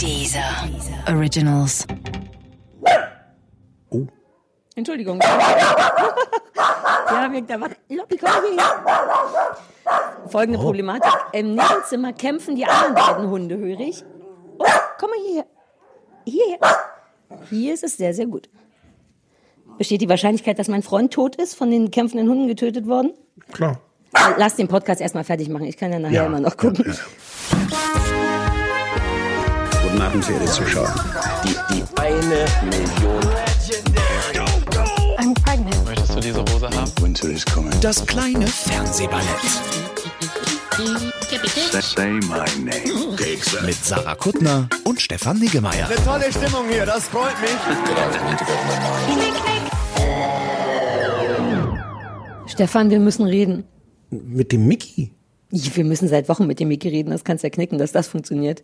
Dieser Originals. Oh. Entschuldigung. ja, wir, da war, Loppi, komm mal hier. Folgende Problematik. Im Nebenzimmer kämpfen die anderen beiden Hunde, höre ich. Oh, komm mal hierher. Hierher. Hier ist es sehr, sehr gut. Besteht die Wahrscheinlichkeit, dass mein Freund tot ist, von den kämpfenden Hunden getötet worden? Klar. Lass den Podcast erstmal fertig machen. Ich kann ja nachher Ja, immer noch gucken. ja, ja. Guten Abend, verehrte Zuschauer. Die, die eine Million. I'm pregnant. Möchtest du diese Hose haben? Winter is coming. Das kleine Fernsehballett Say my name. mit Sarah Kuttner und Stefan Niggemeier. Tolle Stimmung hier, das freut mich. Stefan, wir müssen reden. Mit dem Mickey. Wir müssen seit Wochen mit dem Mickey reden. Das kannst du ja knicken, dass das funktioniert.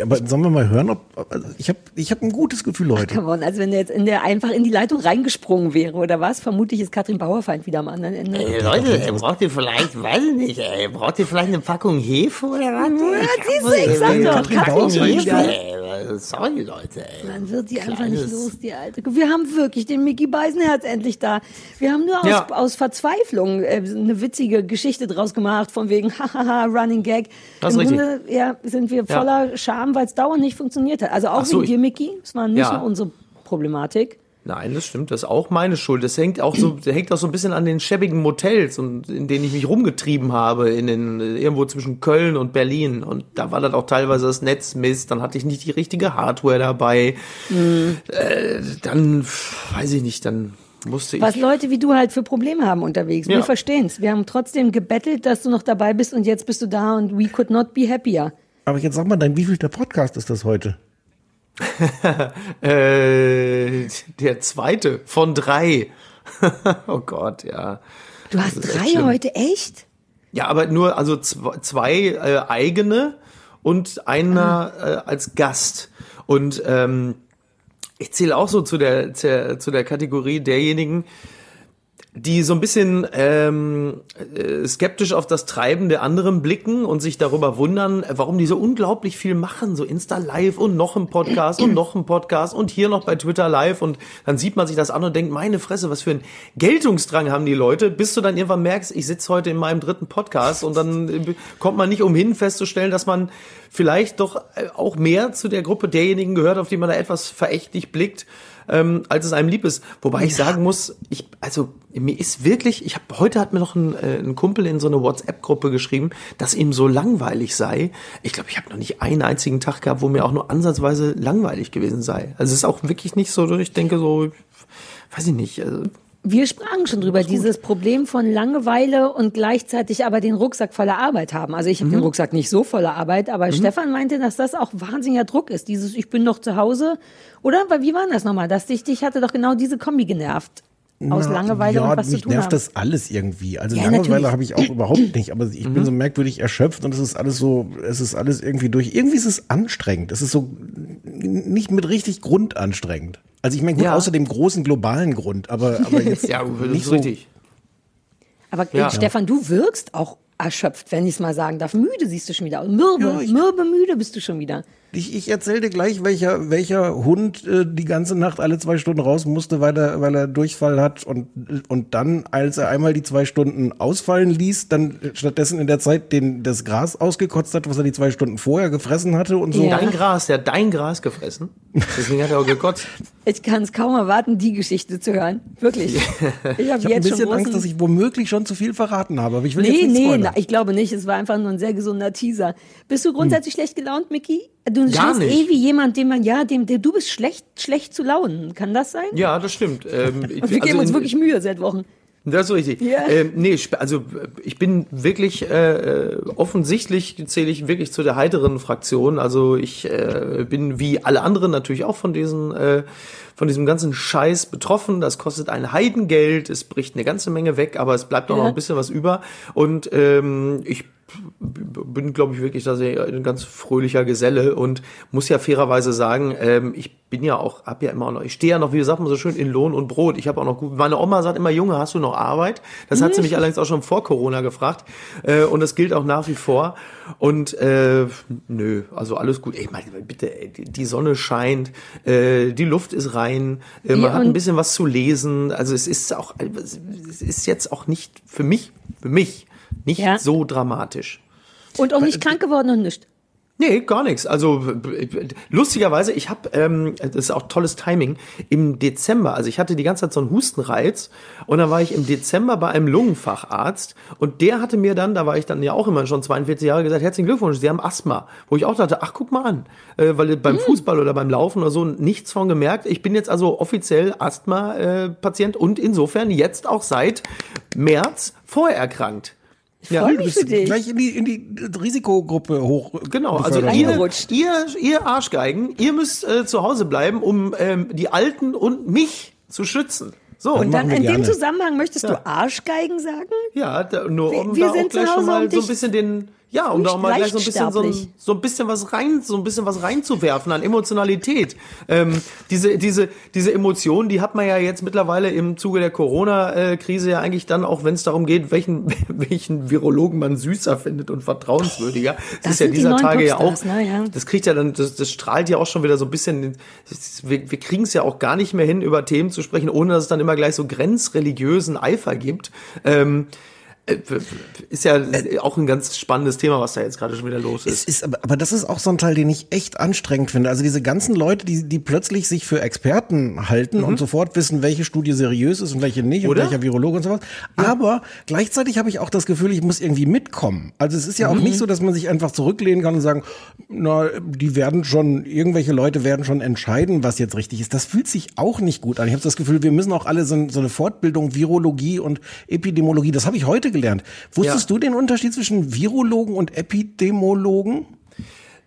Aber sollen wir mal hören, ob. Also ich habe ich hab ein gutes Gefühl heute. Come on, als wenn der jetzt in der einfach in die Leitung reingesprungen wäre, oder was? Vermutlich ist Katrin Bauerfeind wieder am anderen Ende. Ey, Leute, ey, braucht ihr vielleicht, weiß ich nicht, ey, braucht ihr vielleicht eine Packung Hefe oder was? Ja, Ich siehst du, ich sag doch, Katrin Katrin wieder. Ey, sorry, Leute, ey. Dann wird die einfach Kleines- nicht los, die Alte. Wir haben wirklich den Mickey Beisenherz endlich da. Wir haben nur aus, Ja. aus Verzweiflung äh, eine witzige Geschichte draus gemacht, von wegen, hahaha, Running Gag. Das Im ist richtig. Grunde ja, sind wir voller Scham, weil es dauernd nicht funktioniert hat. Also auch so, wegen dir, Mickey. Es war nicht Ja. nur unsere Problematik. Nein, das stimmt. Das ist auch meine Schuld. Das hängt auch so, das hängt auch so ein bisschen an den schäbigen Motels und in denen ich mich rumgetrieben habe, in den, irgendwo zwischen Köln und Berlin. Und da war dann auch teilweise das Netz Mist. Dann hatte ich nicht die richtige Hardware dabei. Äh, dann, weiß ich nicht, dann musste ich. Was Leute wie du halt für Probleme haben unterwegs. Wir Ja. verstehen's. Wir haben trotzdem gebettelt, dass du noch dabei bist und jetzt bist du da und we could not be happier. Aber jetzt sag mal, dein wievielter Podcast ist das heute? Äh, der zweite von drei. oh Gott, ja. Du hast drei schlimm. heute, echt? Ja, aber nur also zwei, zwei äh, eigene und einer äh, als Gast. Und ähm, ich zähle auch so zu der, zu der Kategorie derjenigen, die so ein bisschen ähm, äh, skeptisch auf das Treiben der anderen blicken und sich darüber wundern, warum die so unglaublich viel machen, so Insta Live und noch ein Podcast und noch ein Podcast und hier noch bei Twitter Live. Und dann sieht man sich das an und denkt, meine Fresse, was für ein Geltungsdrang haben die Leute, bis du dann irgendwann merkst, ich sitze heute in meinem dritten Podcast. Und dann äh, kommt man nicht umhin festzustellen, dass man vielleicht doch äh, auch mehr zu der Gruppe derjenigen gehört, auf die man da etwas verächtlich blickt ähm, als es einem lieb ist. Wobei ich sagen muss, ich, also mir ist wirklich, ich habe heute hat mir noch ein, äh, ein Kumpel in so eine WhatsApp-Gruppe geschrieben, dass ihm so langweilig sei. Ich glaube, ich habe noch nicht einen einzigen Tag gehabt, wo mir auch nur ansatzweise langweilig gewesen sei. Also es ist auch wirklich nicht so, dass ich denke so, weiß ich nicht. Also, Wir sprachen schon drüber, dieses Problem von Langeweile und gleichzeitig aber den Rucksack voller Arbeit haben. Also ich habe den Rucksack nicht so voller Arbeit, aber Stefan meinte, dass das auch wahnsinniger Druck ist. Dieses, ich bin noch zu Hause. Oder? Weil wie war das nochmal? Das dich, dich hatte doch genau diese Kombi genervt. Aus Langeweile ja, und was zu mich tun nervt haben. das alles irgendwie. Also Ja, Langeweile habe ich auch überhaupt nicht, aber ich Mhm. bin so merkwürdig erschöpft und es ist alles so, es ist alles irgendwie durch. Irgendwie ist es anstrengend. Es ist so nicht mit richtig Grund anstrengend. Also ich meine, gut, Ja. außer dem großen globalen Grund, aber, aber jetzt ja, das nicht ist so. richtig. Aber Ja. Stefan, du wirkst auch erschöpft, wenn ich es mal sagen darf. Müde siehst du schon wieder aus. Mürbe, Ja, mürbe müde bist du schon wieder. Ich, ich erzähl dir gleich, welcher, welcher Hund äh, die ganze Nacht alle zwei Stunden raus musste, weil er, weil er Durchfall hat und, und dann, als er einmal die zwei Stunden ausfallen ließ, dann stattdessen in der Zeit den, das Gras ausgekotzt hat, was er die zwei Stunden vorher gefressen hatte und so. Ja. Dein Gras, der hat dein Gras gefressen. Deswegen hat er auch gekotzt. Ich kann es kaum erwarten, die Geschichte zu hören. Wirklich. Ich habe Ich habe ein jetzt schon bisschen. Angst, dass ich womöglich schon zu viel verraten habe, aber ich will jetzt Nee, nicht nee, na, ich glaube nicht. Es war einfach nur ein sehr gesunder Teaser. Bist du grundsätzlich schlecht gelaunt, Mickey? Du Gar stehst nicht. eh wie jemand, dem man, ja, dem, dem, du bist schlecht, schlecht zu launen. Kann das sein? Ja, das stimmt. Ähm, ich- wir geben also uns in- wirklich Mühe seit Wochen. Das ist richtig. Ja. Ähm, nee, also ich bin wirklich äh, äh, offensichtlich zähle ich wirklich zu der heiteren Fraktion. Also ich äh, bin wie alle anderen natürlich auch von diesen äh, von diesem ganzen Scheiß betroffen. Das kostet ein Heidengeld, es bricht eine ganze Menge weg, aber es bleibt auch noch Ja. ein bisschen was über. Und ähm, ich bin, glaube ich, wirklich da sehr ein ganz fröhlicher Geselle und muss ja fairerweise sagen, ähm, ich bin ja auch, hab ja immer noch, ich stehe ja noch, wie sagt man so schön, in Lohn und Brot. Ich habe auch noch gut, meine Oma sagt immer, Junge, hast du noch Arbeit? Das hat sie mich allerdings auch schon vor Corona gefragt äh, und das gilt auch nach wie vor. Und äh, nö, also alles gut. Ich meine, bitte, ey, die- Sonne scheint, äh, die Luft ist rein, äh, man Ja, hat ein bisschen was zu lesen. Also es ist auch, es ist jetzt auch nicht für mich, für mich nicht Ja. so dramatisch. Und auch nicht krank geworden und nichts. Nee, gar nichts. Also lustigerweise, ich habe, ähm, das ist auch tolles Timing, im Dezember, also ich hatte die ganze Zeit so einen Hustenreiz und dann war ich im Dezember bei einem Lungenfacharzt und der hatte mir dann, da war ich dann ja auch immer schon 42 Jahre, gesagt, herzlichen Glückwunsch, Sie haben Asthma. Wo ich auch dachte, ach guck mal an, äh, weil beim Fußball oder beim Laufen oder so nichts von gemerkt. Ich bin jetzt also offiziell Asthma-Patient und insofern jetzt auch seit März vorher Ich freue mich für dich. Gleich in die, in die Risikogruppe hoch. Genau, also ihr, ihr, ihr Arschgeigen, ihr müsst äh, zu Hause bleiben, um ähm, die Alten und mich zu schützen. So, Und dann wir in dem gerne. Zusammenhang möchtest Ja. du Arschgeigen sagen? ja, da, nur Wir- um wir da auch sind zu gleich schon Hause, mal um so ein bisschen den, ja, um da auch mal gleich so ein bisschen so ein, so ein bisschen was rein, so ein bisschen was reinzuwerfen an Emotionalität. Ähm, diese, diese, diese Emotionen, die hat man ja jetzt mittlerweile im Zuge der Corona-Krise ja eigentlich dann auch, wenn es darum geht, welchen, welchen Virologen man süßer findet und vertrauenswürdiger. Das, Das ist ja die dieser neuen Tage ja auch. Popstars, ne? Ja. Das kriegt ja dann, das, das strahlt ja auch schon wieder so ein bisschen. das- Wir, wir kriegen es ja auch gar nicht mehr hin, über Themen zu sprechen, ohne dass es dann immer gleich so grenzreligiösen Eifer gibt. Ähm, äh, ist ja auch ein ganz spannendes Thema, was da jetzt gerade schon wieder los ist. ist, aber, aber das ist auch so ein Teil, den ich echt anstrengend finde. Also diese ganzen Leute, die, die plötzlich sich für Experten halten und sofort wissen, welche Studie seriös ist und welche nicht Oder? und welcher Virologe und sowas. Aber gleichzeitig habe ich auch das Gefühl, ich muss irgendwie mitkommen. Also es ist ja auch nicht so, dass man sich einfach zurücklehnen kann und sagen, na, die werden schon, irgendwelche Leute werden schon entscheiden, was jetzt richtig ist. Das fühlt sich auch nicht gut an. Ich habe das Gefühl, wir müssen auch alle so, so eine Fortbildung Virologie und Epidemiologie, das habe ich heute gelernt. Wusstest Ja. du den Unterschied zwischen Virologen und Epidemiologen?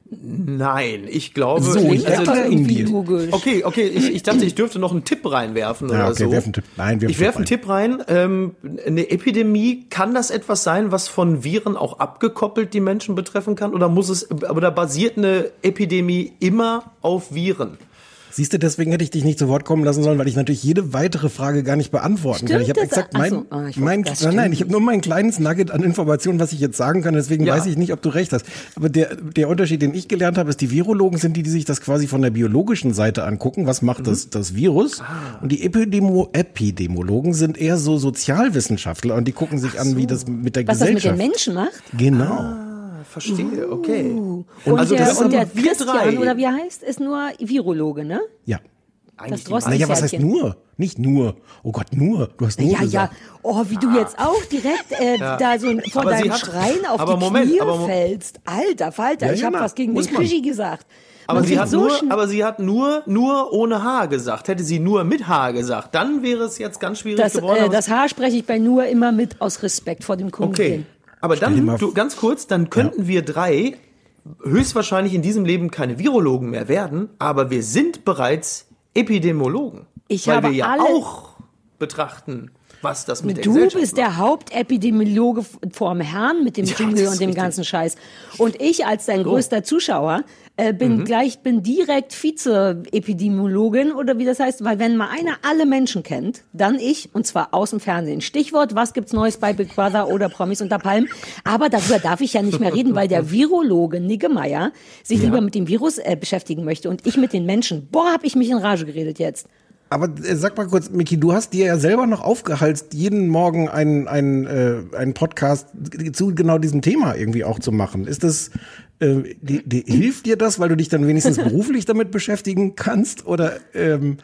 Nein, ich glaube. So, ich, also, irgendwie. Okay, okay, ich, ich dachte, ich dürfte noch einen Tipp reinwerfen Ja, oder okay, so. werf einen Tipp. Nein, wirf ich werfe einen Tipp Tipp rein. Ähm, eine Epidemie, kann das etwas sein, was von Viren auch abgekoppelt die Menschen betreffen kann? Oder muss es, oder basiert eine Epidemie immer auf Viren? Siehst du, deswegen hätte ich dich nicht zu Wort kommen lassen sollen, weil ich natürlich jede weitere Frage gar nicht beantworten kann. Stimmt Ich habe exakt mein, so, ah, ich mein nein, nein, ich habe nur mein kleines Nugget an Informationen, was ich jetzt sagen kann. Deswegen Ja. weiß ich nicht, ob du recht hast. Aber der, der Unterschied, den ich gelernt habe, ist, die Virologen sind die, die sich das quasi von der biologischen Seite angucken. Was macht Mhm. das, das Virus? Ah. Und die Epidemo Epidemiologen sind eher so Sozialwissenschaftler und die gucken sich an, wie das mit der Was das mit Gesellschaft. den Menschen macht? Genau. Verstehe, okay. Und Also der, das und sind der Christian, drei. oder wie er heißt, ist nur Virologe, ne? Ja. Eigentlich die Drosten- Naja, was heißt nur? Nicht nur. Oh Gott, nur. Du hast nur Ja, ja. gesagt. Oh, wie du jetzt auch direkt äh, da so vor Aber deinem hat- Schrein auf die Moment, Knie aber fällst. Alter Falter, Ja, ich ja, habe was gegen den. Krischi gesagt. Aber Man sie, hat so nur, aber sie hat nur, nur ohne Haar gesagt. Hätte sie nur mit Haar gesagt, dann wäre es jetzt ganz schwierig das, geworden. äh, das Haar spreche ich bei nur immer mit aus Respekt vor dem Kunden. Okay. Aber dann, du, ganz kurz, dann könnten wir drei höchstwahrscheinlich in diesem Leben keine Virologen mehr werden, aber wir sind bereits Epidemiologen. Ich weil habe wir ja alle- auch betrachten, was das mit der Du bist der Hauptepidemiologe vorm Herrn mit dem Ja, Jingle und dem richtig. ganzen Scheiß. Und ich als dein größter Zuschauer äh, Mhm. bin gleich, bin direkt Vize-Epidemiologin oder wie das heißt, weil wenn mal einer alle Menschen kennt, dann ich und zwar aus dem Fernsehen. Stichwort, was gibt's Neues bei Big Brother oder Promis unter Palmen? Aber darüber darf ich ja nicht mehr reden, weil der Virologe Niggemeier sich lieber mit dem Virus äh, beschäftigen möchte und ich mit den Menschen. Boah, hab ich mich in Rage geredet jetzt. Aber äh, sag mal kurz, Miki, du hast dir ja selber noch aufgehalst, jeden Morgen einen, einen, äh, einen Podcast zu genau diesem Thema irgendwie auch zu machen. Ist das, äh, die, die, hilft dir das, weil du dich dann wenigstens beruflich damit beschäftigen kannst? Oder ähm,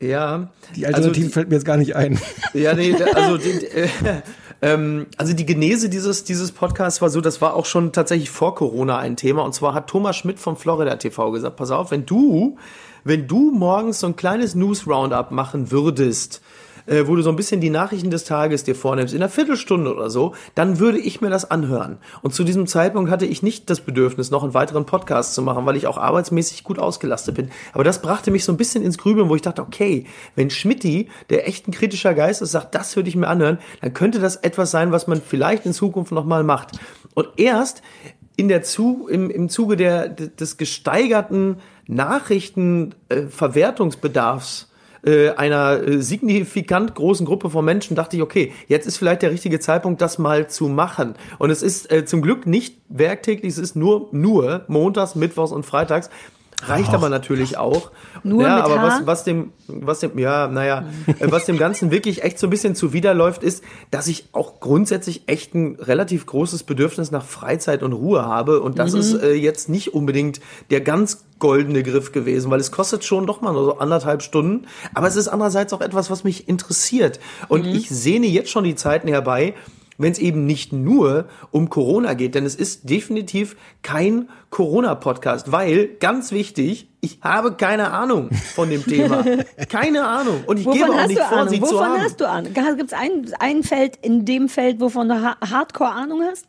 Ja. die Alternative also, fällt mir jetzt gar nicht ein. Ja, nee, also die, äh, ähm, also die Genese dieses dieses Podcasts war so, das war auch schon tatsächlich vor Corona ein Thema und zwar hat Thomas Schmidt von Florida TV gesagt, pass auf, wenn du wenn du morgens so ein kleines News Roundup machen würdest, äh, wo du so ein bisschen die Nachrichten des Tages dir vornimmst, in einer Viertelstunde oder so, dann würde ich mir das anhören. Und zu diesem Zeitpunkt hatte ich nicht das Bedürfnis, noch einen weiteren Podcast zu machen, weil ich auch arbeitsmäßig gut ausgelastet bin. Aber das brachte mich so ein bisschen ins Grübeln, wo ich dachte, okay, wenn Schmidti, der echt ein kritischer Geist ist, sagt, das würde ich mir anhören, dann könnte das etwas sein, was man vielleicht in Zukunft nochmal macht. Und erst in der Zu, im, im Zuge der, des gesteigerten Nachrichtenverwertungsbedarfs äh, einer äh, signifikant großen Gruppe von Menschen dachte ich, okay, jetzt ist vielleicht der richtige Zeitpunkt, das mal zu machen. Und es ist äh, zum Glück nicht werktäglich, es ist nur, nur montags, mittwochs und freitags. Reicht aber natürlich auch. Nur ja, mit aber was, Haar? was dem, was dem, ja, naja, äh, was dem Ganzen wirklich echt so ein bisschen zuwiderläuft, ist, dass ich auch grundsätzlich echt ein relativ großes Bedürfnis nach Freizeit und Ruhe habe. Und das ist äh, jetzt nicht unbedingt der ganz goldene Griff gewesen, weil es kostet schon doch mal so anderthalb Stunden. Aber es ist andererseits auch etwas, was mich interessiert. Und ich sehne jetzt schon die Zeiten herbei, wenn es eben nicht nur um Corona geht, denn es ist definitiv kein Corona-Podcast, weil, ganz wichtig, ich habe keine Ahnung von dem Thema. keine Ahnung. Und ich Wovon gebe auch nicht vor, Ahnung? sie zu Wovon haben. hast du Ahnung? Gibt es ein, ein Feld in dem Feld, wovon du ha Hardcore Ahnung hast?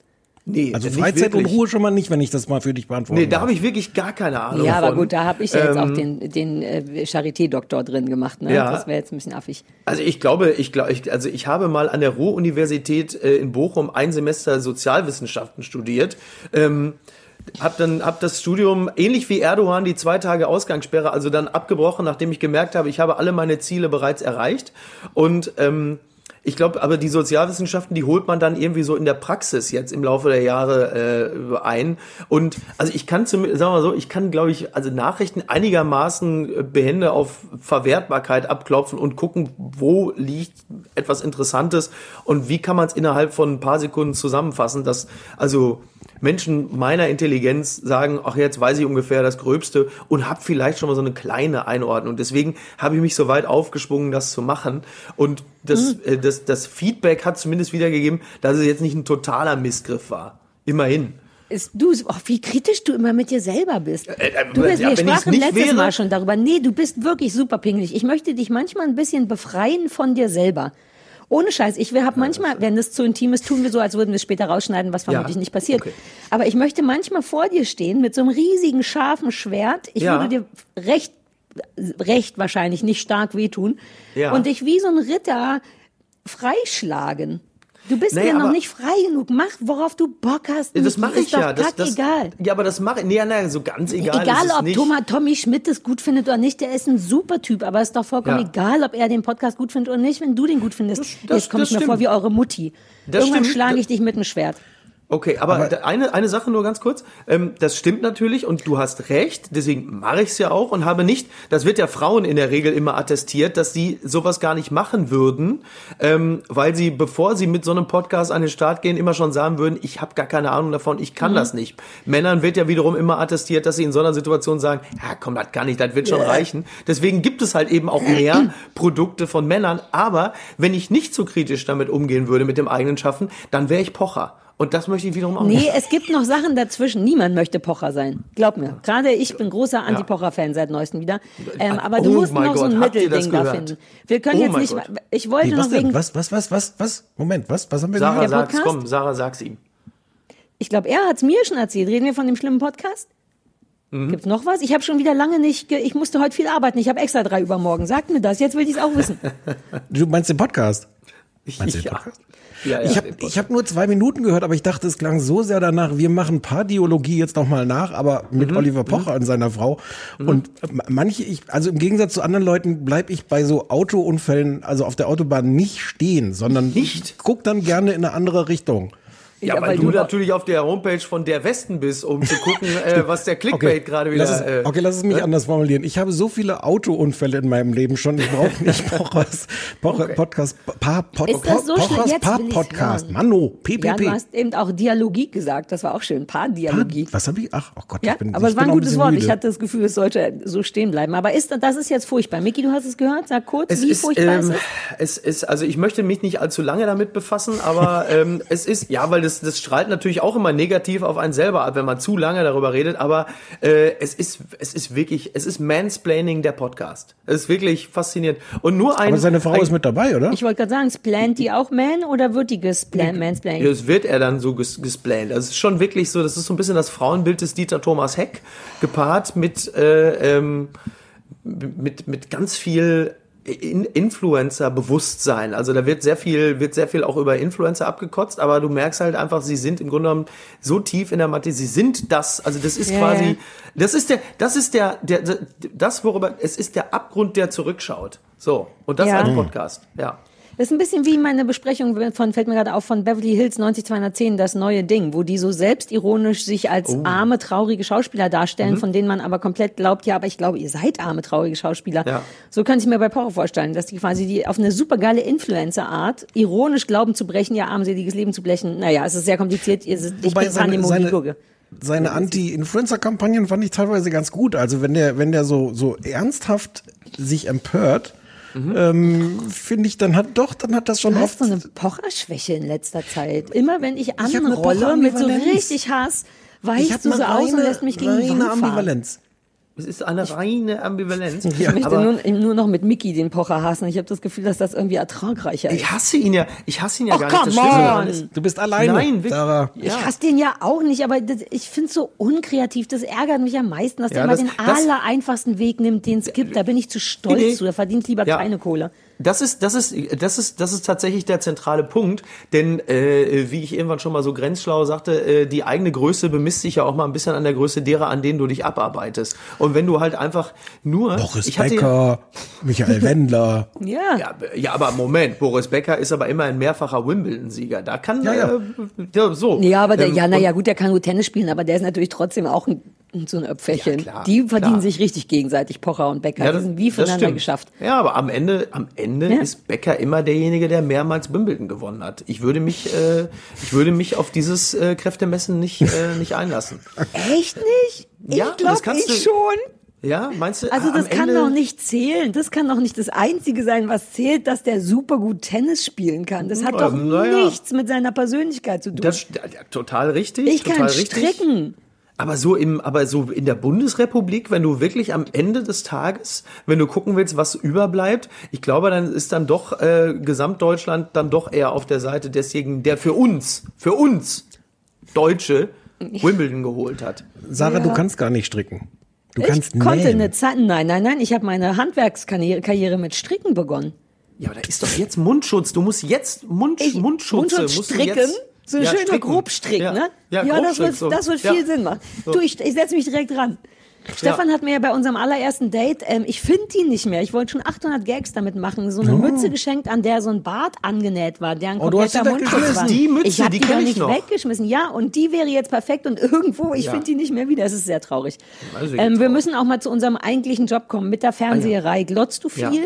Nee, Also nicht Freizeit und. Ruhe schon mal nicht, wenn ich das mal für dich beantworte. Nee, da habe ich wirklich gar keine Ahnung ja, aber von. gut, da habe ich ja jetzt auch Ähm, den, den äh, Charité-Doktor drin gemacht. Ne? Ja. Das wäre jetzt ein bisschen affig. Also ich glaube, ich glaube, ich, also ich habe mal an der Ruhr-Universität äh, in Bochum ein Semester Sozialwissenschaften studiert. Ähm, hab dann hab das Studium ähnlich wie Erdogan die zwei Tage Ausgangssperre also dann abgebrochen, nachdem ich gemerkt habe, ich habe alle meine Ziele bereits erreicht und ähm, ich glaube, aber die Sozialwissenschaften, die holt man dann irgendwie so in der Praxis jetzt im Laufe der Jahre äh, ein. Und also ich kann zum, sagen wir mal so, ich kann, glaube ich, also Nachrichten einigermaßen äh, behende auf Verwertbarkeit abklopfen und gucken, wo liegt etwas Interessantes und wie kann man es innerhalb von ein paar Sekunden zusammenfassen, dass also Menschen meiner Intelligenz sagen, ach jetzt weiß ich ungefähr das Gröbste und habe vielleicht schon mal so eine kleine Einordnung. Deswegen habe ich mich so weit aufgeschwungen, das zu machen. Und das, äh, das, das Feedback hat zumindest wiedergegeben, dass es jetzt nicht ein totaler Missgriff war. Immerhin. Ist, du, oh, wie kritisch du immer mit dir selber bist. äh, du bist, ja, wir sprachen letztes wäre- Mal schon darüber. Nee, du bist wirklich super pingelig. Ich möchte dich manchmal ein bisschen befreien von dir selber. Ohne Scheiß. Ich habe manchmal, wenn das zu intim ist, tun wir so, als würden wir es später rausschneiden, was vermutlich Ja, nicht passiert. okay. Aber ich möchte manchmal vor dir stehen mit so einem riesigen, scharfen Schwert. Ich Ja. würde dir recht, recht wahrscheinlich nicht stark wehtun. Ja. Und dich wie so ein Ritter freischlagen. Du bist Naja, mir noch nicht frei genug. Mach, worauf du Bock hast. Das mache ich doch ja. Das, das, kackegal. Ja, aber das mache ich. Nee, nee, so ganz egal. Egal, es ob nicht. Thomas, Tommy Schmidt das gut findet oder nicht, der ist ein super Typ, aber ist doch vollkommen Ja. egal, ob er den Podcast gut findet oder nicht, wenn du den gut findest. Das- das- Jetzt komme ich das mir vor stimmt. wie eure Mutti. Das Irgendwann stimmt. schlage ich dich mit dem Schwert. Okay, aber, da- eine, eine Sache nur ganz kurz. Ähm, das stimmt natürlich und du hast recht, deswegen mache ich es ja auch und habe nicht, das wird ja Frauen in der Regel immer attestiert, dass sie sowas gar nicht machen würden, ähm, weil sie, bevor sie mit so einem Podcast an den Start gehen, immer schon sagen würden, ich habe gar keine Ahnung davon, ich kann das nicht. Männern wird ja wiederum immer attestiert, dass sie in so einer Situation sagen, ja komm, das kann ich, das wird schon reichen. Deswegen gibt es halt eben auch mehr Produkte von Männern, aber wenn ich nicht so kritisch damit umgehen würde mit dem eigenen Schaffen, dann wäre ich Pocher. Und das möchte ich wiederum auch Nee, nicht. es gibt noch Sachen dazwischen. Niemand möchte Pocher sein. Glaub mir. Gerade ich bin großer Anti-Pocher-Fan seit neuestem wieder. Ähm, aber du Oh musst mein noch so ein Gott, ihr das Mittelding da finden. Wir können Oh jetzt nicht, Gott. ich wollte Wie, was noch wegen, denn? Was, was, was, was, was? Moment, was? Was haben wir Sarah? Der sag's, Podcast? komm, Sarah, sag's ihm. ich glaube, er hat's mir schon erzählt. Reden wir von dem schlimmen Podcast? Mhm. Gibt's noch was? Ich habe schon wieder lange nicht, ge ich musste heute viel arbeiten. Ich habe extra drei übermorgen. Sagt mir das. Jetzt will ich es auch wissen. Du meinst den Podcast? Meinst du den. Podcast? Ja, ja, Ich habe ich hab nur zwei Minuten gehört, aber ich dachte, es klang so sehr danach, wir machen Pardiologie jetzt noch mal nach, aber mit Mhm. Oliver Pocher und seiner Frau. Und ma- manche, ich, also im Gegensatz zu anderen Leuten bleib ich bei so Autounfällen, also auf der Autobahn nicht stehen, sondern Nicht? guck dann gerne in eine andere Richtung. Ja, Ja, weil, weil du, du- natürlich auf der Homepage von der Westen bist, um zu gucken, äh, was der Clickbait gerade wieder. lass es, äh, okay, lass es mich anders formulieren. Ich habe so viele Autounfälle in meinem Leben schon. Ich brauche nicht Pochers, Pocher, Podcast, pa, Pod, Ist das so? Pochers Jetzt Pa will ich's Podcast. hören. Manno, Ja, PPP. du hast eben auch Dialogie gesagt. Das war auch schön. Paardialogie. was habe ich? Ach, oh Gott, Ja, ich bin, aber ich es war ein gutes bisschen Wort. müde. Ich hatte das Gefühl, es sollte so stehen bleiben. Aber ist, das ist jetzt furchtbar. Micky, du hast es gehört? Sag kurz, es wie ist, furchtbar ähm, ist es es? ist, also ich möchte mich nicht allzu lange damit befassen, aber ähm, es ist, ja, weil das, das strahlt natürlich auch immer negativ auf einen selber ab, wenn man zu lange darüber redet, aber äh, es ist, es ist wirklich, es ist Mansplaining der Podcast. Es ist wirklich faszinierend. Und nur ein. Aber seine Frau ein, ist mit dabei, oder? Ich wollte gerade sagen, splant die auch Man oder wird die gesplant, mansplained? Ja, Das wird er dann so ges gesplant. Also es ist schon wirklich so, das ist so ein bisschen das Frauenbild des Dieter Thomas Heck, gepaart mit, äh, ähm, mit, mit ganz viel Influencer-Bewusstsein. Also da wird sehr viel, wird sehr viel auch über Influencer abgekotzt, aber du merkst halt einfach, sie sind im Grunde genommen so tief in der Mathe, sie sind das, also das ist Ja, quasi, das ist der, das ist der, der, das worüber, es ist der Abgrund, der zurückschaut. So. Und das Ja. als Podcast. Ja. Das ist ein bisschen wie meine Besprechung von, fällt mir gerade auf, von Beverly Hills 90210, das neue Ding, wo die so selbstironisch sich als Oh. arme, traurige Schauspieler Mhm. darstellen, von denen man aber komplett glaubt, ja, aber ich glaube, ihr seid arme, traurige Schauspieler. Ja. So könnte ich mir bei Power vorstellen, dass die quasi die auf eine supergeile Influencer-Art ironisch glauben zu brechen, ihr armseliges Leben zu blechen. Naja, es ist sehr kompliziert. Ihr- Ich Wobei bin seine, seine, seine Anti-Influencer-Kampagnen fand ich teilweise ganz gut. Also wenn der, wenn der so, so ernsthaft sich empört, Mhm. ähm, finde ich, dann hat doch, dann hat das schon Du oft. hast so eine Pocherschwäche in letzter Zeit. Immer wenn ich anrolle mit so richtig Hass, ich weichst du so aus und lässt mich gegen die Wand fahren. Ambivalenz. Es ist eine reine Ambivalenz. Ich möchte aber nur, nur noch mit Mickey den Pocher hassen. Ich habe das Gefühl, dass das irgendwie ertragreicher ist. ich hasse ihn ja, ich hasse ihn ja Och, gar nicht. ist- Du bist alleine, Nein. Sarah. Ich hasse den ja auch nicht, aber das, ich finde es so unkreativ. Das ärgert mich am meisten, dass Ja, der immer das- den das- aller einfachsten Weg nimmt, den es gibt. Da bin ich zu stolz Nee, nee. zu. Der verdient lieber Ja. keine Kohle. Das ist, das ist, das ist, das ist tatsächlich der zentrale Punkt, denn äh, wie ich irgendwann schon mal so grenzschlau sagte, äh, die eigene Größe bemisst sich ja auch mal ein bisschen an der Größe derer, an denen du dich abarbeitest. Und wenn du halt einfach nur, Boris ich hatte Becker, Michael Wendler. Ja. Ja, ja, aber Moment, Boris Becker ist aber immer ein mehrfacher Wimbledon-Sieger. Da kann Ja, ja. Äh, ja so. Ja, aber der, Ähm, ja, naja, gut, der kann gut Tennis spielen, aber der ist natürlich trotzdem auch ein, so ein Öpferchen. Ja, klar, die verdienen klar. sich richtig gegenseitig, Pocher und Becker. Ja, die das, sind wie voneinander geschafft. Ja, aber am Ende, am Ende Ja. ist Becker immer derjenige, der mehrmals Wimbledon gewonnen hat. Ich würde mich, äh, ich würde mich auf dieses äh, Kräftemessen nicht, äh, nicht einlassen. Echt nicht? Ja, ich glaube, das kannst ich du- schon. Ja, meinst du? Also das kann Ende, doch nicht zählen. Das kann doch nicht das Einzige sein, was zählt, dass der super gut Tennis spielen kann. Das hat Ja, doch naja. nichts mit seiner Persönlichkeit zu tun. Das, ja, total richtig. ich total kann richtig. stricken. Aber so im, aber so in der Bundesrepublik, wenn du wirklich am Ende des Tages, wenn du gucken willst, was überbleibt, ich glaube, dann ist dann doch äh, Gesamtdeutschland dann doch eher auf der Seite desjenigen, der für uns, für uns Deutsche Wimbledon geholt hat. Sarah, Ja. du kannst gar nicht stricken. Du kannst ich konnte nähen. eine Zeit, nein, nein, nein, ich habe meine Handwerkskarriere Karriere mit Stricken begonnen. Ja, aber da ist doch jetzt Mundschutz. Du musst jetzt Mund, Ich, Mundschutze. Mundschutz musst du stricken, jetzt, so ein Ja, schöner stricken. Grobstrick, ja. ne? Ja, das Grobstrick, wird, so. das wird Ja. viel Sinn machen. Du, ich, ich setze mich direkt dran. Stefan hat mir ja bei unserem allerersten Date, ähm, ich finde die nicht mehr. Ich wollte schon 800 Gags damit machen, so eine Mütze geschenkt, an der so ein Bart angenäht war, der ein Oh, du hast kompletter die Mundschutz war. Die Mütze, ich habe die die, doch ich nicht noch. weggeschmissen. Ja, und die wäre jetzt perfekt und irgendwo, ich Ja. finde die nicht mehr wieder. Es ist sehr traurig. Also, ähm, wir traurig. müssen auch mal zu unserem eigentlichen Job kommen, mit der Fernseherei. Glotzt du viel? Ja.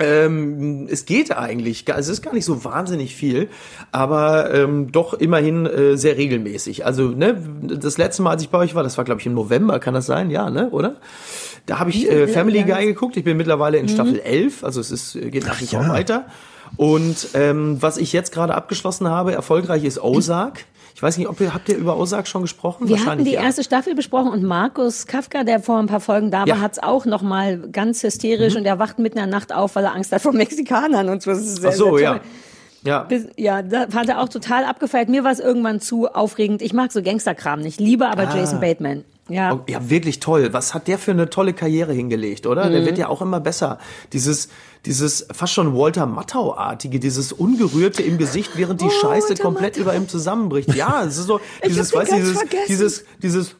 Ähm, es geht eigentlich, gar- es ist gar nicht so wahnsinnig viel, aber ähm, doch immerhin äh, sehr regelmäßig. Also ne, das letzte Mal, als ich bei euch war, das war glaube ich im November, kann das sein? Ja, ne, oder? Da habe ich äh, Family Guy geguckt. Ich bin mittlerweile in Staffel 11, also es ist, geht nach wie vor ja. weiter. Und ähm, was ich jetzt gerade abgeschlossen habe, erfolgreich ist Ozark. Ich weiß nicht, ob ihr habt ihr über Ozark schon gesprochen? Wir hatten die ja. erste Staffel besprochen und Markus Kafka, der vor ein paar Folgen da war, Ja. Mhm. hat's auch noch mal ganz hysterisch und er wacht mitten in der Nacht auf, weil er Angst hat vor Mexikanern und so. Das ist sehr, Ach so, ja. Ja. Bis, ja, da hat er auch total abgefeiert. Mir war es irgendwann zu aufregend. Ich mag so Gangsterkram nicht. Liebe aber Jason Bateman. Ja. Oh, ja, wirklich toll. Was hat der für eine tolle Karriere hingelegt, oder? Mhm. Der wird ja auch immer besser. Dieses, dieses fast schon Walter Matthau-artige, dieses Ungerührte im Gesicht, während die Oh, Scheiße Walter komplett Matthau. über ihm zusammenbricht. Ja, es ist so, dieses, weißt du, dieses, dieses, dieses,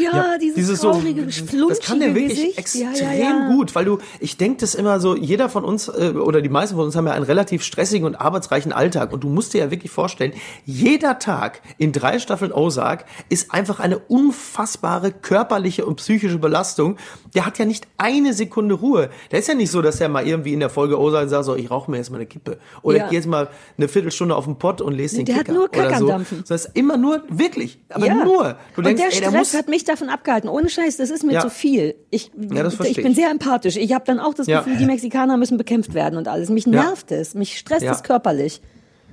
ja, dieses, traurige, das kann der wirklich Gesicht. extrem ja, ja, ja. gut, weil du, ich denke das immer so, jeder von uns äh, oder die meisten von uns haben ja einen relativ stressigen und arbeitsreichen Alltag und du musst dir ja wirklich vorstellen, jeder Tag in drei Staffeln Ozark ist einfach eine unfassbare körperliche und psychische Belastung. Der hat ja nicht eine Sekunde Ruhe. Der ist ja nicht so, dass er mal irgendwie in der Folge Ozark sagt, so, ich rauche mir jetzt mal eine Kippe oder Ja. ich gehe jetzt mal eine Viertelstunde auf den Pott und lese den der hat Kicker nur Kack oder am so. Dampfen. Das ist immer nur, wirklich, aber Ja. nur. Du und denkst, der ey, der Stress muss, hat mich davon abgehalten. Ohne Scheiß, das ist mir Ja. zu viel. Ich, Ja, das ich bin sehr empathisch. Ich habe dann auch das Ja. Gefühl, die Mexikaner müssen bekämpft werden und alles. Mich nervt es. Mich stresst es körperlich.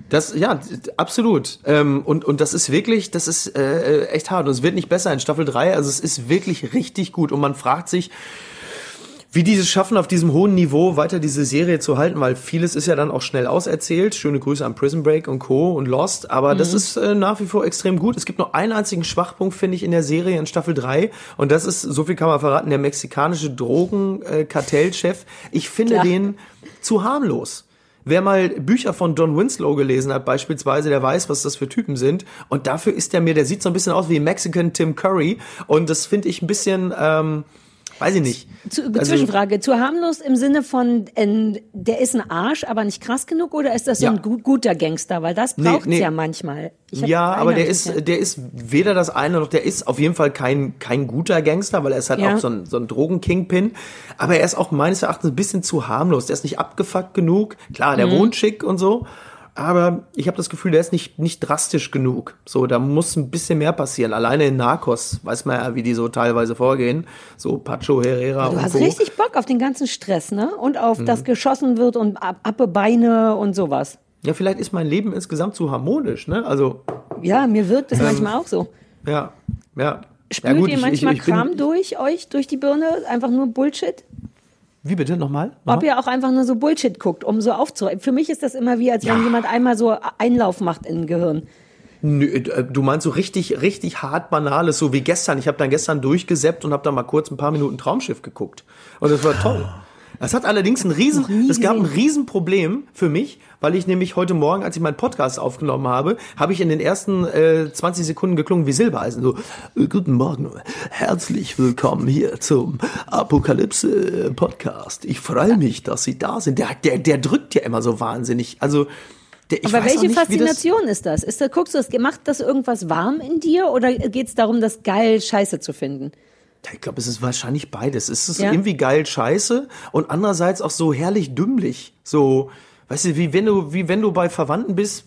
Das, ja, absolut. Ähm, und, und das ist wirklich, das ist äh, echt hart. Und es wird nicht besser in Staffel 3. Also es ist wirklich richtig gut. Und man fragt sich, wie die es schaffen, auf diesem hohen Niveau weiter diese Serie zu halten, weil vieles ist ja dann auch schnell auserzählt. Schöne Grüße an Prison Break und Co. und Lost, aber das Mhm. ist äh, nach wie vor extrem gut. Es gibt nur einen einzigen Schwachpunkt, finde ich, in der Serie in Staffel 3 und das ist, so viel kann man verraten, der mexikanische Drogenkartellchef. Ich finde Klar. den zu harmlos. Wer mal Bücher von Don Winslow gelesen hat, beispielsweise, der weiß, was das für Typen sind. Und dafür ist der mir, der sieht so ein bisschen aus wie Mexican Tim Curry. Und das finde ich ein bisschen, ähm, weiß ich nicht. Zu, Also- Zwischenfrage, zu harmlos im Sinne von, äh, der ist ein Arsch, aber nicht krass genug oder ist das so Ja. ein gut, guter Gangster? Weil das Nee, braucht's nee. ja manchmal. Ja, aber der ist, der ist weder das eine noch der ist auf jeden Fall kein, kein guter Gangster, weil er ist halt Ja. auch so ein, so ein Drogen-Kingpin. Aber er ist auch meines Erachtens ein bisschen zu harmlos. Der ist nicht abgefuckt genug. Klar, Mhm. der wohnt schick und so. Aber ich habe das Gefühl, der ist nicht, nicht drastisch genug. So, da muss ein bisschen mehr passieren. Alleine in Narcos weiß man ja, wie die so teilweise vorgehen. So Pacho Herrera Du und hast Co. richtig Bock auf den ganzen Stress, ne? Und Mhm. auf das geschossen wird und ab, abbe Beine und sowas. Ja, vielleicht ist mein Leben insgesamt zu harmonisch, ne? Also, Ja, mir wirkt das manchmal auch so. ja, ja. Spürt ja, gut, ihr manchmal ich, ich, ich Kram bin, durch euch, durch die Birne? Einfach nur Bullshit? Wie bitte? Nochmal? Ob Nochmal? ihr auch einfach nur so Bullshit guckt, um so aufzuräumen. Für mich ist das immer wie, als wenn jemand einmal so Einlauf macht in ein Gehirn. Nö, äh, du meinst so richtig, richtig hart banales, so wie gestern. Ich habe dann gestern durchgesäppt und habe dann mal kurz ein paar Minuten Traumschiff geguckt. Und das war toll. Das hat allerdings ein riesen, es gab ein. Riesenproblem für mich, weil ich nämlich heute Morgen, als ich meinen Podcast aufgenommen habe, habe ich in den ersten äh, 20 Sekunden geklungen wie Silbereisen. So, äh, guten Morgen, herzlich willkommen hier zum Apokalypse Podcast. Ich freue mich, dass Sie da sind. Der, der, der drückt ja immer so wahnsinnig. Also, der, ich Aber welche nicht, wie das- Faszination ist das? Ist da, guckst du das, macht das irgendwas warm in dir oder geht es darum, das geil Scheiße zu finden? Ja, Ich glaube, es ist wahrscheinlich beides. Es ist Ja. irgendwie geil scheiße und andererseits auch so herrlich dümmlich. So, weißt du, wie wenn du, wie wenn du bei Verwandten bist,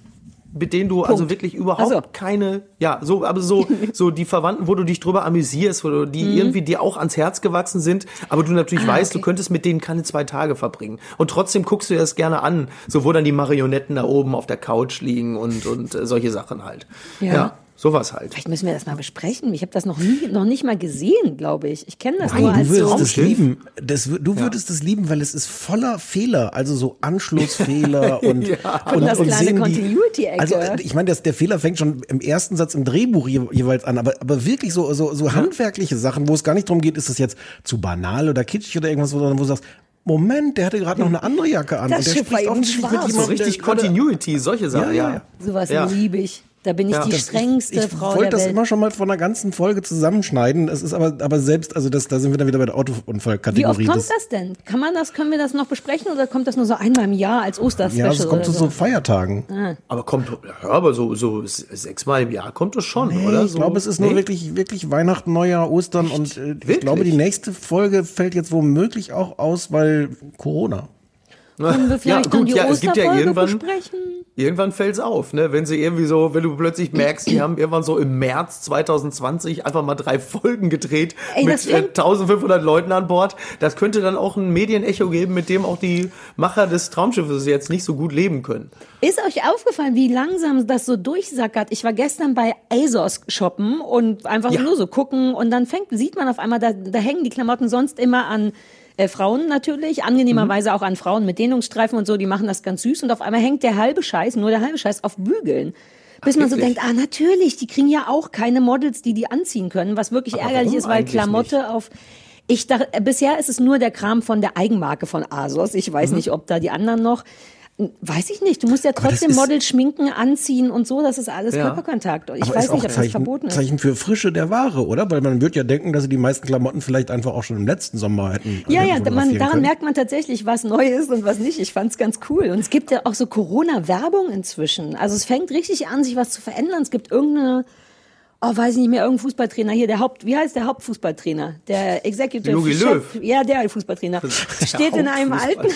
mit denen du also wirklich überhaupt Ach so. keine, ja, so, aber so, so die Verwandten, wo du dich drüber amüsierst, wo du, die irgendwie dir auch ans Herz gewachsen sind, aber du natürlich Mhm. Ah, weißt, okay. du könntest mit denen keine zwei Tage verbringen. Und trotzdem guckst du dir das gerne an, so wo dann die Marionetten da oben auf der Couch liegen und, und äh, solche Sachen halt. Ja. ja sowas halt. Vielleicht müssen wir das mal besprechen. Ich habe das noch nie, noch nicht mal gesehen, glaube ich. Ich kenne das nur Nein, als du würdest so. es lieben. Das, du würdest es lieben, weil es ist voller Fehler, also so Anschlussfehler und, Und das kleine Continuity-Ecke. Also äh, ich meine, der Fehler fängt schon im ersten Satz im Drehbuch je, jeweils an, aber, aber wirklich so, so, so handwerkliche Sachen, wo es gar nicht darum geht, ist das jetzt zu banal oder kitschig oder irgendwas, sondern wo du sagst, Moment, der hatte gerade noch eine andere Jacke an. Das und der Schiff spricht offensichtlich schwarz. mit So jemandem, richtig der gerade- Continuity, solche Sachen, Ja, ja. ja, ja. Sowas Ja. liebe ich. Da bin ich Ja. die Das- strengste ich Frau wollte der das Welt. immer schon mal von einer ganzen Folge zusammenschneiden. Es ist aber, aber selbst, also das, da sind wir dann wieder bei der Wie oft Autounfallkategorie. kommt das denn? Kann man das, können wir das noch besprechen oder kommt das nur so einmal im Jahr als Osterspecial? Ja, es kommt zu so? so Feiertagen. Aber kommt, ja, aber so, so sechsmal im Jahr kommt das schon, Nee, oder? ich So, glaube, es ist nur nee? wirklich, wirklich Weihnachten, Neujahr, Ostern und äh, ich glaube, die nächste Folge fällt jetzt womöglich auch aus, weil Corona. Können wir vielleicht ja, dann gut, die ja, es gibt ja irgendwann, besprechen? irgendwann fällt's auf, ne? Wenn sie irgendwie so, wenn du plötzlich merkst, die haben irgendwann so im März 2020 einfach mal drei Folgen gedreht Ey, mit äh, fängt- 1500 Leuten an Bord. Das könnte dann auch ein Medienecho geben, mit dem auch die Macher des Traumschiffes jetzt nicht so gut leben können. Ist euch aufgefallen, wie langsam das so durchsackert? Ich war gestern bei ASOS shoppen und einfach Ja. nur so gucken und dann fängt, sieht man auf einmal, da, da hängen die Klamotten sonst immer an äh, Frauen natürlich, angenehmerweise auch an Frauen mit Dehnungsstreifen und so, die machen das ganz süß und auf einmal hängt der halbe Scheiß, nur der halbe Scheiß auf Bügeln. Bis man so denkt, ah natürlich, die kriegen ja auch keine Models, die die anziehen können, was wirklich Aber ärgerlich ist, weil Klamotte auf ich dachte, bisher ist es nur der Kram von der Eigenmarke von ASOS. Ich Mhm. weiß nicht, ob da die anderen noch. Weiß ich nicht. Du musst ja das trotzdem Model schminken, anziehen und so. Das ist alles Ja. Körperkontakt. Ich Aber weiß nicht, ob das Zeichen, verboten ist. Zeichen für Frische der Ware, oder? Weil man wird ja denken, dass sie die meisten Klamotten vielleicht einfach auch schon im letzten Sommer hätten. Ja, hätten ja, man, daran können. merkt man tatsächlich, was neu ist und was nicht. Ich fand's ganz cool. Und es gibt ja auch so Corona-Werbung inzwischen. Also es fängt richtig an, sich was zu verändern. Es gibt irgendeine, oh, weiß ich nicht mehr, irgendein Fußballtrainer hier, der Haupt, wie heißt der Hauptfußballtrainer? Der Executive Jogi Chef. Löw. Ja, der Fußballtrainer. Steht in einem alten,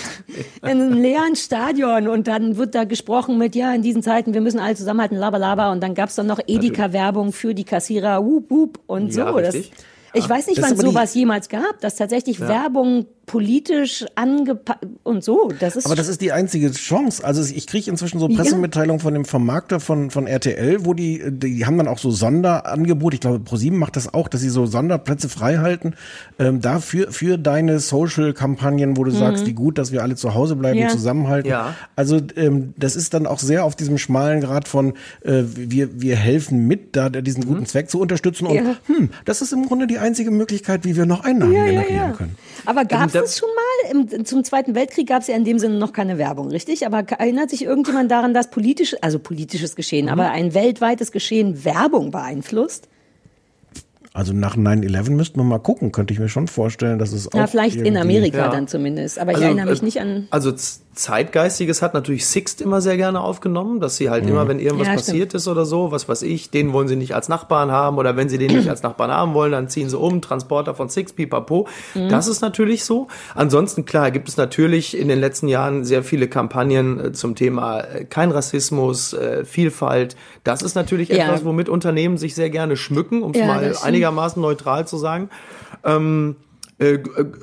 in einem leeren Stadion und dann wird da gesprochen mit, ja, in diesen Zeiten, wir müssen alle zusammenhalten, laber, laber. Und dann gab's dann noch Edeka-Werbung für die Kassierer, wup, wup und Ja, so. Das, ich weiß nicht, wann es sowas jemals gab, dass tatsächlich Werbung politisch angepasst und so. Das ist Aber das ist die einzige Chance. Also ich kriege inzwischen so Pressemitteilungen von dem Vermarkter von, von RTL, wo die, die haben dann auch so Sonderangebote. Ich glaube, ProSieben macht das auch, dass sie so Sonderplätze frei halten. Ähm, dafür für deine Social-Kampagnen, wo du sagst, wie gut, dass wir alle zu Hause bleiben, Ja. zusammenhalten. Ja. Also ähm, das ist dann auch sehr auf diesem schmalen Grad von äh, wir, wir helfen mit, da diesen guten Zweck zu unterstützen. Und Ja. hm, das ist im Grunde die einzige Möglichkeit, wie wir noch Einnahmen generieren können. Aber gab es schon mal? Im, zum Zweiten Weltkrieg gab es ja in dem Sinne noch keine Werbung, richtig? Aber erinnert sich irgendjemand daran, dass politisch, also politisches Geschehen, aber ein weltweites Geschehen Werbung beeinflusst? Also nach 9-11 müssten wir mal gucken, könnte ich mir schon vorstellen, dass es auch. Ja, vielleicht in Amerika Ja. dann zumindest. Aber ich erinnere mich äh, nicht an. Also Zeitgeistiges hat natürlich Sixt immer sehr gerne aufgenommen, dass sie halt immer, wenn irgendwas Ja, stimmt. passiert ist oder so, was weiß ich, den wollen sie nicht als Nachbarn haben oder wenn sie den nicht als Nachbarn haben wollen, dann ziehen sie um, Transporter von Sixt, pipapo. Mhm. Das ist natürlich so. Ansonsten, klar, gibt es natürlich in den letzten Jahren sehr viele Kampagnen äh, zum Thema äh, kein Rassismus, äh, Vielfalt. Das ist natürlich Ja. etwas, womit Unternehmen sich sehr gerne schmücken, um es Ja, mal einigermaßen neutral zu sagen. Ähm, äh, äh,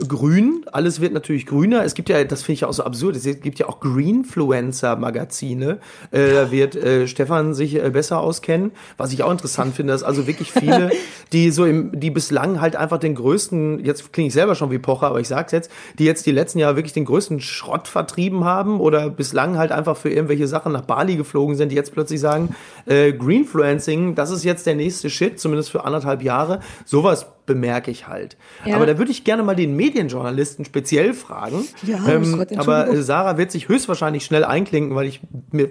grün, alles wird natürlich grüner. Es gibt ja, das finde ich ja auch so absurd, es gibt ja auch Greenfluencer-Magazine. Äh, da wird äh, Stefan sich äh, besser auskennen. Was ich auch interessant finde, dass also wirklich viele, die so im, die bislang halt einfach den größten, jetzt klinge ich selber schon wie Pocher, aber ich sag's jetzt, die jetzt die letzten Jahre wirklich den größten Schrott vertrieben haben oder bislang halt einfach für irgendwelche Sachen nach Bali geflogen sind, die jetzt plötzlich sagen, Greenfluencing, das ist jetzt der nächste Shit, zumindest für anderthalb Jahre. Sowas bemerke ich halt. Ja. Aber da würde ich gerne mal den Medienjournalisten speziell fragen. Ja, oh ähm, Gott, aber Sarah wird sich höchstwahrscheinlich schnell einklinken, weil ich mir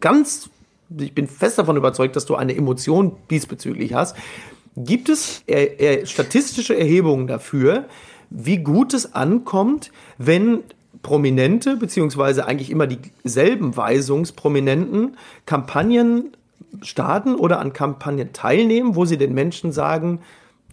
ganz, ich bin fest davon überzeugt, dass du eine Emotion diesbezüglich hast. Gibt es äh, äh, statistische Erhebungen dafür, wie gut es ankommt, wenn Prominente, beziehungsweise eigentlich immer dieselben Weisungsprominenten, Kampagnen starten oder an Kampagnen teilnehmen, wo sie den Menschen sagen,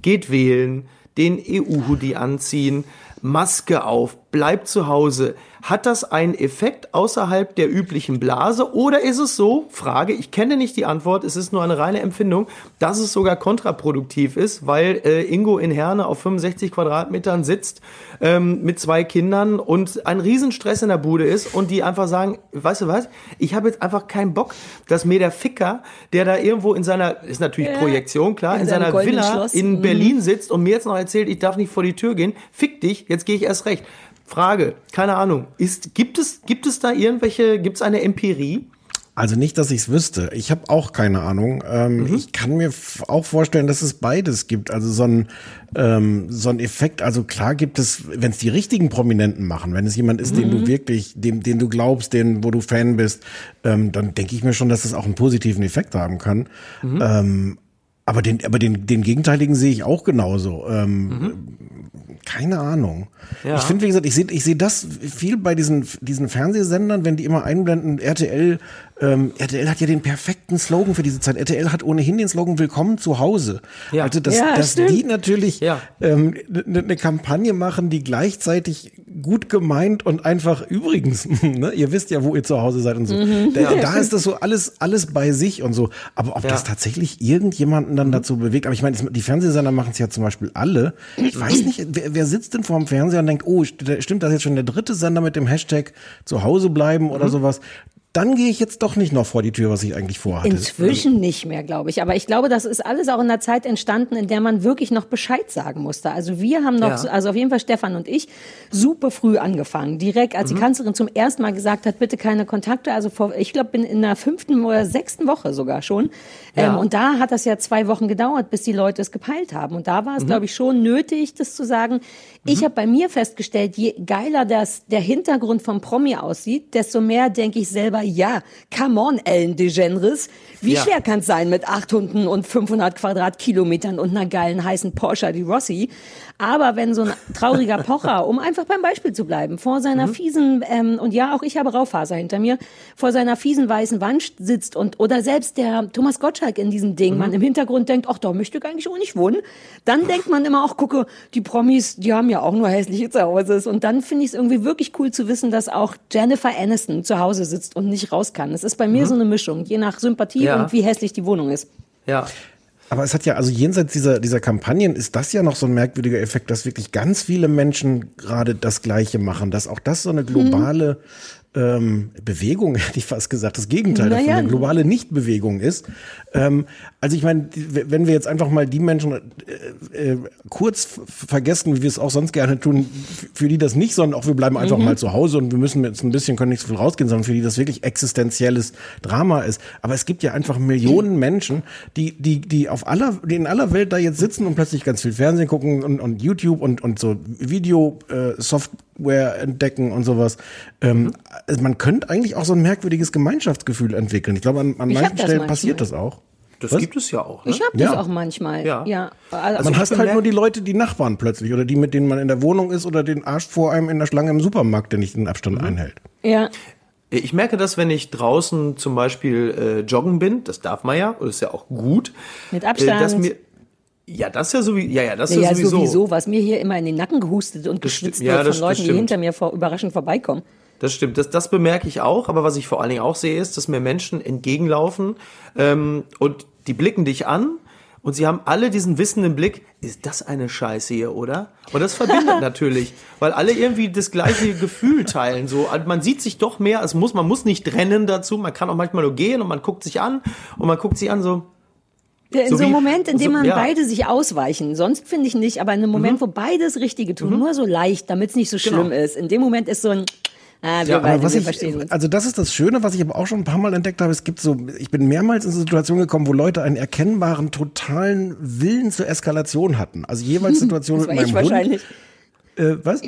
geht wählen, den EU-Hoodie anziehen, Maske auf, bleibt zu Hause. Hat das einen Effekt außerhalb der üblichen Blase oder ist es so, Frage, ich kenne nicht die Antwort, es ist nur eine reine Empfindung, dass es sogar kontraproduktiv ist, weil äh, Ingo in Herne auf 65 Quadratmetern sitzt ähm, mit zwei Kindern und ein Riesenstress in der Bude ist und die einfach sagen, weißt du was, ich habe jetzt einfach keinen Bock, dass mir der Ficker, der da irgendwo in seiner, ist natürlich Projektion, klar, in in, seiner Villa Schloss. in Mhm. Berlin sitzt und mir jetzt noch erzählt, ich darf nicht vor die Tür gehen, fick dich, jetzt gehe ich erst recht. Frage, keine Ahnung, ist, gibt es, gibt es da irgendwelche, gibt es eine Empirie? Also nicht, dass ich es wüsste. Ich habe auch keine Ahnung. Ähm, Mhm. Ich kann mir auch vorstellen, dass es beides gibt. Also so ein, ähm, so ein Effekt. Also klar gibt es, wenn es die richtigen Prominenten machen, wenn es jemand ist, den Mhm. du wirklich, dem, den du glaubst, den, wo du Fan bist, ähm, dann denke ich mir schon, dass es auch einen positiven Effekt haben kann. Mhm. Aber den, aber den, den gegenteiligen sehe ich auch genauso. Ähm, keine Ahnung. Ja. Ich finde, wie gesagt, ich sehe ich sehe das viel bei diesen, diesen Fernsehsendern, wenn die immer einblenden, RTL, ähm, RTL hat ja den perfekten Slogan für diese Zeit. RTL hat ohnehin den Slogan Willkommen zu Hause. Ja. Also, dass, Ja, dass stimmt. die natürlich Ja. ähm, eine ne Kampagne machen, die gleichzeitig gut gemeint und einfach übrigens, ne, ihr wisst ja, wo ihr zu Hause seid und so. Da, da ist das so alles, alles bei sich und so. Aber ob Ja. das tatsächlich irgendjemanden dann dazu bewegt, aber ich meine, die Fernsehsender machen es ja zum Beispiel alle. Ich weiß nicht, wer, wer sitzt denn vor dem Fernseher und denkt, oh, st- stimmt das jetzt schon der dritte Sender mit dem Hashtag zu Hause bleiben oder sowas? Dann gehe ich jetzt doch nicht noch vor die Tür, was ich eigentlich vorhatte. Inzwischen nicht mehr, glaube ich. Aber ich glaube, das ist alles auch in der Zeit entstanden, in der man wirklich noch Bescheid sagen musste. Also wir haben noch, Ja. so- also auf jeden Fall Stefan und ich, super früh angefangen. Direkt, als Mhm. die Kanzlerin zum ersten Mal gesagt hat, bitte keine Kontakte. Also vor, ich glaube, bin in der fünften oder sechsten Woche sogar schon. Ja. Ähm, und da hat das ja zwei Wochen gedauert, bis die Leute es gepeilt haben. Und da war Mhm. es, glaube ich, schon nötig, das zu sagen. Ich habe bei mir festgestellt, je geiler das der Hintergrund vom Promi aussieht, desto mehr denke ich selber, ja, come on, Ellen DeGeneres. Wie Ja. schwer kann es sein mit acht Hunden und 500 Quadratkilometern und einer geilen heißen Porsche di Rossi? Aber wenn so ein trauriger Pocher, um einfach beim Beispiel zu bleiben, vor seiner fiesen, ähm, und ja, auch ich habe Raufaser hinter mir, vor seiner fiesen weißen Wand sitzt und, oder selbst der Thomas Gottschalk in diesem Ding, man im Hintergrund denkt, ach, da möchte ich eigentlich auch nicht wohnen. Dann denkt man immer auch, gucke, die Promis, die haben ja auch nur hässliche Zuhauses. Und dann finde ich es irgendwie wirklich cool zu wissen, dass auch Jennifer Aniston zu Hause sitzt und nicht raus kann. Es ist bei mir so eine Mischung, je nach Sympathie Ja. und wie hässlich die Wohnung ist. Ja. Aber es hat ja, also jenseits dieser, dieser Kampagnen ist das ja noch so ein merkwürdiger Effekt, dass wirklich ganz viele Menschen gerade das Gleiche machen, dass auch das so eine globale ähm, Bewegung, hätte ich fast gesagt, das Gegenteil davon, Naja. eine globale Nichtbewegung ist. Ähm, also ich meine, wenn wir jetzt einfach mal die Menschen äh, äh, kurz vergessen, wie wir es auch sonst gerne tun, für die das nicht, sondern auch wir bleiben einfach mal zu Hause und wir müssen jetzt ein bisschen, können nicht so viel rausgehen, sondern für die das wirklich existenzielles Drama ist. Aber es gibt ja einfach Millionen Menschen, die, die, die auf aller, die in aller Welt da jetzt sitzen und plötzlich ganz viel Fernsehen gucken und, und YouTube und, und so Video, äh, Software entdecken und sowas. Ähm, also man könnte eigentlich auch so ein merkwürdiges Gemeinschaftsgefühl entwickeln. Ich glaube, an, an Ich manchen Stellen manchmal. passiert das auch. Das Was? gibt es ja auch. Ne? Ich habe das Ja. auch manchmal. Ja. Ja. Also, Man hasst halt nur die Leute, die Nachbarn plötzlich oder die, mit denen man in der Wohnung ist oder den Arsch vor einem in der Schlange im Supermarkt, der nicht den Abstand einhält. ja. Ich merke das, wenn ich draußen zum Beispiel äh, joggen bin, das darf man ja, und das ist ja auch gut. Mit Abstand. Äh, dass mir, ja, das ist ja sowieso. Ja, ja, das ist Ja, ja sowieso. sowieso, was mir hier immer in den Nacken gehustet und geschwitzt ja, wird von Leuten, die hinter mir vor, überraschend vorbeikommen. Das stimmt, das, das bemerke ich auch. Aber was ich vor allen Dingen auch sehe, ist, dass mir Menschen entgegenlaufen ähm, und die blicken dich an und sie haben alle diesen wissenden Blick, ist das eine Scheiße hier, oder? Und das verbindet natürlich, weil alle irgendwie das gleiche Gefühl teilen. So, Also man sieht sich doch mehr, es muss, man muss nicht rennen dazu, man kann auch manchmal nur gehen und man guckt sich an und man guckt sich an so, Ja, in So so, einem Moment, in dem so- man ja. beide sich ausweichen. Sonst finde ich nicht, aber in einem Moment, wo beide das Richtige tun, nur so leicht, damit es nicht so schlimm Genau. ist. In dem Moment ist so ein, ah, wir Ja, beide, was wir ich, verstehen also das ist das Schöne, was ich aber auch schon ein paar Mal entdeckt habe. Es gibt so, ich bin mehrmals in Situationen gekommen, wo Leute einen erkennbaren, totalen Willen zur Eskalation hatten. Also jeweils Situationen Das mit war meinem ich wahrscheinlich. Hund. Äh, was?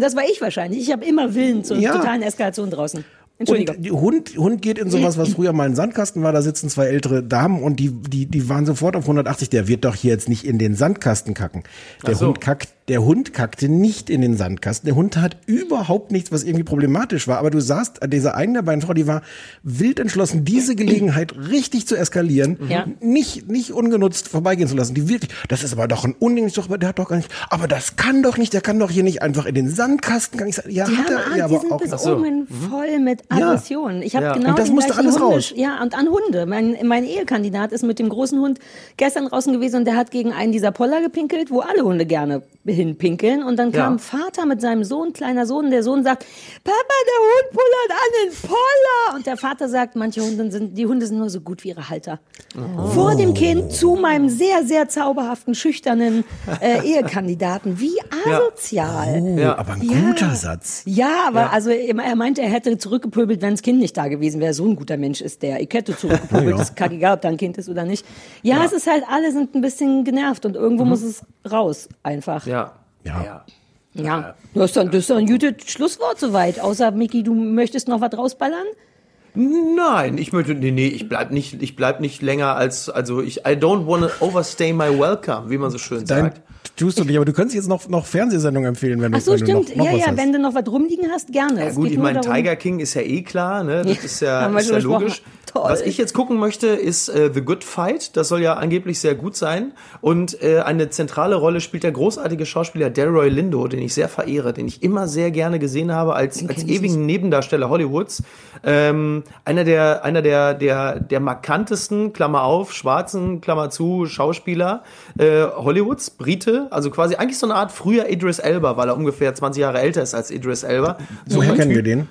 Das war ich wahrscheinlich. Ich habe immer Willen zur Ja. totalen Eskalation draußen. Entschuldigung. Und Hund, Hund geht in sowas, was früher mal ein Sandkasten war. Da sitzen zwei ältere Damen und die, die, die waren sofort auf 180. Der wird doch hier jetzt nicht in den Sandkasten kacken. Der so. Hund kackt, der Hund kackte nicht in den Sandkasten. Der Hund hat überhaupt nichts, was irgendwie problematisch war. Aber du sahst, diese eine der beiden Frau, die war wild entschlossen, diese Gelegenheit richtig zu eskalieren, Ja. nicht, nicht ungenutzt vorbeigehen zu lassen. Die wirklich, das ist aber doch ein Unding, doch, aber der hat doch gar nicht, aber das kann doch nicht, der kann doch hier nicht einfach in den Sandkasten. Kann ich sagen, ja, Die hat haben, er, ah, ja, die aber sind auch. bis so. oben voll mit Aggressionen. Ich habe Ja. genau Und das musste alles Hunde, raus. Ja, und an Hunde. Mein, mein Ehekandidat ist mit dem großen Hund gestern draußen gewesen und der hat gegen einen dieser Poller gepinkelt, wo alle Hunde gerne hinpinkeln. Und dann kam Ja. Vater mit seinem Sohn, kleiner Sohn, der Sohn sagt, Papa, der Hund pullert an den Poller. Und der Vater sagt, manche Hunde sind, die Hunde sind nur so gut wie ihre Halter. Vor dem Kind zu meinem sehr, sehr zauberhaften, schüchternen äh, Ehekandidaten. Wie asozial. Oh, Ja. aber ein Ja. guter Satz. Ja, aber Ja. also er meinte, er hätte zurückgepöbelt, wenn das Kind nicht da gewesen wäre. So ein guter Mensch ist der. Ich hätte zurückgepöbelt, Ja. ist kackegal, ob da ein Kind ist oder nicht. Ja, es ist halt, alle sind ein bisschen genervt und irgendwo muss es raus, einfach. Ja. Ja. ja. Ja. Das, ist dann, das ist doch ein gutes Schlusswort soweit. Außer, Miki, du möchtest noch was rausballern? Nein, ich möchte, nee, nee, ich bleib nicht, ich bleib nicht länger als, also ich, I don't wanna overstay my welcome, wie man so schön Dein, sagt. tust du nicht, aber du könntest jetzt noch, noch Fernsehsendungen empfehlen, wenn du, Ach so, wenn du stimmt. noch, noch ja, was ja, hast. wenn du noch was rumliegen hast, gerne. Ja gut, ich meine, Tiger King ist ja eh klar, ne? Das ist ja, ist ja logisch. Toll. Was ich jetzt gucken möchte, ist äh, The Good Fight. Das soll ja angeblich sehr gut sein. Und äh, eine zentrale Rolle spielt der großartige Schauspieler Delroy Lindo, den ich sehr verehre, den ich immer sehr gerne gesehen habe als, als ewigen Nebendarsteller Hollywoods. Ähm, einer der, einer der, der, der markantesten, Klammer auf, schwarzen, Klammer zu, Schauspieler äh, Hollywoods, Brite, also quasi eigentlich so eine Art früher Idris Elba, weil er ungefähr 20 Jahre älter ist als Idris Elba. Woher ein kennen wir den?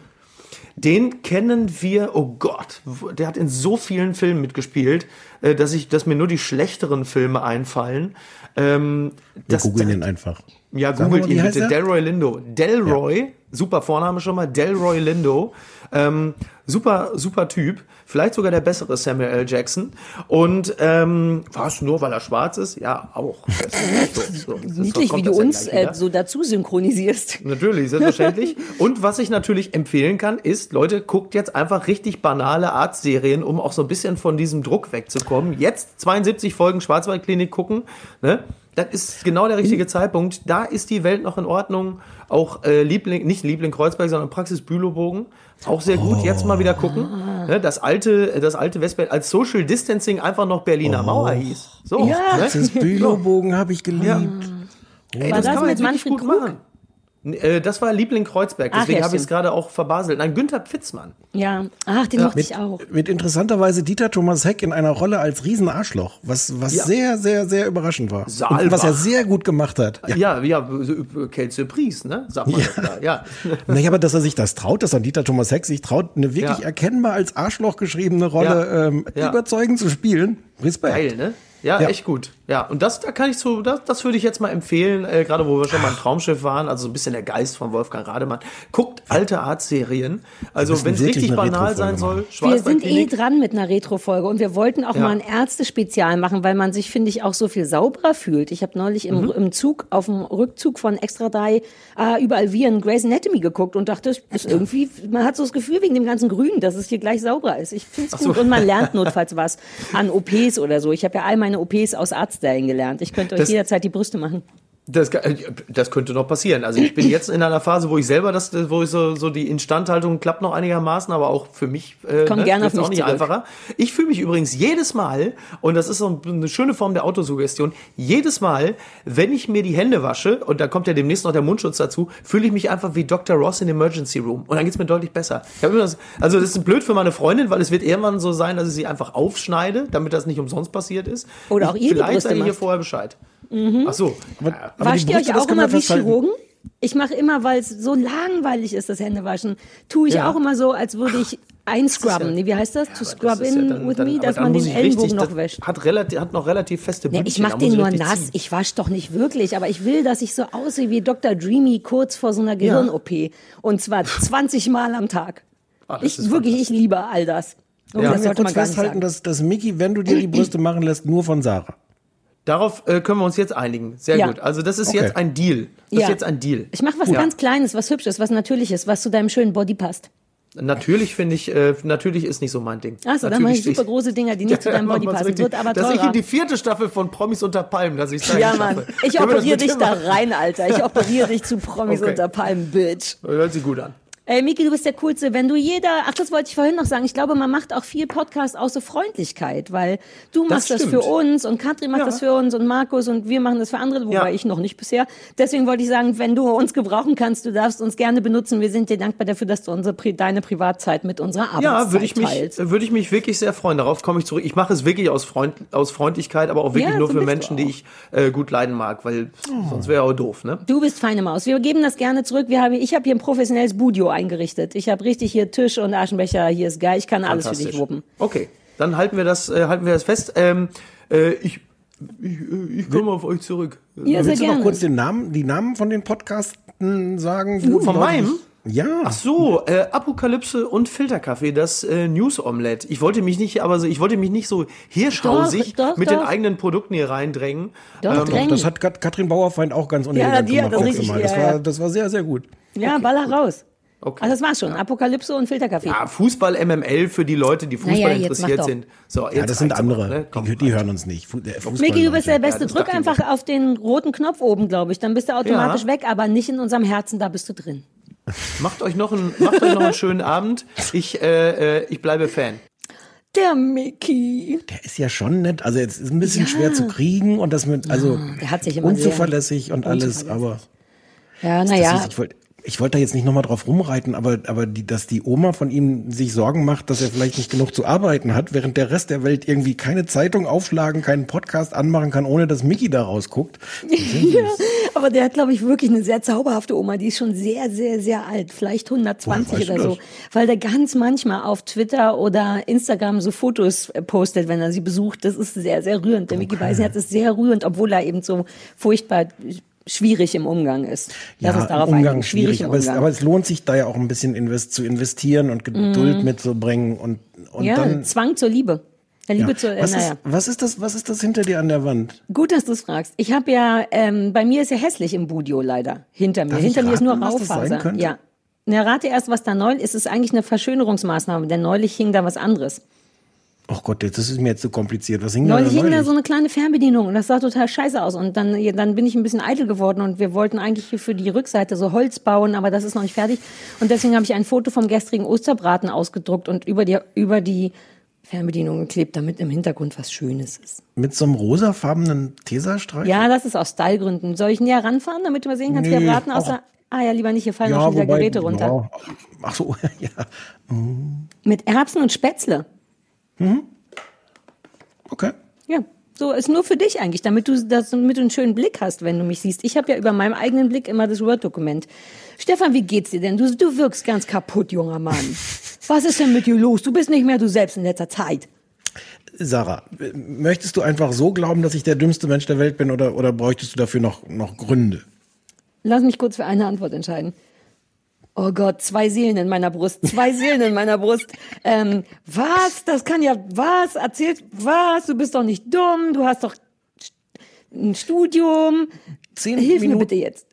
Den kennen wir, oh Gott, der hat in so vielen Filmen mitgespielt, äh, dass ich, dass mir nur die schlechteren Filme einfallen. Ähm, Wir das, googeln ihn einfach. ja, googelt ihn bitte. Delroy Lindo. Delroy, super Vorname schon mal, Delroy Lindo. Ähm, super, super Typ. Vielleicht sogar der bessere Samuel L. Jackson. Und ähm, was, nur weil er schwarz ist? Ja, auch. So, so, Niedlich, wie du ja uns wieder. äh, so dazu synchronisierst. Natürlich, selbstverständlich. Und was ich natürlich empfehlen kann, ist, Leute, guckt jetzt einfach richtig banale Arztserien, um auch so ein bisschen von diesem Druck wegzukommen. Jetzt 72 Folgen Schwarzwaldklinik gucken, ne? Das ist genau der richtige Zeitpunkt. Da ist die Welt noch in Ordnung. Auch äh, Liebling, nicht Liebling Kreuzberg, sondern Praxis Bülowbogen. Auch sehr gut. Jetzt mal wieder gucken. Ne? Das alte, das alte Westberlin als Social Distancing einfach noch Berliner Mauer hieß. So, Ja. ne? Das Bülobogen habe ich geliebt. Ey, War das kann man mit Manfred gut Krug? machen. Äh, das war Liebling Kreuzberg, deswegen ja, habe ich es gerade auch verbaselt. Nein, Günther Pfitzmann. Ja, ach, den mochte ich auch. Mit interessanterweise Dieter Thomas Heck in einer Rolle als Riesenarschloch, was, was Ja. sehr, sehr, sehr überraschend war. Saalbach. Und was er sehr gut gemacht hat. Ja, ja, ja Kelse Pries, ne? Sagt man Ja. das da. Ja. Naja, aber dass er sich das traut, dass er Dieter Thomas Heck sich traut, eine wirklich Ja. erkennbar als Arschloch geschriebene Rolle Ja. ähm, Ja. überzeugend zu spielen. Respekt. Geil, ne? Ja, Ja. echt gut. Ja, und das, da kann ich so, das, das würde ich jetzt mal empfehlen, äh, gerade wo wir schon mal im Traumschiff waren, also so ein bisschen der Geist von Wolfgang Rademann. Guckt alte Art-Serien. Also, wenn es richtig banal sein soll. Wir sind eh dran mit einer Retro-Folge und wir wollten auch Ja. mal ein Ärzte-Spezial machen, weil man sich, finde ich, auch so viel sauberer fühlt. Ich habe neulich Mhm. im, im Zug, auf dem Rückzug von Extra 3, äh, überall wie in Grey's Anatomy geguckt und dachte, es ist irgendwie, man hat so das Gefühl wegen dem ganzen Grün, dass es hier gleich sauberer ist. Ich finde es gut und man lernt notfalls was an OPs oder so. Ich habe ja all meine OPs aus Arztstellen gelernt. Ich könnte euch Das- jederzeit die Brüste machen. Das, äh, das könnte noch passieren. Also ich bin jetzt in einer Phase, wo ich selber das, wo ich so, so die Instandhaltung klappt noch einigermaßen, aber auch für mich äh, Komm gerne auf wird's auch mich nicht zurück. einfacher. Ich fühle mich übrigens jedes Mal, und das ist so eine schöne Form der Autosuggestion, jedes Mal, wenn ich mir die Hände wasche, und da kommt ja demnächst noch der Mundschutz dazu, fühle ich mich einfach wie Dr. Ross in Emergency Room. Und dann geht's mir deutlich besser. Ich immer das, also das ist blöd für meine Freundin, weil es wird irgendwann so sein, dass ich sie einfach aufschneide, damit das nicht umsonst passiert ist. Oder auch ich, ihr Vielleicht ich ihr macht. vorher Bescheid. Ach so. Aber, aber Wascht ihr euch auch immer wie. Chirurgen? Ich mache immer, weil es so langweilig ist, das Händewaschen, tue ich Ja. auch immer so, als würde ich einscrubben. ja- nee, wie heißt das? To Aber scrub das ist ja in dann- with dann- me, dass man den ich Ellenbogen richtig- noch wäscht. Hat, relativ, hat noch relativ feste Nee, Bündchen. ich da mache den ich nur nass. ziehen. Ich wasche doch nicht wirklich, aber ich will, dass ich so aussehe wie Dr. Dreamy kurz vor so einer Gehirn-OP. Und zwar 20 Mal am Tag. Ah, ich wirklich, ich liebe all das. Und Ja. das sollte kurz man nicht festhalten, dass, dass Mickey, wenn du dir die Brüste machen lässt, nur von Sarah. Darauf äh, können wir uns jetzt einigen. Sehr Ja. gut. Also das ist Okay. jetzt ein Deal. Das Ja. ist jetzt ein Deal. Ich mache was Ja. ganz Kleines, was Hübsches, was Natürliches, was zu deinem schönen Body passt. Natürlich finde ich, äh, natürlich ist nicht so mein Ding. Achso, dann mache ich super große Dinger, die nicht zu deinem Body passen. richtig. Wird aber Dass ich teurer. in die vierte Staffel von Promis unter Palmen, dass ich es Ja, Mann. Ich operiere dich da rein, Alter. Ich operiere dich zu Promis Okay. unter Palmen, Bitch. Hört sich gut an. Ey, Miki, du bist der Coolste. Wenn du jeder, ach, das wollte ich vorhin noch sagen. Ich glaube, man macht auch viel Podcast aus so Freundlichkeit, weil du machst das, stimmt. für uns und Katrin macht Ja. das für uns und Markus und wir machen das für andere, wobei Ja. ich noch nicht bisher. Deswegen wollte ich sagen, wenn du uns gebrauchen kannst, du darfst uns gerne benutzen. Wir sind dir dankbar dafür, dass du unsere, deine Privatzeit mit unserer Arbeitszeit Ja, würde ich mich, teilst. würde ich mich wirklich sehr freuen. Darauf komme ich zurück. Ich mache es wirklich aus, Freund, aus Freundlichkeit, aber auch wirklich Ja, nur so für Menschen, die ich äh, gut leiden mag, weil sonst wäre auch doof, ne? Du bist feine Maus. Wir geben das gerne zurück. Wir haben, ich habe hier ein professionelles Budio eingerichtet. Ich habe richtig hier Tisch und Aschenbecher. Hier ist geil. Ich kann alles für dich wuppen. Okay, dann halten wir das, äh, halten wir das fest. Ähm, äh, ich, ich, äh, ich komme auf euch zurück. Ja, Willst du noch kurz den Namen, die Namen von den Podcasten sagen? von meinem? Ja. Ach so, äh, Apokalypse und Filterkaffee, das äh, News Omelette. Ich wollte mich nicht, aber so, ich wollte mich nicht so hirschhausig Doch, doch, mit den doch. eigenen Produkten hier reindrängen. Doch, Ähm, drängen. Das hat Kat Katrin Bauerfeind auch ganz unelegant die hat gemacht. das richtig- immer. Das, ja, war, ja. das war sehr, sehr gut. Ja, baller raus. Okay. Also das war's schon. Apokalypse und Filterkaffee. ja, Fußball MML für die Leute, die Fußball Naja, interessiert sind. So, jetzt Ja, das sind andere. ne? Komm, die, die hören uns nicht. Fußball Miki, du bist der. Beste. das Drück einfach auf den roten Knopf oben, glaube ich. Dann bist du automatisch Ja. weg, aber nicht in unserem Herzen, da bist du drin. Macht euch noch einen, macht euch noch einen schönen Abend. Ich, äh, äh, ich bleibe Fan. Der Miki. Der ist ja schon nett. Also jetzt ist ein bisschen schwer zu kriegen und das mit, also der hat sich immer sehr unzuverlässig und alles, aber Ja, naja. Ich wollte da jetzt nicht nochmal drauf rumreiten, aber, aber die, dass die Oma von ihm sich Sorgen macht, dass er vielleicht nicht genug zu arbeiten hat, während der Rest der Welt irgendwie keine Zeitung aufschlagen, keinen Podcast anmachen kann, ohne dass Mickey da rausguckt. Ja, aber der hat, glaube ich, wirklich eine sehr zauberhafte Oma. Die ist schon sehr, sehr, sehr alt. Vielleicht 120 Woher weißt oder so. das? Weil der ganz manchmal auf Twitter oder Instagram so Fotos äh, postet, wenn er sie besucht. Das ist sehr, sehr rührend. Der Mickey Beisenherz ist sehr rührend, obwohl er eben so furchtbar schwierig im Umgang ist. Lass uns darauf Umgang einigen. schwierig, im aber es, Umgang. aber es lohnt sich da ja auch ein bisschen invest, zu investieren und Geduld mitzubringen und, und ja, dann. Zwang zur Liebe. Der Liebe Ja. zur, äh, was, naja. ist, was ist das? Was ist das hinter dir an der Wand? Gut, dass du es fragst. Ich habe ja, ähm, bei mir ist ja hässlich im Budio leider. Hinter mir. Darf Hinter mir ist nur raten, das sein Raufaser. Ja. Na, rate erst, was da neu ist. Es ist eigentlich eine Verschönerungsmaßnahme, denn neulich hing da was anderes. Ach Gott, jetzt- das ist mir jetzt zu kompliziert. Was hing da Neulich hing da neulich? so eine kleine Fernbedienung und das sah total scheiße aus. Und dann, ja, dann bin ich ein bisschen eitel geworden und wir wollten eigentlich hier für die Rückseite so Holz bauen, aber das ist noch nicht fertig. Und deswegen habe ich ein Foto vom gestrigen Osterbraten ausgedruckt und über die, über die Fernbedienung geklebt, damit im Hintergrund was Schönes ist. Mit so einem rosafarbenen Tesastreifen? Ja, das ist aus Stylegründen. Soll ich näher ranfahren, damit du mal sehen kannst, wie der Braten aussah? Ah ja, lieber nicht, hier fallen auch schon wieder Geräte runter. Ja, ach so, ja. Mit Erbsen und Spätzle. Okay. Ja, so ist nur für dich eigentlich, damit du, das, damit du einen schönen Blick hast, wenn du mich siehst. Ich habe ja über meinem eigenen Blick immer das Word-Dokument. Stefan, wie geht's dir denn? Du, du wirkst ganz kaputt, junger Mann. Was ist denn mit dir los? Du bist nicht mehr du selbst in letzter Zeit. Sarah, möchtest du einfach so glauben, dass ich der dümmste Mensch der Welt bin oder, oder bräuchtest du dafür noch, noch Gründe? Lass mich kurz für eine Antwort entscheiden. Oh Gott, zwei Seelen in meiner Brust, zwei Seelen in meiner Brust. Ähm, was? Das kann ja, was? Erzählt, was? Du bist doch nicht dumm, du hast doch ein Studium. Zehn Hilf mir Minuten- bitte jetzt.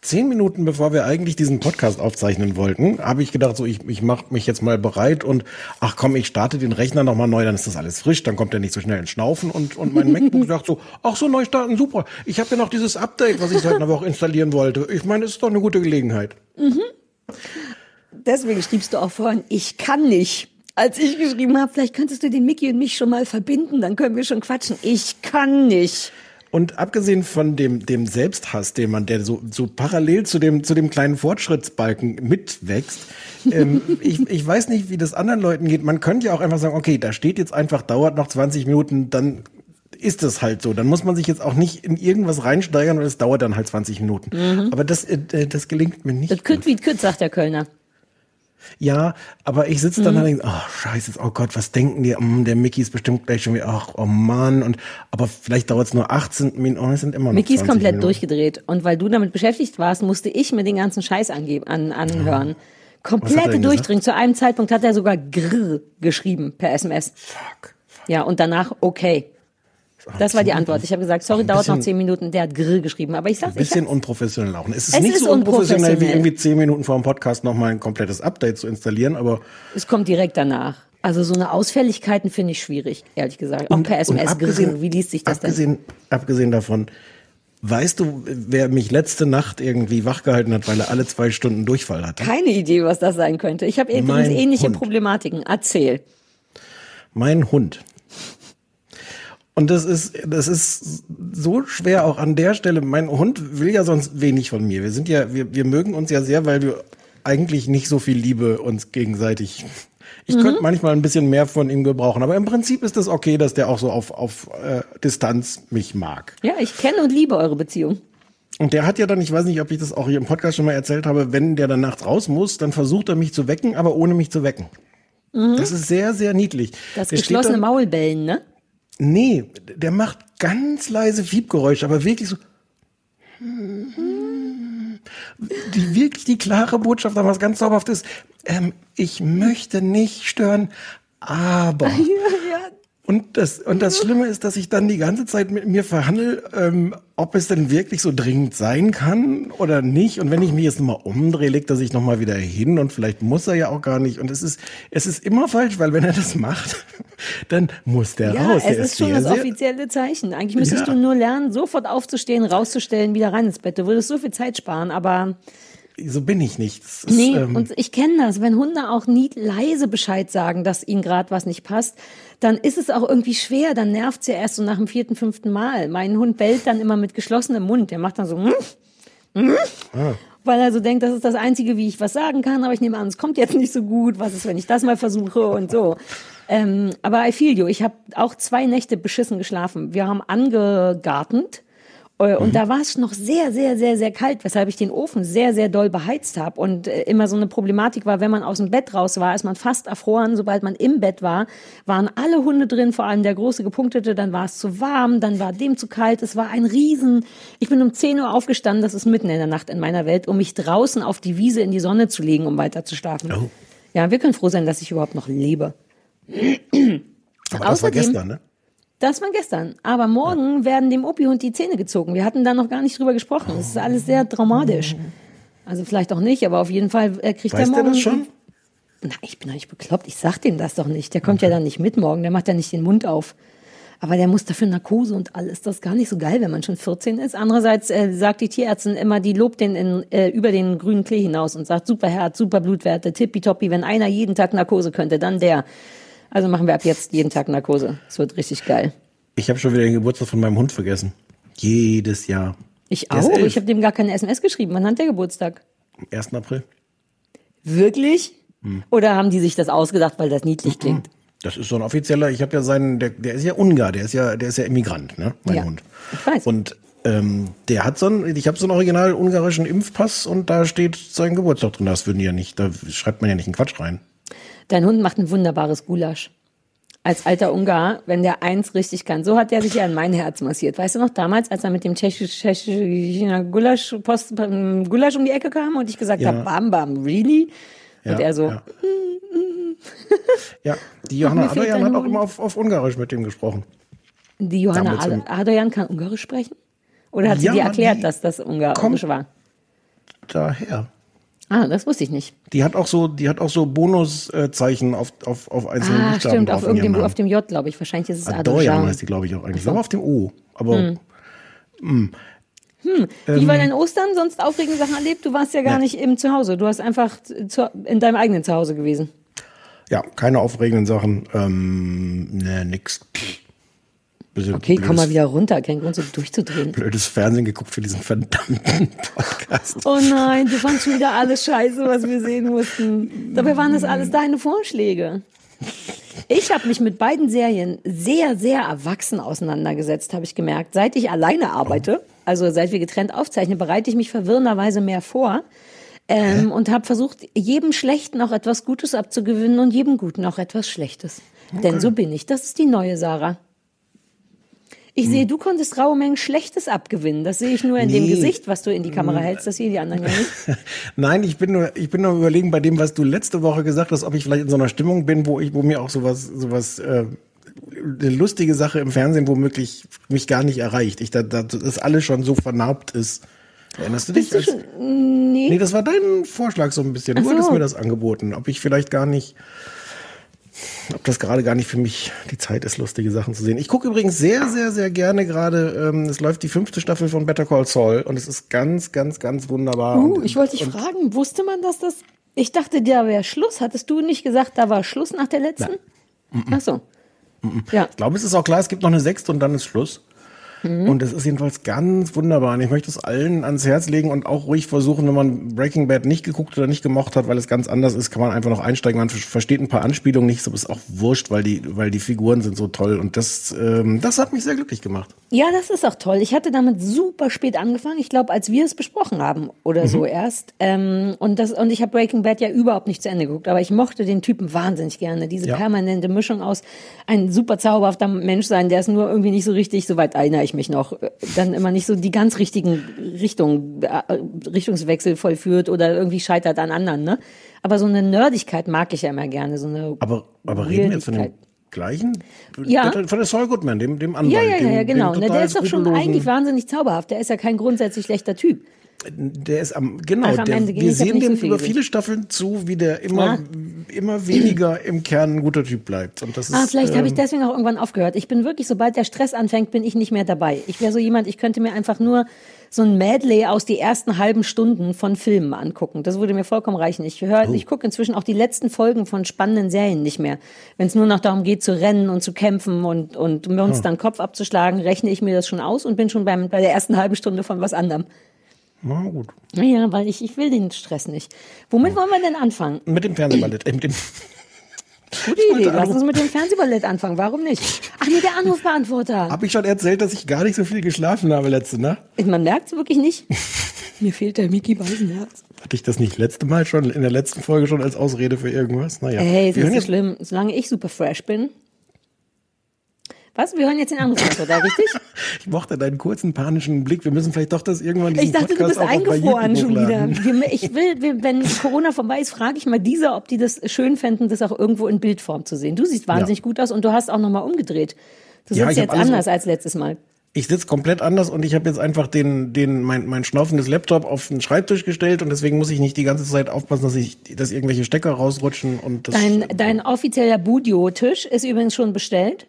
Zehn Minuten bevor wir eigentlich diesen Podcast aufzeichnen wollten, habe ich gedacht, so ich, ich mache mich jetzt mal bereit und ach komm, ich starte den Rechner nochmal neu, dann ist das alles frisch, dann kommt er nicht so schnell ins Schnaufen und, und mein MacBook sagt so, ach so, neu starten, super. Ich habe ja noch dieses Update, was ich seit einer Woche installieren wollte. Ich meine, es ist doch eine gute Gelegenheit. Deswegen schriebst du auch vorhin, ich kann nicht. Als ich geschrieben habe, vielleicht könntest du den Mickey und mich schon mal verbinden, dann können wir schon quatschen. Ich kann nicht. Und abgesehen von dem, dem Selbsthass, den man, der so, so parallel zu dem, zu dem kleinen Fortschrittsbalken mitwächst, ähm, ich, ich weiß nicht, wie das anderen Leuten geht. Man könnte ja auch einfach sagen, okay, da steht jetzt einfach, dauert noch 20 Minuten, dann ist es halt so. Dann muss man sich jetzt auch nicht in irgendwas reinsteigern und es dauert dann halt 20 Minuten. Aber das, äh, das gelingt mir nicht. Das kütt wie kütt, sagt der Kölner. Ja, aber ich sitze dann da und denke, oh scheiße, oh Gott, was denken die? Hm, der Mickey ist bestimmt gleich schon wieder, ach, oh Mann. Und, aber vielleicht dauert es nur 18 Minuten, oh, es sind immer noch Mickey ist 20 komplett Minuten. durchgedreht. Und weil du damit beschäftigt warst, musste ich mir den ganzen Scheiß angeben, an, anhören. Er Komplette denn Durchdringen. Zu einem Zeitpunkt hat er sogar grr geschrieben per SMS. Fuck. Ja, und danach okay. Das war die Antwort. Ich habe gesagt, sorry, ein dauert noch zehn Minuten. Der hat grr geschrieben. Aber ich Ein sag's, ich bisschen hab's. unprofessionell auch. Es ist Es nicht ist so unprofessionell, wie unprofessionell. irgendwie 10 Minuten vor dem Podcast nochmal ein komplettes Update zu installieren, aber Es kommt direkt danach. Also so eine Ausfälligkeiten finde ich schwierig, ehrlich gesagt. Auch per SMS. grr. Wie liest sich das denn? abgesehen, Abgesehen davon, weißt du, wer mich letzte Nacht irgendwie wachgehalten hat, weil er alle zwei Stunden Durchfall hatte? Keine Idee, was das sein könnte. Ich habe übrigens ähnliche Hund. Problematiken. Erzähl. Mein Hund. Und das ist, das ist so schwer auch an der Stelle. Mein Hund will ja sonst wenig von mir. Wir sind ja, wir, wir mögen uns ja sehr, weil wir eigentlich nicht so viel Liebe uns gegenseitig. Ich könnte manchmal ein bisschen mehr von ihm gebrauchen, aber im Prinzip ist es okay, dass der auch so auf, auf äh, Distanz mich mag. Ja, ich kenne und liebe eure Beziehung. Und der hat ja dann, ich weiß nicht, ob ich das auch hier im Podcast schon mal erzählt habe, wenn der dann nachts raus muss, dann versucht er mich zu wecken, aber ohne mich zu wecken. Das ist sehr, sehr niedlich. Das Der geschlossene dann- Maulbellen, ne? Nee, der macht ganz leise Fiebgeräusche, aber wirklich so. Die wirklich die klare Botschaft, aber was ganz zauberhaft ist, ähm, ich möchte nicht stören, aber. Und das, und das Schlimme ist, dass ich dann die ganze Zeit mit mir verhandle, ähm, ob es denn wirklich so dringend sein kann oder nicht. Und wenn ich mich jetzt nochmal umdrehe, legt er sich nochmal wieder hin und vielleicht muss er ja auch gar nicht. Und es ist, es ist immer falsch, weil wenn er das macht, dann muss der Ja, raus. es Der ist schon das offizielle Zeichen. Eigentlich müsstest Ja. du nur lernen, sofort aufzustehen, rauszustellen, wieder rein ins Bett. Du würdest so viel Zeit sparen, aber So bin ich nicht. Das ist, nee, ähm, und ich kenne das, wenn Hunde auch nie leise Bescheid sagen, dass ihnen gerade was nicht passt, dann ist es auch irgendwie schwer, dann nervt's ja erst so nach dem vierten, fünften Mal. Mein Hund bellt dann immer mit geschlossenem Mund, der macht dann so hm, hm, Ah. weil er so denkt, das ist das Einzige, wie ich was sagen kann, aber ich nehme an, es kommt jetzt nicht so gut, was ist, wenn ich das mal versuche und so. Ähm, aber I feel you, ich habe auch zwei Nächte beschissen geschlafen. Wir haben angegartend äh, und da war es noch sehr, sehr, sehr, sehr kalt, weshalb ich den Ofen sehr, sehr doll beheizt habe. Und äh, immer so eine Problematik war, wenn man aus dem Bett raus war, ist man fast erfroren. Sobald man im Bett war, waren alle Hunde drin, vor allem der große gepunktete, dann war es zu warm, dann war dem zu kalt. Es war ein Riesen. Ich bin um 10 Uhr aufgestanden, das ist mitten in der Nacht in meiner Welt, um mich draußen auf die Wiese in die Sonne zu legen, um weiter zu schlafen. Oh. Ja, wir können froh sein, dass ich überhaupt noch lebe. aber das war außerdem- gestern, ne? Das war gestern. Aber morgen werden dem Opi-Hund die Zähne gezogen. Wir hatten da noch gar nicht drüber gesprochen. Das ist alles sehr dramatisch. Also vielleicht auch nicht, aber auf jeden Fall äh, kriegt Weiß er der morgen. das schon? Na, ich bin doch nicht bekloppt. Ich sag dem das doch nicht. Der kommt ja dann nicht mit morgen. Der macht ja nicht den Mund auf. Aber der muss dafür Narkose und alles. Das ist gar nicht so geil, wenn man schon 14 ist. Andererseits äh, sagt die Tierärztin immer, die lobt den in, äh, über den grünen Klee hinaus und sagt, super Herz, super Blutwerte, tippitoppi. Wenn einer jeden Tag Narkose könnte, dann der. Also machen wir ab jetzt jeden Tag Narkose. Es wird richtig geil. Ich habe schon wieder den Geburtstag von meinem Hund vergessen. Jedes Jahr. Ich Der auch. Ich habe dem gar keine SMS geschrieben. Wann hat der Geburtstag? Am 1. April. Wirklich? Hm. Oder haben die sich das ausgedacht, weil das niedlich klingt? Das ist so ein offizieller, ich habe ja seinen, der, der ist ja Ungar, der ist ja, der ist ja Immigrant, ne? Mein Ja, Hund. ich weiß. Und ähm, der hat so einen, ich habe so einen original ungarischen Impfpass und da steht sein Geburtstag drin. Das würden die ja nicht, da schreibt man ja nicht einen Quatsch rein. Dein Hund macht ein wunderbares Gulasch. Als alter Ungar, wenn der eins richtig kann. So hat der sich ja in mein Herz massiert. Weißt du noch, damals, als er mit dem tschechischen Gulasch, Post, ähm, Gulasch um die Ecke kam und ich gesagt Ja. habe, bam, bam, really? Ja, und er so, Ja, ja die Johanna dein hat auch immer auf, auf Ungarisch mit dem gesprochen. die Johanna Damals im- Ad- Adrian kann Ungarisch sprechen? Oder hat sie Ja, dir erklärt, dass das Ungarisch war? Daher. Ah, das wusste ich nicht. Die hat auch so, die hat auch so Bonuszeichen auf, auf, auf einzelnen Ah, Buchstaben stimmt, auf, Namen. auf dem J, glaube ich. Wahrscheinlich ist es Adorjan. heißt die, glaube ich, auch eigentlich. Aber auf dem O. Aber Wie war dein Ostern? Sonst aufregende Sachen erlebt? Du warst ja gar Ja. nicht im Zuhause. Du hast einfach zu, in deinem eigenen Zuhause gewesen. ja, keine aufregenden Sachen. Ähm, ne, nix. Bisschen Okay, komm mal blödes- wieder runter. Kein Grund, so durchzudrehen. Blödes Fernsehen geguckt für diesen verdammten Podcast. Oh nein, du fandst schon wieder alles scheiße, was wir sehen mussten. Dabei waren das alles deine Vorschläge. Ich habe mich mit beiden Serien sehr, sehr erwachsen auseinandergesetzt, habe ich gemerkt. Seit ich alleine arbeite, also seit wir getrennt aufzeichnen, bereite ich mich verwirrenderweise mehr vor. Ähm, und habe versucht, jedem Schlechten auch etwas Gutes abzugewinnen und jedem Guten auch etwas Schlechtes. Denn so bin ich. Das ist die neue Sarah. Ich sehe, du konntest raue Mengen Schlechtes abgewinnen. Das sehe ich nur in dem Nee. Gesicht, was du in die Kamera hältst. Das sehen die anderen ja nicht. Nein, ich bin nur, ich bin nur überlegen bei dem, was du letzte Woche gesagt hast, ob ich vielleicht in so einer Stimmung bin, wo ich, wo mir auch sowas, sowas, äh, eine lustige Sache im Fernsehen womöglich mich gar nicht erreicht. Ich, da, da, das alles schon so vernarbt ist. Erinnerst du dich? Bist du Als- nee. Nee, das war dein Vorschlag so ein bisschen. Du so. hattest mir das angeboten. Ob ich vielleicht gar nicht, ob das gerade gar nicht für mich die Zeit ist, lustige Sachen zu sehen. Ich gucke übrigens sehr, sehr, sehr gerne gerade, ähm, es läuft die fünfte Staffel von Better Call Saul und es ist ganz, ganz, ganz wunderbar. Uh, Und- ich wollte dich fragen, wusste man, dass das. Ich dachte, da wäre Schluss. Hattest du nicht gesagt, da war Schluss nach der letzten? Ach so. Ja. Ich glaube, es ist auch klar, es gibt noch eine sechste und dann ist Schluss. Mhm. Und es ist jedenfalls ganz wunderbar. Und ich möchte es allen ans Herz legen und auch ruhig versuchen, wenn man Breaking Bad nicht geguckt oder nicht gemocht hat, weil es ganz anders ist, kann man einfach noch einsteigen. Man ver- versteht ein paar Anspielungen nicht, so ist auch wurscht, weil die, weil die Figuren sind so toll. Und das, ähm, das hat mich sehr glücklich gemacht. Ja, das ist auch toll. Ich hatte damit super spät angefangen. Ich glaube, als wir es besprochen haben oder so erst. Ähm, und das und ich habe Breaking Bad ja überhaupt nicht zu Ende geguckt, aber ich mochte den Typen wahnsinnig gerne. Diese Ja. permanente Mischung aus ein super zauberhafter Mensch sein, der ist nur irgendwie nicht so richtig, soweit erinnere ich mich noch, äh, dann immer nicht so die ganz richtigen Richtungen, äh, Richtungswechsel vollführt oder irgendwie scheitert an anderen. Ne? Aber so eine Nerdigkeit mag ich ja immer gerne. So eine Aber, aber reden wir jetzt von dem gleichen? Ja. Von der Saul Goodman, dem, dem Anwalt. Ja, ja, ja, ja, genau. Dem Na, der ist doch schon eigentlich wahnsinnig zauberhaft. Der ist ja kein grundsätzlich schlechter Typ. Der ist am, genau, Ach, am der, wir sehen nicht so viel über viele Staffeln zu, wie der immer, Ah. immer weniger im Kern ein guter Typ bleibt. Und das ist, Ah, vielleicht habe ich ähm, deswegen auch irgendwann aufgehört. Ich bin wirklich, sobald der Stress anfängt, bin ich nicht mehr dabei. Ich wäre so jemand, ich könnte mir einfach nur so ein Medley aus die ersten halben Stunden von Filmen angucken. Das würde mir vollkommen reichen. Ich höre, ich gucke inzwischen auch die letzten Folgen von spannenden Serien nicht mehr. Wenn es nur noch darum geht, zu rennen und zu kämpfen und, und Monstern Kopf abzuschlagen, rechne ich mir das schon aus und bin schon beim, bei der ersten halben Stunde von was anderem. Na gut. Naja, weil ich, ich will den Stress nicht. Womit wollen wir denn anfangen? Mit dem Fernsehballett. Äh, mit dem, Gute Idee. Lass uns mit dem Fernsehballett anfangen. Warum nicht? Ach nee, der Anrufbeantworter. habe ich schon erzählt, dass ich gar nicht so viel geschlafen habe letzte Nacht? Man merkt es wirklich nicht. Mir fehlt der Mickey Beisenherz. Hatte ich das nicht letzte Mal schon, in der letzten Folge schon als Ausrede für irgendwas? Naja. Hey, ist nicht so schlimm. Solange ich super fresh bin. Was? Wir hören jetzt den Anrufbeantworter, richtig? ich mochte deinen kurzen panischen Blick. Wir müssen vielleicht doch das irgendwann diesen Ich dachte, du Podcast bist auf bei eingefroren schon wieder. Wir- Ich will, wir- wenn Corona vorbei ist, frage ich mal dieser, ob die das schön fänden, das auch irgendwo in Bildform zu sehen. Du siehst wahnsinnig Ja. gut aus und du hast auch nochmal umgedreht. Du Ja, sitzt jetzt anders als letztes Mal. Ich sitze komplett anders und ich habe jetzt einfach den, den, mein, mein schnaufendes Laptop auf den Schreibtisch gestellt und deswegen muss ich nicht die ganze Zeit aufpassen, dass ich, dass irgendwelche Stecker rausrutschen und das. Dein, dein offizieller Budio-Tisch ist übrigens schon bestellt.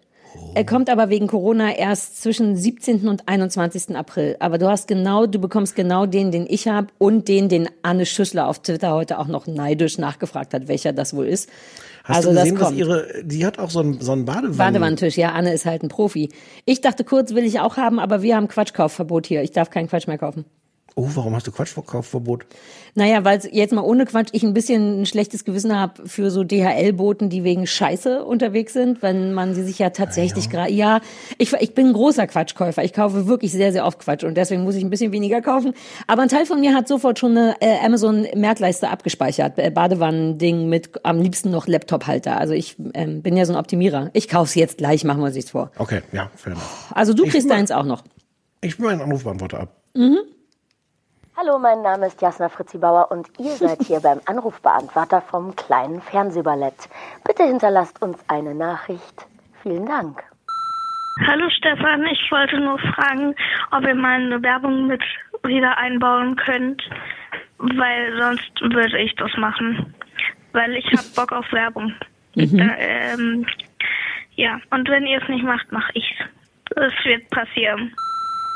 Er kommt aber wegen Corona erst zwischen 17. und 21. April. Aber du hast genau, du bekommst genau den, den ich habe und den, den Anne Schüssler auf Twitter heute auch noch neidisch nachgefragt hat, welcher das wohl ist. Hast also du gesehen, das dass kommt. ihre, die hat auch so einen, so einen Badewannen. Badewannentisch, ja, Anne ist halt ein Profi. Ich dachte kurz, will ich auch haben, aber wir haben Quatschkaufverbot hier. Ich darf keinen Quatsch mehr kaufen. Oh, warum hast du Quatschverkaufverbot? Naja, weil jetzt mal ohne Quatsch ich ein bisschen ein schlechtes Gewissen habe für so DHL-Boten, die wegen Scheiße unterwegs sind, wenn man sie sich ja tatsächlich gerade. Ja, ich, ich bin ein großer Quatschkäufer. Ich kaufe wirklich sehr, sehr oft Quatsch und deswegen muss ich ein bisschen weniger kaufen. Aber ein Teil von mir hat sofort schon eine äh, Amazon-Merkleiste abgespeichert. Äh, Badewannending mit am liebsten noch Laptop-Halter. Also ich ähm, bin ja so ein Optimierer. Ich kauf's jetzt gleich, machen wir uns nichts vor. Okay, ja, fair enough. Also du kriegst deins auch noch. Ich spiele meinen Anrufbeantworter ab. Hallo, mein Name ist Jasna Fritzi Bauer und ihr seid hier beim Anrufbeantworter vom kleinen Fernsehballett. Bitte hinterlasst uns eine Nachricht. Vielen Dank. Hallo Stefan, ich wollte nur fragen, ob ihr mal eine Werbung mit wieder einbauen könnt, weil sonst würde ich das machen. Weil ich habe Bock auf Werbung. Mhm. Äh, ähm, ja, und wenn ihr es nicht macht, mache ich's. Es wird passieren.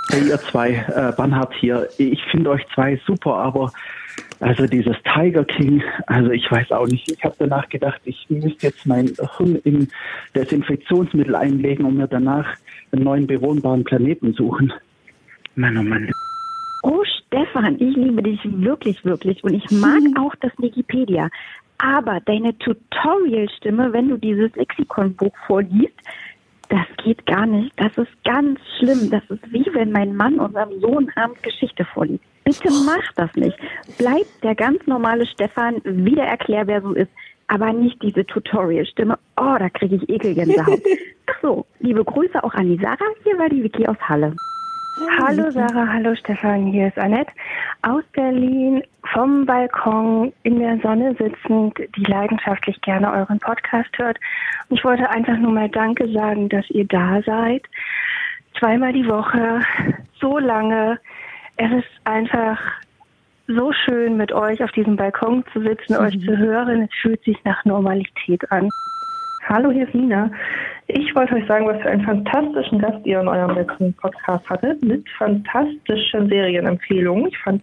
Hey, ihr zwei, äh, Bernhard hier. Ich finde euch zwei super, aber also dieses Tiger King, also ich weiß auch nicht. Ich habe danach gedacht, ich müsste jetzt mein Hirn in Desinfektionsmittel einlegen und mir danach einen neuen bewohnbaren Planeten suchen. Mann, oh Mann. Oh, Stefan, ich liebe dich wirklich, wirklich. Und ich mag auch das Wikipedia. Aber deine Tutorial-Stimme, wenn du dieses Lexikonbuch vorliest, das geht gar nicht. Das ist ganz schlimm. Das ist wie wenn mein Mann unserem Sohn abends Geschichte vorliest. Bitte mach das nicht. Bleib der ganz normale Stefan, wieder erklär, wer so ist. Aber nicht diese Tutorial-Stimme. Oh, da kriege ich Ekelgänsehaut. Ach so, liebe Grüße auch an die Sarah. Hier war die Vicky aus Halle. Hallo Sarah, hallo Stefan, hier ist Annette aus Berlin vom Balkon in der Sonne sitzend, die leidenschaftlich gerne euren Podcast hört. Und ich wollte einfach nur mal Danke sagen, dass ihr da seid. Zweimal die Woche, so lange. Es ist einfach so schön, mit euch auf diesem Balkon zu sitzen, euch zu hören. Es fühlt sich nach Normalität an. Hallo, hier ist Nina. Ich wollte euch sagen, was für einen fantastischen Gast ihr in eurem letzten Podcast hattet, mit fantastischen Serienempfehlungen. Ich fand,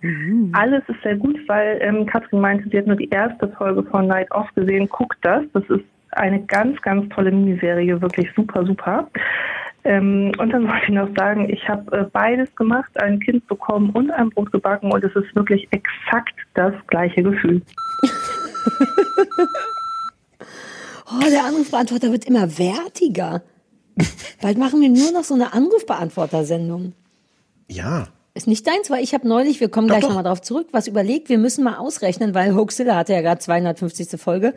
alles ist sehr gut, weil ähm, Katrin meinte, sie hat nur die erste Folge von Night Off gesehen. Guckt das. Das ist eine ganz, ganz tolle Miniserie, wirklich super, super. Ähm, und dann wollte ich noch sagen, ich habe äh, beides gemacht, ein Kind bekommen und ein Brot gebacken und es ist wirklich exakt das gleiche Gefühl. Oh, der Anrufbeantworter wird immer wertiger. Bald machen wir nur noch so eine Anrufbeantworter-Sendung. Ja. Ist nicht deins, weil ich habe neulich, wir kommen Doch, gleich nochmal drauf zurück, was überlegt. Wir müssen mal ausrechnen, weil Hoaxilla hatte ja gerade 250. Folge.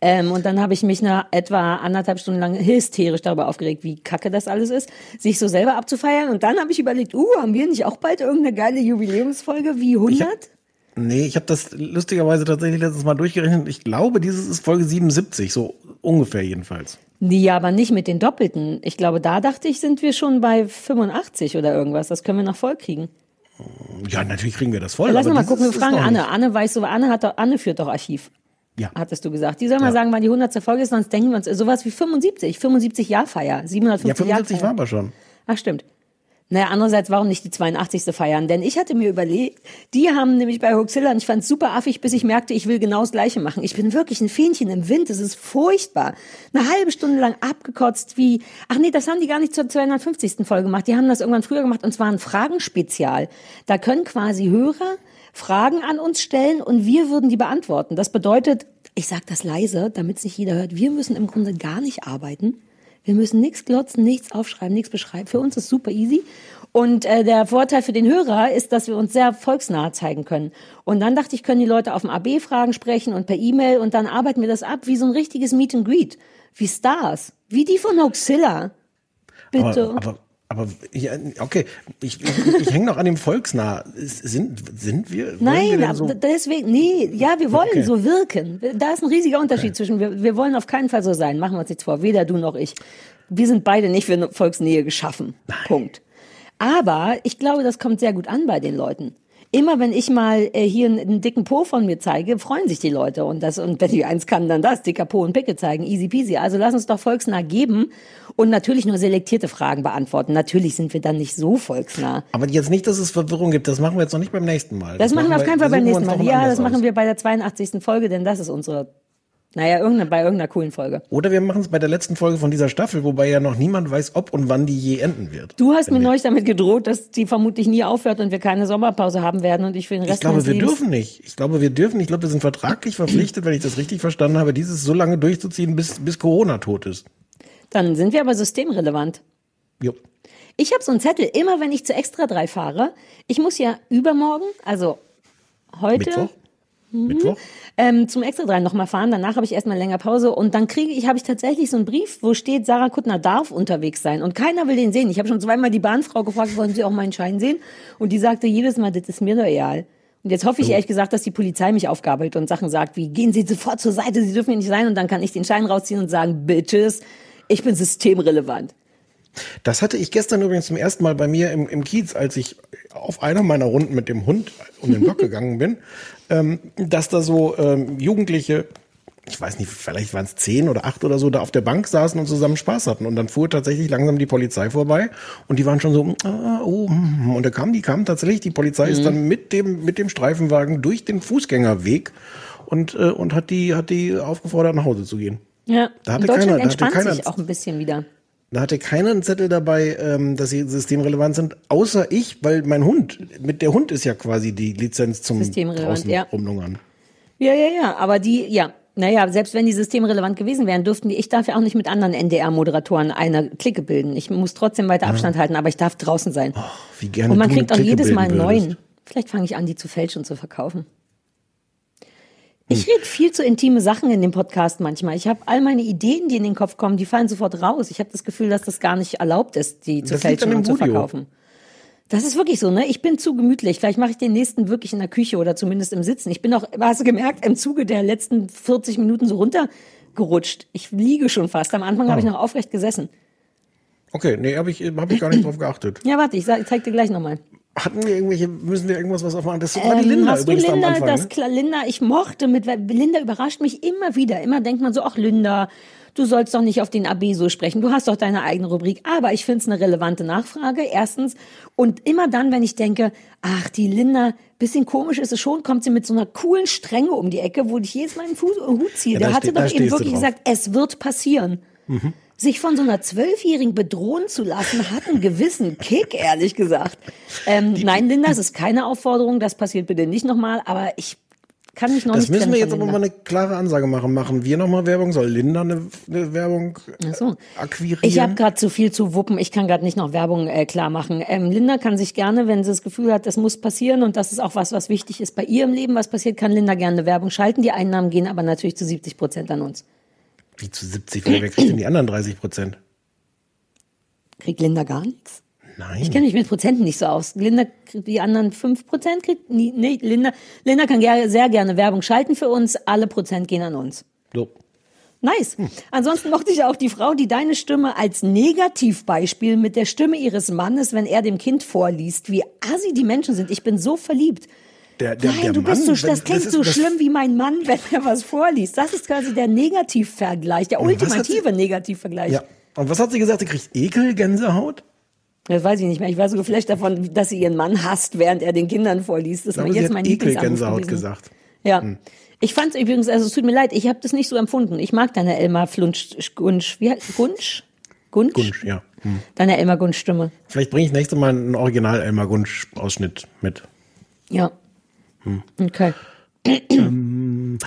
Ähm, und dann habe ich mich nach etwa anderthalb Stunden lang hysterisch darüber aufgeregt, wie kacke das alles ist, sich so selber abzufeiern. Und dann habe ich überlegt, uh, haben wir nicht auch bald irgendeine geile Jubiläumsfolge wie 100? Nee, ich habe das lustigerweise tatsächlich letztes Mal durchgerechnet. Ich glaube, dieses ist Folge 77, so ungefähr jedenfalls. Nee, aber nicht mit den Doppelten. Ich glaube, da dachte ich, sind wir schon bei 85 oder irgendwas. Das können wir noch voll kriegen. Ja, natürlich kriegen wir das voll. Lass aber uns mal gucken, wir fragen Anne. Anne weiß so, Anne hat doch, Anne führt doch Archiv. Ja. Hattest du gesagt. Die soll mal Ja. sagen, wann die 100. Folge ist, sonst denken wir uns sowas wie 75. 75 Jahrfeier. 750 Ja, 75 war Jahrfeier. aber schon. Ach, stimmt. Naja, andererseits, warum nicht die 82. feiern? Denn ich hatte mir überlegt, die haben nämlich bei Hoaxilla, und ich fand super affig, bis ich merkte, ich will genau das Gleiche machen. Ich bin wirklich ein Fähnchen im Wind, es ist furchtbar. Eine halbe Stunde lang abgekotzt wie, ach nee, das haben die gar nicht zur 250. Folge gemacht. Die haben das irgendwann früher gemacht, und zwar ein Fragenspezial. Da können quasi Hörer Fragen an uns stellen und wir würden die beantworten. Das bedeutet, ich sage das leise, damit es nicht jeder hört, wir müssen im Grunde gar nicht arbeiten. Wir müssen nichts glotzen, nichts aufschreiben, nichts beschreiben. Für uns ist super easy. Und äh, der Vorteil für den Hörer ist, dass wir uns sehr volksnah zeigen können. Und dann dachte ich, können die Leute auf dem AB Fragen sprechen und per E-Mail und dann arbeiten wir das ab wie so ein richtiges Meet and Greet. Wie Stars. Wie die von Hoaxilla. Bitte. Aber, aber, aber ja, okay, ich, ich, hänge noch an dem Volksnah. Sind, sind wir? wir Nein, aber so, deswegen, nee, ja, wir wollen Okay. so wirken. Da ist ein riesiger Unterschied zwischen, wir, wir wollen auf keinen Fall so sein, machen wir uns nichts vor, weder du noch ich. Wir sind beide nicht für Volksnähe geschaffen. Punkt. Aber ich glaube, das kommt sehr gut an bei den Leuten. Immer wenn ich mal äh, hier einen, einen dicken Po von mir zeige, freuen sich die Leute. Und, das, und wenn ich eins kann, dann das, dicker Po und Pickel zeigen, easy peasy. Also lass uns doch volksnah geben und natürlich nur selektierte Fragen beantworten. Natürlich sind wir dann nicht so volksnah. aber jetzt nicht, dass es Verwirrung gibt. Das machen wir jetzt noch nicht beim nächsten Mal. Das, machen wir auf keinen Fall beim nächsten Mal. Ja, das machen wir bei der 82. Folge, denn das ist unsere Naja, irgendeine, bei irgendeiner coolen Folge. Oder wir machen es bei der letzten Folge von dieser Staffel, wobei ja noch niemand weiß, ob und wann die je enden wird. Du hast mir neulich damit gedroht, dass die vermutlich nie aufhört und wir keine Sommerpause haben werden und ich für den Rest Ich glaube, wir Lebens dürfen nicht. Ich glaube, wir dürfen. Ich glaube, wir sind vertraglich verpflichtet, wenn ich das richtig verstanden habe, dieses so lange durchzuziehen, bis, bis Corona tot ist. Dann sind wir aber systemrelevant. Jo. Ich habe so einen Zettel, immer wenn ich zu Extra 3 fahre. Ich muss ja übermorgen, also heute, Mittwoch? Mhm. Mittwoch? ähm, zum Extra 3 nochmal fahren. Danach habe ich erstmal länger Pause und dann kriege ich, habe ich tatsächlich so einen Brief, wo steht, Sarah Kuttner darf unterwegs sein und keiner will den sehen. Ich habe schon zweimal die Bahnfrau gefragt, wollen Sie auch meinen Schein sehen? Und die sagte jedes Mal, das ist mir egal. Und jetzt hoffe ich ehrlich gesagt, dass die Polizei mich aufgabelt und Sachen sagt, wie gehen Sie sofort zur Seite, Sie dürfen hier nicht sein und dann kann ich den Schein rausziehen und sagen, Bitches, ich bin systemrelevant. Das hatte ich gestern übrigens zum ersten Mal bei mir im, im Kiez, als ich auf einer meiner Runden mit dem Hund um den Block gegangen bin, ähm, dass da so ähm, Jugendliche, ich weiß nicht, vielleicht waren es zehn oder acht oder so, da auf der Bank saßen und zusammen Spaß hatten. Und dann fuhr tatsächlich langsam die Polizei vorbei und die waren schon so, ah, oh, hm. und da kam, die kam tatsächlich, die Polizei ist Mhm. dann mit dem, mit dem Streifenwagen durch den Fußgängerweg und, äh, und hat die, hat die aufgefordert, nach Hause zu gehen. Ja, Da hatte in Deutschland keiner- da hatte entspannt keiner- sich auch ein bisschen wieder. Da hatte keiner einen Zettel dabei, ähm, dass sie systemrelevant sind, außer ich, weil mein Hund, mit der Hund ist ja quasi die Lizenz zum Systemrelevant, draußen ja. rumlungern. Ja, ja, ja, aber die, ja, naja, selbst wenn die systemrelevant gewesen wären, dürften die, ich darf ja auch nicht mit anderen NDR-Moderatoren eine Clique bilden. Ich muss trotzdem weiter Ja. Abstand halten, aber ich darf draußen sein. Wie gerne Und man kriegt auch jedes Mal einen würdest. neuen. Vielleicht fange ich an, die zu fälschen und zu verkaufen. Ich rede viel zu intime Sachen in dem Podcast manchmal. Ich habe all meine Ideen, die in den Kopf kommen, die fallen sofort raus. Ich habe das Gefühl, dass das gar nicht erlaubt ist, die zu Das fälschen und zu verkaufen. Das ist wirklich so, ne? Ich bin zu gemütlich. Vielleicht mache ich den nächsten wirklich in der Küche oder zumindest im Sitzen. Ich bin auch, hast du gemerkt, im Zuge der letzten 40 Minuten so runtergerutscht. Ich liege schon fast. Am Anfang habe ich Ah. noch aufrecht gesessen. Okay, nee, habe ich, hab ich gar nicht drauf geachtet. Ja, warte, ich, ich zeig dir gleich nochmal. Hatten wir irgendwelche, müssen wir irgendwas was aufmachen? Das war die Ähm, Linda hast übrigens du am Linda, Anfang. das ne? klar, Linda, ich mochte mit, weil Linda überrascht mich immer wieder. Immer denkt man so, ach Linda, du sollst doch nicht auf den AB so sprechen. Du hast doch deine eigene Rubrik. Aber ich finde es eine relevante Nachfrage, erstens. Und immer dann, wenn ich denke, ach, die Linda, bisschen komisch ist es schon, kommt sie mit so einer coolen Strenge um die Ecke, wo ich jedes Mal einen Fuß, Hut ziehe. Ja, Der da hatte da doch eben wirklich drauf. gesagt, es wird passieren. Mhm. Sich von so einer Zwölfjährigen bedrohen zu lassen, hat einen gewissen Kick, ehrlich gesagt. Ähm, nein, Linda, es ist keine Aufforderung, das passiert bitte nicht nochmal, aber ich kann mich noch Das nicht müssen trennen wir jetzt aber mal eine klare Ansage machen. Machen wir nochmal Werbung? Soll Linda eine, eine Werbung äh, so. akquirieren? Ich habe gerade zu viel zu wuppen. Ich kann gerade nicht noch Werbung äh, klar machen. Ähm, Linda kann sich gerne, wenn sie das Gefühl hat, das muss passieren und das ist auch was, was wichtig ist bei ihr im Leben, was passiert, kann Linda gerne eine Werbung schalten. Die Einnahmen gehen aber natürlich zu 70 Prozent an uns. Wie zu 70, wer kriegt denn die anderen 30 Prozent? Kriegt Linda gar nichts? Nein. Ich kenne mich mit Prozenten nicht so aus. Linda kriegt die anderen 5 Prozent kriegt nie, nee, Linda, Linda kann ger sehr gerne Werbung schalten für uns. Alle Prozent gehen an uns. So. Nice. Ansonsten mochte ich auch die Frau, die deine Stimme als Negativbeispiel mit der Stimme ihres Mannes, wenn er dem Kind vorliest, wie assi die Menschen sind. Ich bin so verliebt. Der, der, Nein, der du Mann, bist so, wenn- das klingt ist- so das- schlimm wie mein Mann, wenn er was vorliest. Das ist quasi der Negativvergleich, der ultimative Negativvergleich. Ja. Und was hat sie gesagt? Sie kriegt Ekel, Gänsehaut? Das weiß ich nicht mehr. Ich war so geflasht davon, dass sie ihren Mann hasst, während er den Kindern vorliest. Das ist sie jetzt hat mein Ekel, Gänsehaut gesagt. Ja. Hm. Ich fand es übrigens, also es tut mir leid, ich habe das nicht so empfunden. Ich mag deine Elmar Flunsch, Gunsch, wie heißt Gunsch? Gunsch? Gunsch, ja. Hm. Deine Elmar Gunsch Stimme. Vielleicht bringe ich nächstes Mal einen Original Elmar Gunsch Ausschnitt mit. Ja. Hm. Okay.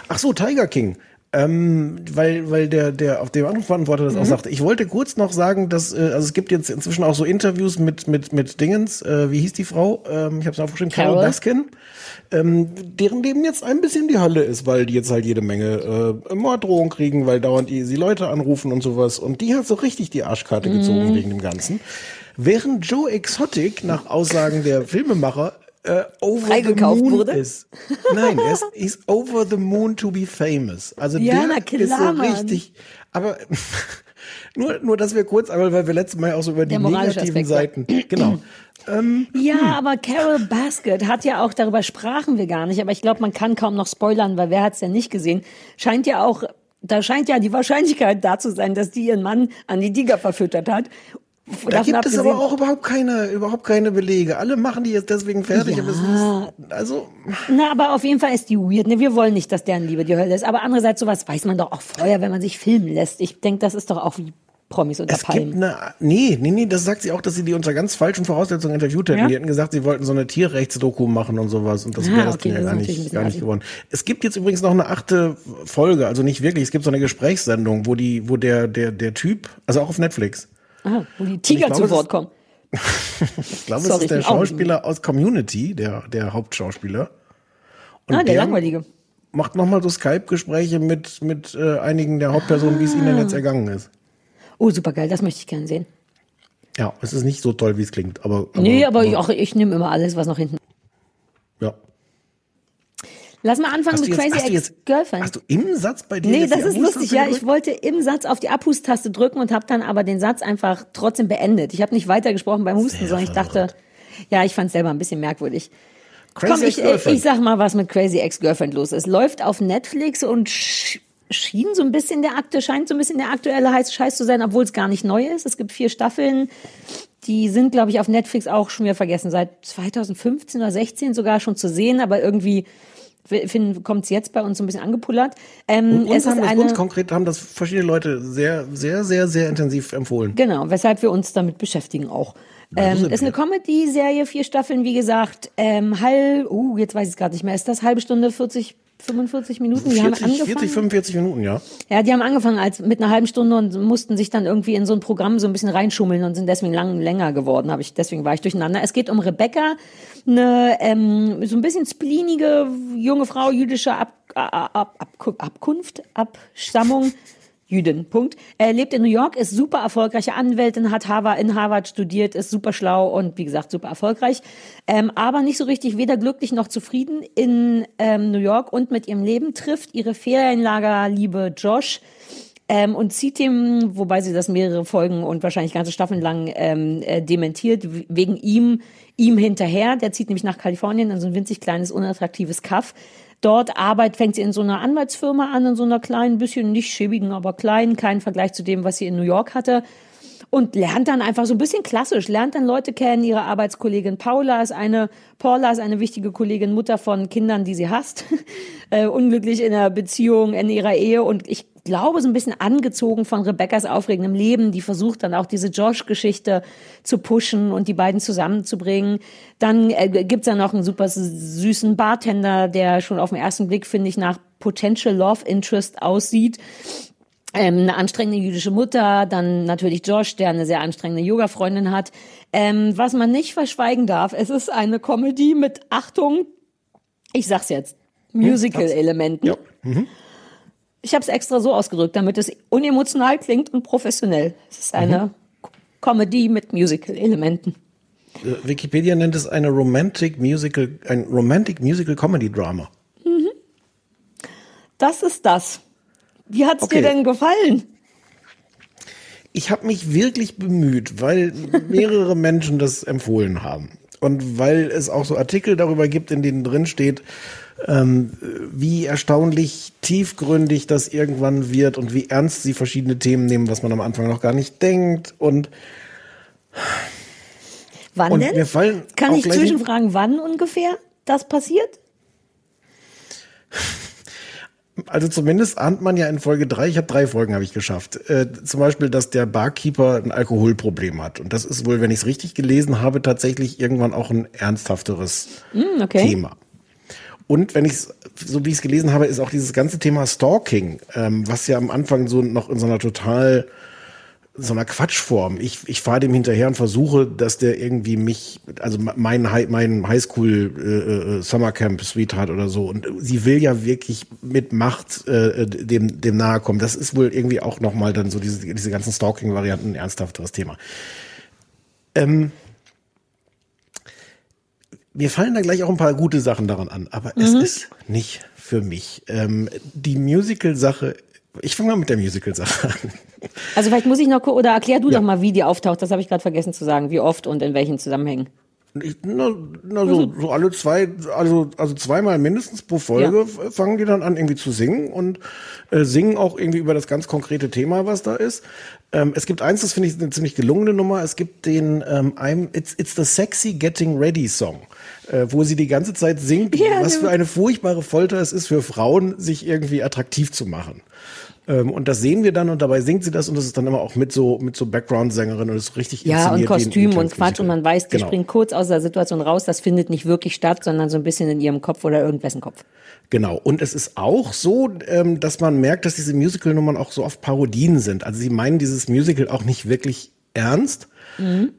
Ach so, Tiger King. Ähm, weil, weil der, der auf dem Anrufbeantworter das auch Mhm. sagte. Ich wollte kurz noch sagen, dass, äh, also es gibt jetzt inzwischen auch so Interviews mit, mit, mit Dingens, äh, wie hieß die Frau? Ähm, ich habe es aufgeschrieben, Carol, Carol. Baskin. Ähm, deren Leben jetzt ein bisschen die Hölle ist, weil die jetzt halt jede Menge äh, Morddrohungen kriegen, weil dauernd die, sie Leute anrufen und sowas. Und die hat so richtig die Arschkarte gezogen Mhm. wegen dem Ganzen. Während Joe Exotic nach Aussagen der Filmemacher äh, over the Freigekauft moon wurde? ist. Nein, er ist he's over the moon to be famous. Also Ja, der klar, ist so richtig. Aber nur, nur, dass wir kurz einmal, weil wir letztes Mal auch so über die negativen Aspekt, Seiten. Genau. Ähm, Ja, aber Carol Basket hat ja auch, darüber sprachen wir gar nicht, aber ich glaube, man kann kaum noch spoilern, weil wer hat es denn nicht gesehen? Scheint ja auch, da scheint ja die Wahrscheinlichkeit da zu sein, dass die ihren Mann an die Tiger verfüttert hat. Da gibt es aber auch überhaupt keine, überhaupt keine Belege. Alle machen die jetzt deswegen fertig. Ja. Aber ist, also, Na, aber auf jeden Fall ist die weird. Ne? Wir wollen nicht, dass deren Liebe die Hölle ist. Aber andererseits, sowas weiß man doch auch vorher, wenn man sich filmen lässt. Ich denke, das ist doch auch wie Promis unter es gibt Palmen. eine, nee, nee, nee, das sagt sie auch, dass sie die unter ganz falschen Voraussetzungen interviewt hätten. Ja? Die hätten gesagt, sie wollten so eine Tierrechtsdoku machen und sowas und das Ah, wäre das okay, Ding ja gar nicht, gar nicht geworden. Es gibt jetzt übrigens noch eine achte Folge, also nicht wirklich, es gibt so eine Gesprächssendung, wo die, wo der, der, der Typ, also auch auf Netflix, Aha, wo die Tiger glaube, zu Wort kommen. ich glaube, Sorry, es ist der ich Schauspieler aus Community, der, der Hauptschauspieler. Und Ah, der langweilige. macht nochmal so Skype-Gespräche mit, mit äh, einigen der Hauptpersonen, wie es ihnen Ah. jetzt ergangen ist. Oh, super geil, das möchte ich gerne sehen. Ja, es ist nicht so toll, wie es klingt, aber. aber nee, aber ich, auch, ich nehme immer alles, was noch hinten. Lass mal anfangen mit jetzt- Crazy Ex-Girlfriend. Hast du im Satz bei dir Nee, das ist lustig. Ja, ich wollte im Satz auf die Abhustaste drücken und habe dann aber den Satz einfach trotzdem beendet. Ich habe nicht weitergesprochen beim Husten, sondern ich dachte, ja, ich fand es selber ein bisschen merkwürdig. Crazy Komm, ich, ich sag mal, was mit Crazy Ex-Girlfriend los ist. Läuft auf Netflix und sch schien so ein bisschen der Akte, scheint so ein bisschen der aktuelle heiße Scheiß zu sein, obwohl es gar nicht neu ist. Es gibt vier Staffeln. Die sind, glaube ich, auf Netflix auch schon wieder vergessen. Seit 2015 oder 16 sogar schon zu sehen, aber irgendwie kommt es jetzt bei uns so ein bisschen angepullert. Ähm, Und uns haben das eine, uns konkret haben das verschiedene Leute sehr, sehr, sehr, sehr intensiv empfohlen. Genau, weshalb wir uns damit beschäftigen auch. Ähm, ist eine Comedy-Serie, vier Staffeln, wie gesagt. Ähm, halb, uh, jetzt weiß ich es gerade nicht mehr. Ist das halbe Stunde, 40, 45 Minuten? Die haben 40, angefangen. 40, 45 Minuten, ja. Ja, die haben angefangen als mit einer halben Stunde und mussten sich dann irgendwie in so ein Programm so ein bisschen reinschummeln und sind deswegen lang länger geworden. Ich deswegen war ich durcheinander. Es geht um Rebecca, eine ähm, so ein bisschen spleenige junge Frau jüdischer Ab, Ab, Ab, Abkunft, Abstammung. Jüdin, Punkt. Er lebt in New York, ist super erfolgreiche Anwältin, hat Harvard, in Harvard studiert, ist super schlau und wie gesagt super erfolgreich, ähm, aber nicht so richtig weder glücklich noch zufrieden in ähm, New York und mit ihrem Leben trifft ihre Ferienlagerliebe Josh ähm, und zieht ihm, wobei sie das mehrere Folgen und wahrscheinlich ganze Staffeln lang ähm, äh, dementiert, wegen ihm, ihm hinterher. Der zieht nämlich nach Kalifornien in so ein winzig kleines, unattraktives Kaff. Dort arbeitet, fängt sie in so einer Anwaltsfirma an, in so einer kleinen, bisschen nicht schäbigen, aber kleinen, kein Vergleich zu dem, was sie in New York hatte. Und lernt dann einfach so ein bisschen klassisch, lernt dann Leute kennen. Ihre Arbeitskollegin Paula ist eine, Paula ist eine wichtige Kollegin, Mutter von Kindern, die sie hasst. äh, unglücklich in einer Beziehung, in ihrer Ehe. Und ich glaube, so ein bisschen angezogen von Rebecca's aufregendem Leben. Die versucht dann auch diese Josh-Geschichte zu pushen und die beiden zusammenzubringen. Dann äh, gibt's da noch einen super süßen Bartender, der schon auf den ersten Blick, finde ich, nach Potential Love Interest aussieht. Ähm, eine anstrengende jüdische Mutter, dann natürlich Josh, der eine sehr anstrengende Yoga-Freundin hat. Ähm, was man nicht verschweigen darf, es ist eine Comedy mit Achtung, ich sag's jetzt, Musical-Elementen. Ja. Mhm. Ich habe es extra so ausgedrückt, damit es unemotional klingt und professionell. Es ist eine Comedy mit Musical-Elementen. Äh, Wikipedia nennt es eine Romantic Musical, ein Romantic Musical Comedy Drama. Das ist das. Wie hat's Okay. dir denn gefallen? Ich habe mich wirklich bemüht, weil mehrere Menschen das empfohlen haben. Und weil es auch so Artikel darüber gibt, in denen drin steht, ähm, wie erstaunlich tiefgründig das irgendwann wird und wie ernst sie verschiedene Themen nehmen, was man am Anfang noch gar nicht denkt. Und, Wann und denn? Kann ich zwischenfragen, wann ungefähr das passiert? Also zumindest ahnt man ja in Folge drei. ich habe drei Folgen habe ich geschafft. Äh, zum Beispiel, dass der Barkeeper ein Alkoholproblem hat. Und das ist wohl, wenn ich es richtig gelesen habe, tatsächlich irgendwann auch ein ernsthafteres Hm, okay. Thema. Und wenn ich so wie ich es gelesen habe, ist auch dieses ganze Thema Stalking, ähm, was ja am Anfang so noch in so einer total so einer Quatschform. Ich, ich fahre dem hinterher und versuche, dass der irgendwie mich, also mein, mein Highschool äh, äh, Summercamp Sweetheart oder so. Und sie will ja wirklich mit Macht äh, dem, dem nahe kommen. Das ist wohl irgendwie auch nochmal dann so diese, diese ganzen Stalking-Varianten ein ernsthafteres Thema. Ähm, mir fallen da gleich auch ein paar gute Sachen daran an, aber es Mhm. ist nicht für mich. Ähm, die Musical-Sache, ich fange mal mit der Musical-Sache an. Also vielleicht muss ich noch, oder erklär du doch mal, wie die auftaucht. Das habe ich gerade vergessen zu sagen. Wie oft und in welchen Zusammenhängen. Ich, na, na so, so alle zwei, also, also zweimal mindestens pro Folge Ja. fangen die dann an irgendwie zu singen und äh, singen auch irgendwie über das ganz konkrete Thema, was da ist. Ähm, es gibt eins, das finde ich eine ziemlich gelungene Nummer. Es gibt den ähm, I'm, It's, It's the Sexy Getting Ready Song, äh, wo sie die ganze Zeit singt, Ja, was ja. für eine furchtbare Folter es ist für Frauen, sich irgendwie attraktiv zu machen. Ähm, und das sehen wir dann und dabei singt sie das und das ist dann immer auch mit so mit so Background-Sängerin und das ist richtig Ja, und Kostüm und Quatsch und man weiß, die Genau. springt kurz aus der Situation raus. Das findet nicht wirklich statt, sondern so ein bisschen in ihrem Kopf oder irgendwessen Kopf. Genau. Und es ist auch so, ähm, dass man merkt, dass diese Musical-Nummern auch so oft Parodien sind. Also sie meinen dieses Musical auch nicht wirklich ernst. Mhm.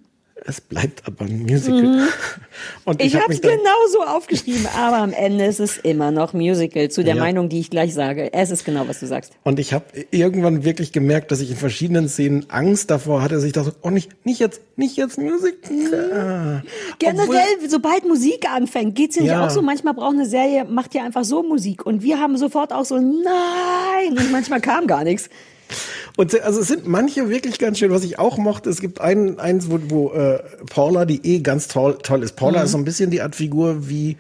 Es bleibt aber ein Musical. Mhm. Und Ich hab habe es dann- genau so aufgeschrieben, aber am Ende ist es immer noch Musical. Zu der Ja. Meinung, die ich gleich sage. Es ist genau, was du sagst. Und ich habe irgendwann wirklich gemerkt, dass ich in verschiedenen Szenen Angst davor hatte, dass ich dachte, oh nicht, nicht jetzt, nicht jetzt Musical. Generell, sobald Musik anfängt, geht's dir nicht Ja. auch so? Manchmal braucht eine Serie, macht ja einfach so Musik. Und wir haben sofort auch so, nein. Und manchmal kam gar nichts. Und se- also es sind manche wirklich ganz schön, was ich auch mochte. Es gibt einen, eins, wo, wo äh, Paula, die eh ganz toll, toll ist. Paula Mhm. ist so ein bisschen die Art Figur wie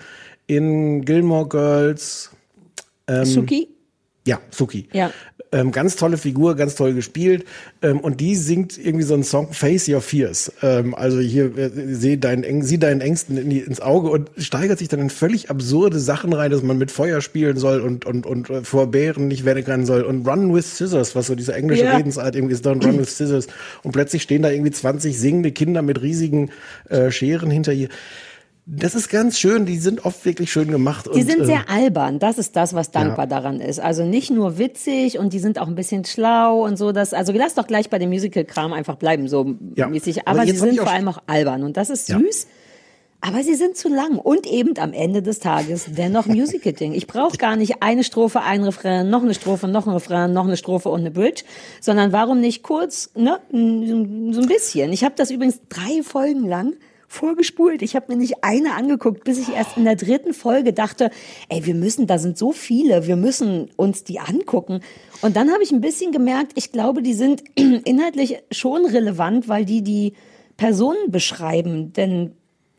in Gilmore Girls. Ähm, Suki? Ja, Suki. Ja. Ähm, ganz tolle Figur, ganz toll gespielt. Ähm, und die singt irgendwie so einen Song Face Your Fears. Ähm, also hier, äh, seh deinen, sieh deinen Ängsten in die, ins Auge und steigert sich dann in völlig absurde Sachen rein, dass man mit Feuer spielen soll und, und, und äh, vor Bären nicht wegrennen soll und Run with Scissors, was so diese englische Ja. Redensart irgendwie ist, don't run with Scissors. Und plötzlich stehen da irgendwie 20 singende Kinder mit riesigen äh, Scheren hinter ihr. Das ist ganz schön, die sind oft wirklich schön gemacht. Die und, sind äh, sehr albern, das ist das, was dankbar Ja. daran ist. Also nicht nur witzig und die sind auch ein bisschen schlau und so. Dass, also lass doch gleich bei dem Musical-Kram einfach bleiben, so Ja. mäßig. Aber sie sind vor allem auch albern und das ist Ja. süß. Aber sie sind zu lang und eben am Ende des Tages dennoch Musical-Ding. Ich brauche gar nicht eine Strophe, ein Refrain, noch eine Strophe, noch ein Refrain, noch eine Strophe und eine Bridge, sondern warum nicht kurz, ne, so ein bisschen. Ich habe das übrigens drei Folgen lang vorgespult. Ich habe mir nicht eine angeguckt, bis ich erst in der dritten Folge dachte, ey, wir müssen, da sind so viele, wir müssen uns die angucken. Und dann habe ich ein bisschen gemerkt, ich glaube, die sind inhaltlich schon relevant, weil die die Personen beschreiben, denn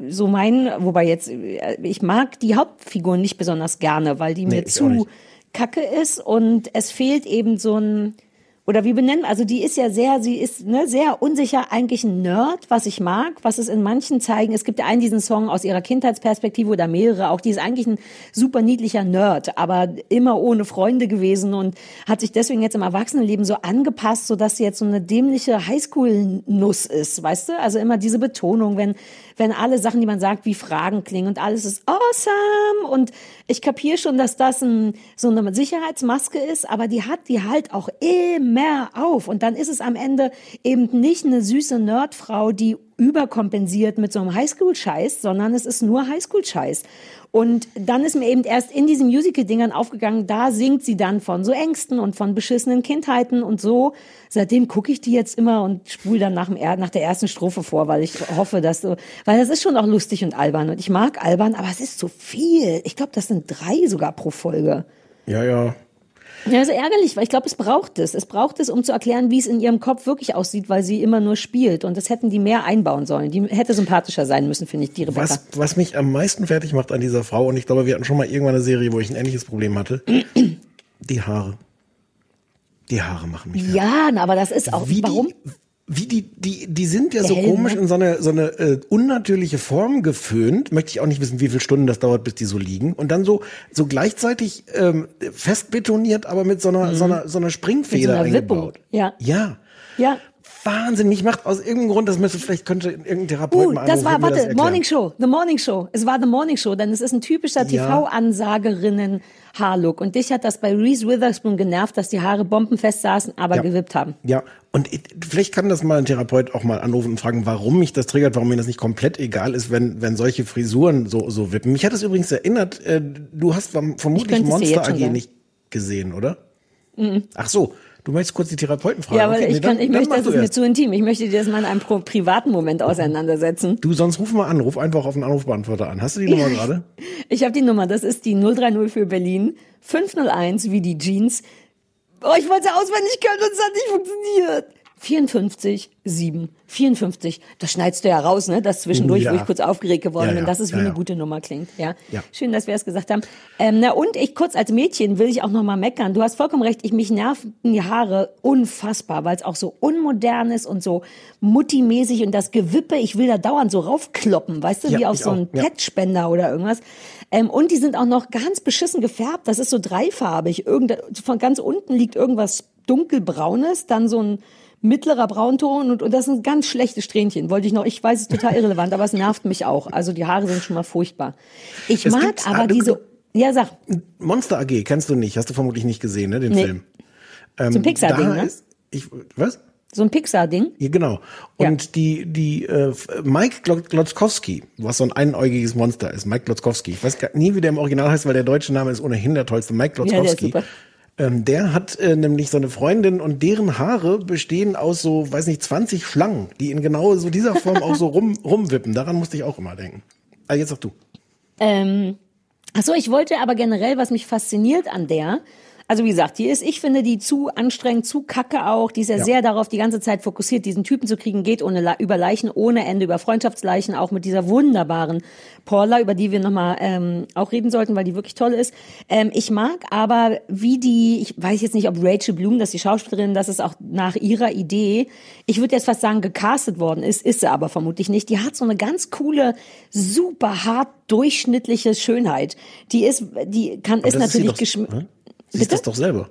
so mein, wobei jetzt, äh, ich mag die Hauptfigur nicht besonders gerne, weil die Nee, mir zu kacke ist und es fehlt eben so ein, oder wie benennen, also die ist ja sehr, sie ist ne, sehr unsicher, eigentlich ein Nerd, was ich mag, was es in manchen zeigen. Es gibt ja einen diesen Song aus ihrer Kindheitsperspektive oder mehrere auch, die ist eigentlich ein super niedlicher Nerd, aber immer ohne Freunde gewesen und hat sich deswegen jetzt im Erwachsenenleben so angepasst, sodass sie jetzt so eine dämliche Highschool-Nuss ist, weißt du? Also immer diese Betonung, wenn, wenn alle Sachen, die man sagt, wie Fragen klingen und alles ist awesome und ich kapiere schon, dass das ein, so eine Sicherheitsmaske ist, aber die hat die halt auch immer auf und dann ist es am Ende eben nicht eine süße Nerdfrau, die überkompensiert mit so einem Highschool-Scheiß, sondern es ist nur Highschool-Scheiß. Und dann ist mir eben erst in diesen Musical-Dingern aufgegangen, da singt sie dann von so Ängsten und von beschissenen Kindheiten und so. Seitdem gucke ich die jetzt immer und spule dann nach, dem, nach der ersten Strophe vor, weil ich hoffe, dass so, weil das ist schon auch lustig und albern und ich mag albern, aber es ist zu viel. Ich glaube, das sind drei sogar pro Folge. Ja, ja. Ja, das ist ärgerlich, weil ich glaube, es braucht es. Es braucht es, um zu erklären, wie es in ihrem Kopf wirklich aussieht, weil sie immer nur spielt. Und das hätten die mehr einbauen sollen. Die hätte sympathischer sein müssen, finde ich, die Rebecca. Was, was mich am meisten fertig macht an dieser Frau, und ich glaube, wir hatten schon mal irgendwann eine Serie, wo ich ein ähnliches Problem hatte, die Haare. Die Haare machen mich fertig. Ja, na, aber das ist auch, Wie warum? Die, wie die, die, die sind ja so komisch ne? in so eine, so eine äh, unnatürliche Form geföhnt. Möchte ich auch nicht wissen, wie viele Stunden das dauert, bis die so liegen. Und dann so, so gleichzeitig ähm, fest betoniert, aber mit so einer, so einer, so einer Springfeder Mhm. Mit so einer Wippung. eingebaut. Ja. Ja. Ja. Wahnsinn, mich macht aus irgendeinem Grund, das müsste vielleicht könnte irgendein Therapeut Uh, mal das anrufen war, und mir warte, erklären. Morning Show, The Morning Show. Es war The Morning Show, denn es ist ein typischer Ja. TV-Ansagerinnen-Haarlook. Und dich hat das bei Reese Witherspoon genervt, dass die Haare bombenfest saßen, aber Ja. gewippt haben. Ja, und ich- vielleicht kann das mal ein Therapeut auch mal anrufen und fragen, warum mich das triggert, warum mir das nicht komplett egal ist, wenn, wenn solche Frisuren so, so wippen. Mich hat es übrigens erinnert, äh, du hast verm- vermutlich Monster AG nicht gesehen, oder? Mhm. Ach so, du möchtest kurz die Therapeuten fragen. Ja, weil Okay, nee, ich, kann, dann- ich dann möchte, das ist mir zu intim. Ich möchte dir das mal in einem privaten Moment auseinandersetzen. Du, sonst ruf mal an, ruf einfach auf den Anrufbeantworter an. Hast du die Nummer gerade? Ich habe die Nummer, das ist die 030 für Berlin, 501 wie die Jeans. Oh, ich wollte auswendig können und es hat nicht funktioniert. 54, 7, 54. Das schneidest du ja raus, ne? Das zwischendurch, Ja. wo ich kurz aufgeregt geworden Ja, bin, ja. dass es wie Ja, eine gute Nummer klingt. Ja. Ja. Schön, dass wir es gesagt haben. Ähm, na und ich kurz als Mädchen will ich auch noch mal meckern. Du hast vollkommen recht. Ich mich nerven die Haare unfassbar, weil es auch so unmodern ist und so muttimäßig und das Gewippe. Ich will da dauernd so raufkloppen, weißt du, wie auf so einen. Petspender oder irgendwas. Ähm, und die sind auch noch ganz beschissen gefärbt. Das ist so dreifarbig. Irgend, von ganz unten liegt irgendwas dunkelbraunes, dann so ein mittlerer Braunton und, und das sind ganz schlechte Strähnchen. Wollte ich noch, ich weiß, es ist total irrelevant, aber es nervt mich auch. Also die Haare sind schon mal furchtbar. Ich Es mag aber ah, du- diese, ja sag, Monster AG kennst du nicht, hast du vermutlich nicht gesehen, ne, den Nee. Film. Ähm, So ein Pixar-Ding, da ne? ist- Ich, was? so ein Pixar-Ding. Ja, genau. Und die, die äh, Mike Glo- Glotzkowski, was so ein einäugiges Monster ist, Mike Glotzkowski. Ich weiß gar nie, wie der im Original heißt, weil der deutsche Name ist ohnehin der tollste. Mike Ja, Glotzkowski. super. Ähm, der hat äh, nämlich so eine Freundin und deren Haare bestehen aus so, weiß nicht, 20 Schlangen, die in genau so dieser Form auch so rum, rumwippen. Daran musste ich auch immer denken. Ah, jetzt sag du. Ähm, ach so, ich wollte aber generell, was mich fasziniert an der, also wie gesagt, die ist, ich finde die zu anstrengend, zu kacke auch. Die ist ja, Ja. sehr darauf die ganze Zeit fokussiert, diesen Typen zu kriegen, geht ohne über Leichen ohne Ende, über Freundschaftsleichen, auch mit dieser wunderbaren Paula, über die wir nochmal ähm, auch reden sollten, weil die wirklich toll ist. Ähm, ich mag aber, wie die, ich weiß jetzt nicht, ob Rachel Bloom, das ist die Schauspielerin, das ist auch nach ihrer Idee, ich würde jetzt fast sagen, gecastet worden ist, ist sie aber vermutlich nicht. Die hat so eine ganz coole, super hart durchschnittliche Schönheit. Die ist, die kann, Aber ist natürlich doch- geschm ne? Sie ist das doch selber.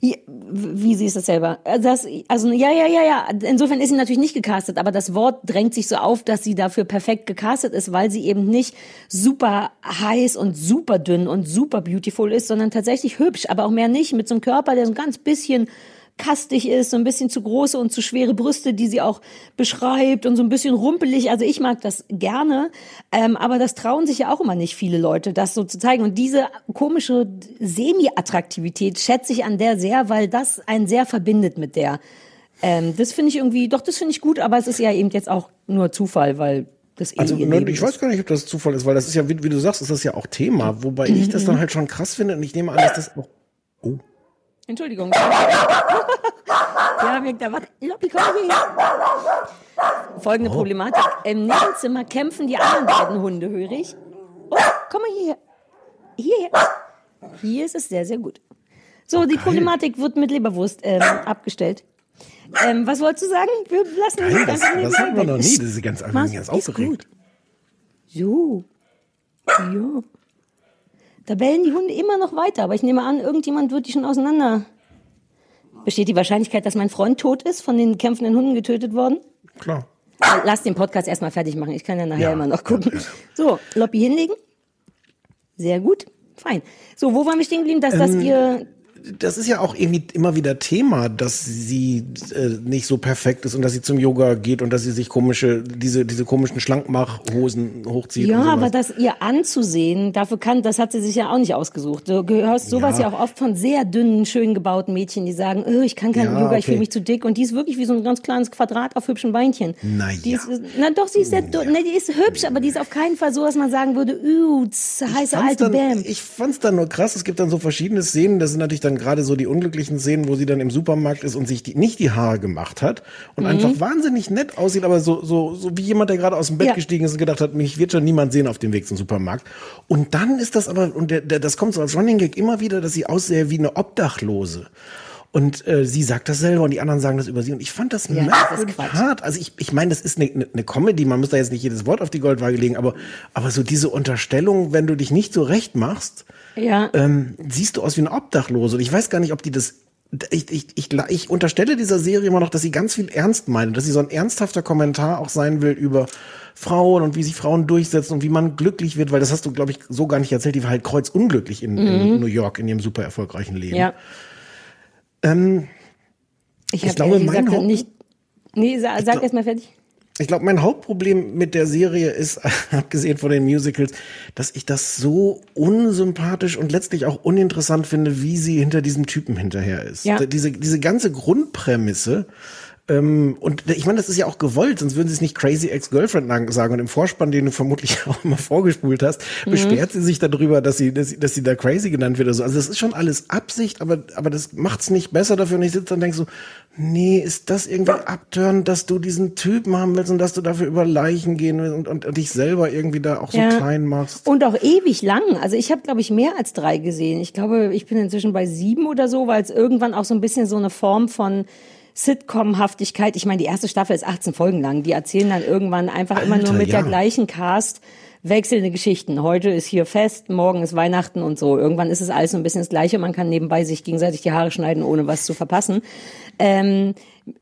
ja, wie siehst du das selber? Das, also ja, ja, ja, ja. Insofern ist sie natürlich nicht gecastet, aber das Wort drängt sich so auf, dass sie dafür perfekt gecastet ist, weil sie eben nicht super heiß und super dünn und super beautiful ist, sondern tatsächlich hübsch, aber auch mehr nicht, mit so einem Körper, der so ein ganz bisschen kastig ist, so ein bisschen zu große und zu schwere Brüste, die sie auch beschreibt und so ein bisschen rumpelig. Also ich mag das gerne, ähm, aber das trauen sich ja auch immer nicht viele Leute, das so zu zeigen. Und diese komische Semi-Attraktivität schätze ich an der sehr, weil das einen sehr verbindet mit der. Ähm, das finde ich irgendwie, doch, das finde ich gut, aber es ist ja eben jetzt auch nur Zufall, weil das eh Also Leben ich weiß gar nicht, ob das Zufall ist, weil das ist ja, wie, wie du sagst, ist das ja auch Thema, wobei ich das dann halt schon krass finde und ich nehme an, dass das auch Entschuldigung. ja, wir, da war, Loppi, komm hier. Folgende Oh. Problematik. Im Nebenzimmer kämpfen die anderen beiden Hunde, höre ich. Oh, komm mal hierher. Hierher. Hier ist es sehr, sehr gut. So, die Problematik wird mit Leberwurst ähm, abgestellt. Ähm, was wolltest du sagen? Wir lassen Geil, das, einfach das hatten wir noch nie. Das ist ganz, ganz Ist aufgeregt. So. Ja. Da bellen die Hunde immer noch weiter, aber ich nehme an, irgendjemand wird die schon auseinander. Besteht die Wahrscheinlichkeit, dass mein Freund tot ist, von den kämpfenden Hunden getötet worden? Klar. Äh, Lass den Podcast erstmal fertig machen. Ich kann ja nachher Ja, immer noch gucken. So, Loppi hinlegen. Sehr gut. Fein. So, wo waren wir stehen geblieben? Dass das Ähm, ihr. Das ist ja auch irgendwie immer wieder Thema, dass sie äh, nicht so perfekt ist und dass sie zum Yoga geht und dass sie sich komische, diese, diese komischen Schlankmachhosen hochzieht. Ja, aber das ihr anzusehen, dafür kann, das hat sie sich ja auch nicht ausgesucht. Du hörst sowas ja, Ja. auch oft von sehr dünnen, schön gebauten Mädchen, die sagen, oh, ich kann kein Ja, Yoga, ich okay. fühle mich zu dick. Und die ist wirklich wie so ein ganz kleines Quadrat auf hübschen Beinchen. Na Die ja. ist, na doch, sie ist sehr, dünn. ne, die ist hübsch, aber die ist auf keinen Fall so, dass man sagen würde, uh, heiße alte dann, Bam. Ich fand's dann nur krass. Es gibt dann so verschiedene Szenen. Das sind natürlich dann gerade so die unglücklichen Szenen, wo sie dann im Supermarkt ist und sich die, nicht die Haare gemacht hat und Mhm. einfach wahnsinnig nett aussieht, aber so, so, so wie jemand, der gerade aus dem Bett Ja. gestiegen ist und gedacht hat, mich wird schon niemand sehen auf dem Weg zum Supermarkt. Und dann ist das aber, und der, der, das kommt so als Running Gag immer wieder, dass sie aussähe wie eine Obdachlose. Und äh, sie sagt das selber und die anderen sagen das über sie. Und ich fand das Ja, merkwürdig hart. Also ich, ich meine, das ist eine, eine, eine Comedy, man muss da jetzt nicht jedes Wort auf die Goldwaage legen, aber, aber so diese Unterstellung, wenn du dich nicht so recht machst, Ja. ähm, siehst du aus wie ein Obdachlose. Und ich weiß gar nicht, ob die das. Ich, ich, ich, ich unterstelle dieser Serie immer noch, dass sie ganz viel ernst meint, dass sie so ein ernsthafter Kommentar auch sein will über Frauen und wie sich Frauen durchsetzen und wie man glücklich wird, weil das hast du, glaube ich, so gar nicht erzählt. Die war halt kreuzunglücklich in, in Mhm. New York in ihrem super erfolgreichen Leben. Ja. Ähm, Ich, ich glaube, ehrlich mein gesagt Haupt- nicht. Nee, sag, sag glaub- erst mal fertig. Ich glaube, mein Hauptproblem mit der Serie ist, abgesehen von den Musicals, dass ich das so unsympathisch und letztlich auch uninteressant finde, wie sie hinter diesem Typen hinterher ist. Ja. Diese, diese ganze Grundprämisse Ähm, und ich meine, das ist ja auch gewollt, sonst würden sie es nicht Crazy Ex-Girlfriend sagen. Und im Vorspann, den du vermutlich auch immer vorgespult hast, mhm. beschwert sie sich darüber, dass sie, dass, sie, dass sie da crazy genannt wird oder so. Also das ist schon alles Absicht, aber, aber das macht's nicht besser dafür. Und ich sitze und denke so, nee, ist das irgendwie abtörend, dass du diesen Typen haben willst und dass du dafür über Leichen gehen willst und, und, und dich selber irgendwie da auch so ja. klein machst? Und auch ewig lang. Also ich habe, glaube ich, mehr als drei gesehen. Ich glaube, ich bin inzwischen bei sieben oder so, weil es irgendwann auch so ein bisschen so eine Form von Sitcom-Haftigkeit. Ich meine, die erste Staffel ist 18 Folgen lang. Die erzählen dann irgendwann einfach Alter, immer nur mit ja. der gleichen Cast wechselnde Geschichten. Heute ist hier Fest, morgen ist Weihnachten und so. Irgendwann ist es alles so ein bisschen das Gleiche. Man kann nebenbei sich gegenseitig die Haare schneiden, ohne was zu verpassen. Ähm,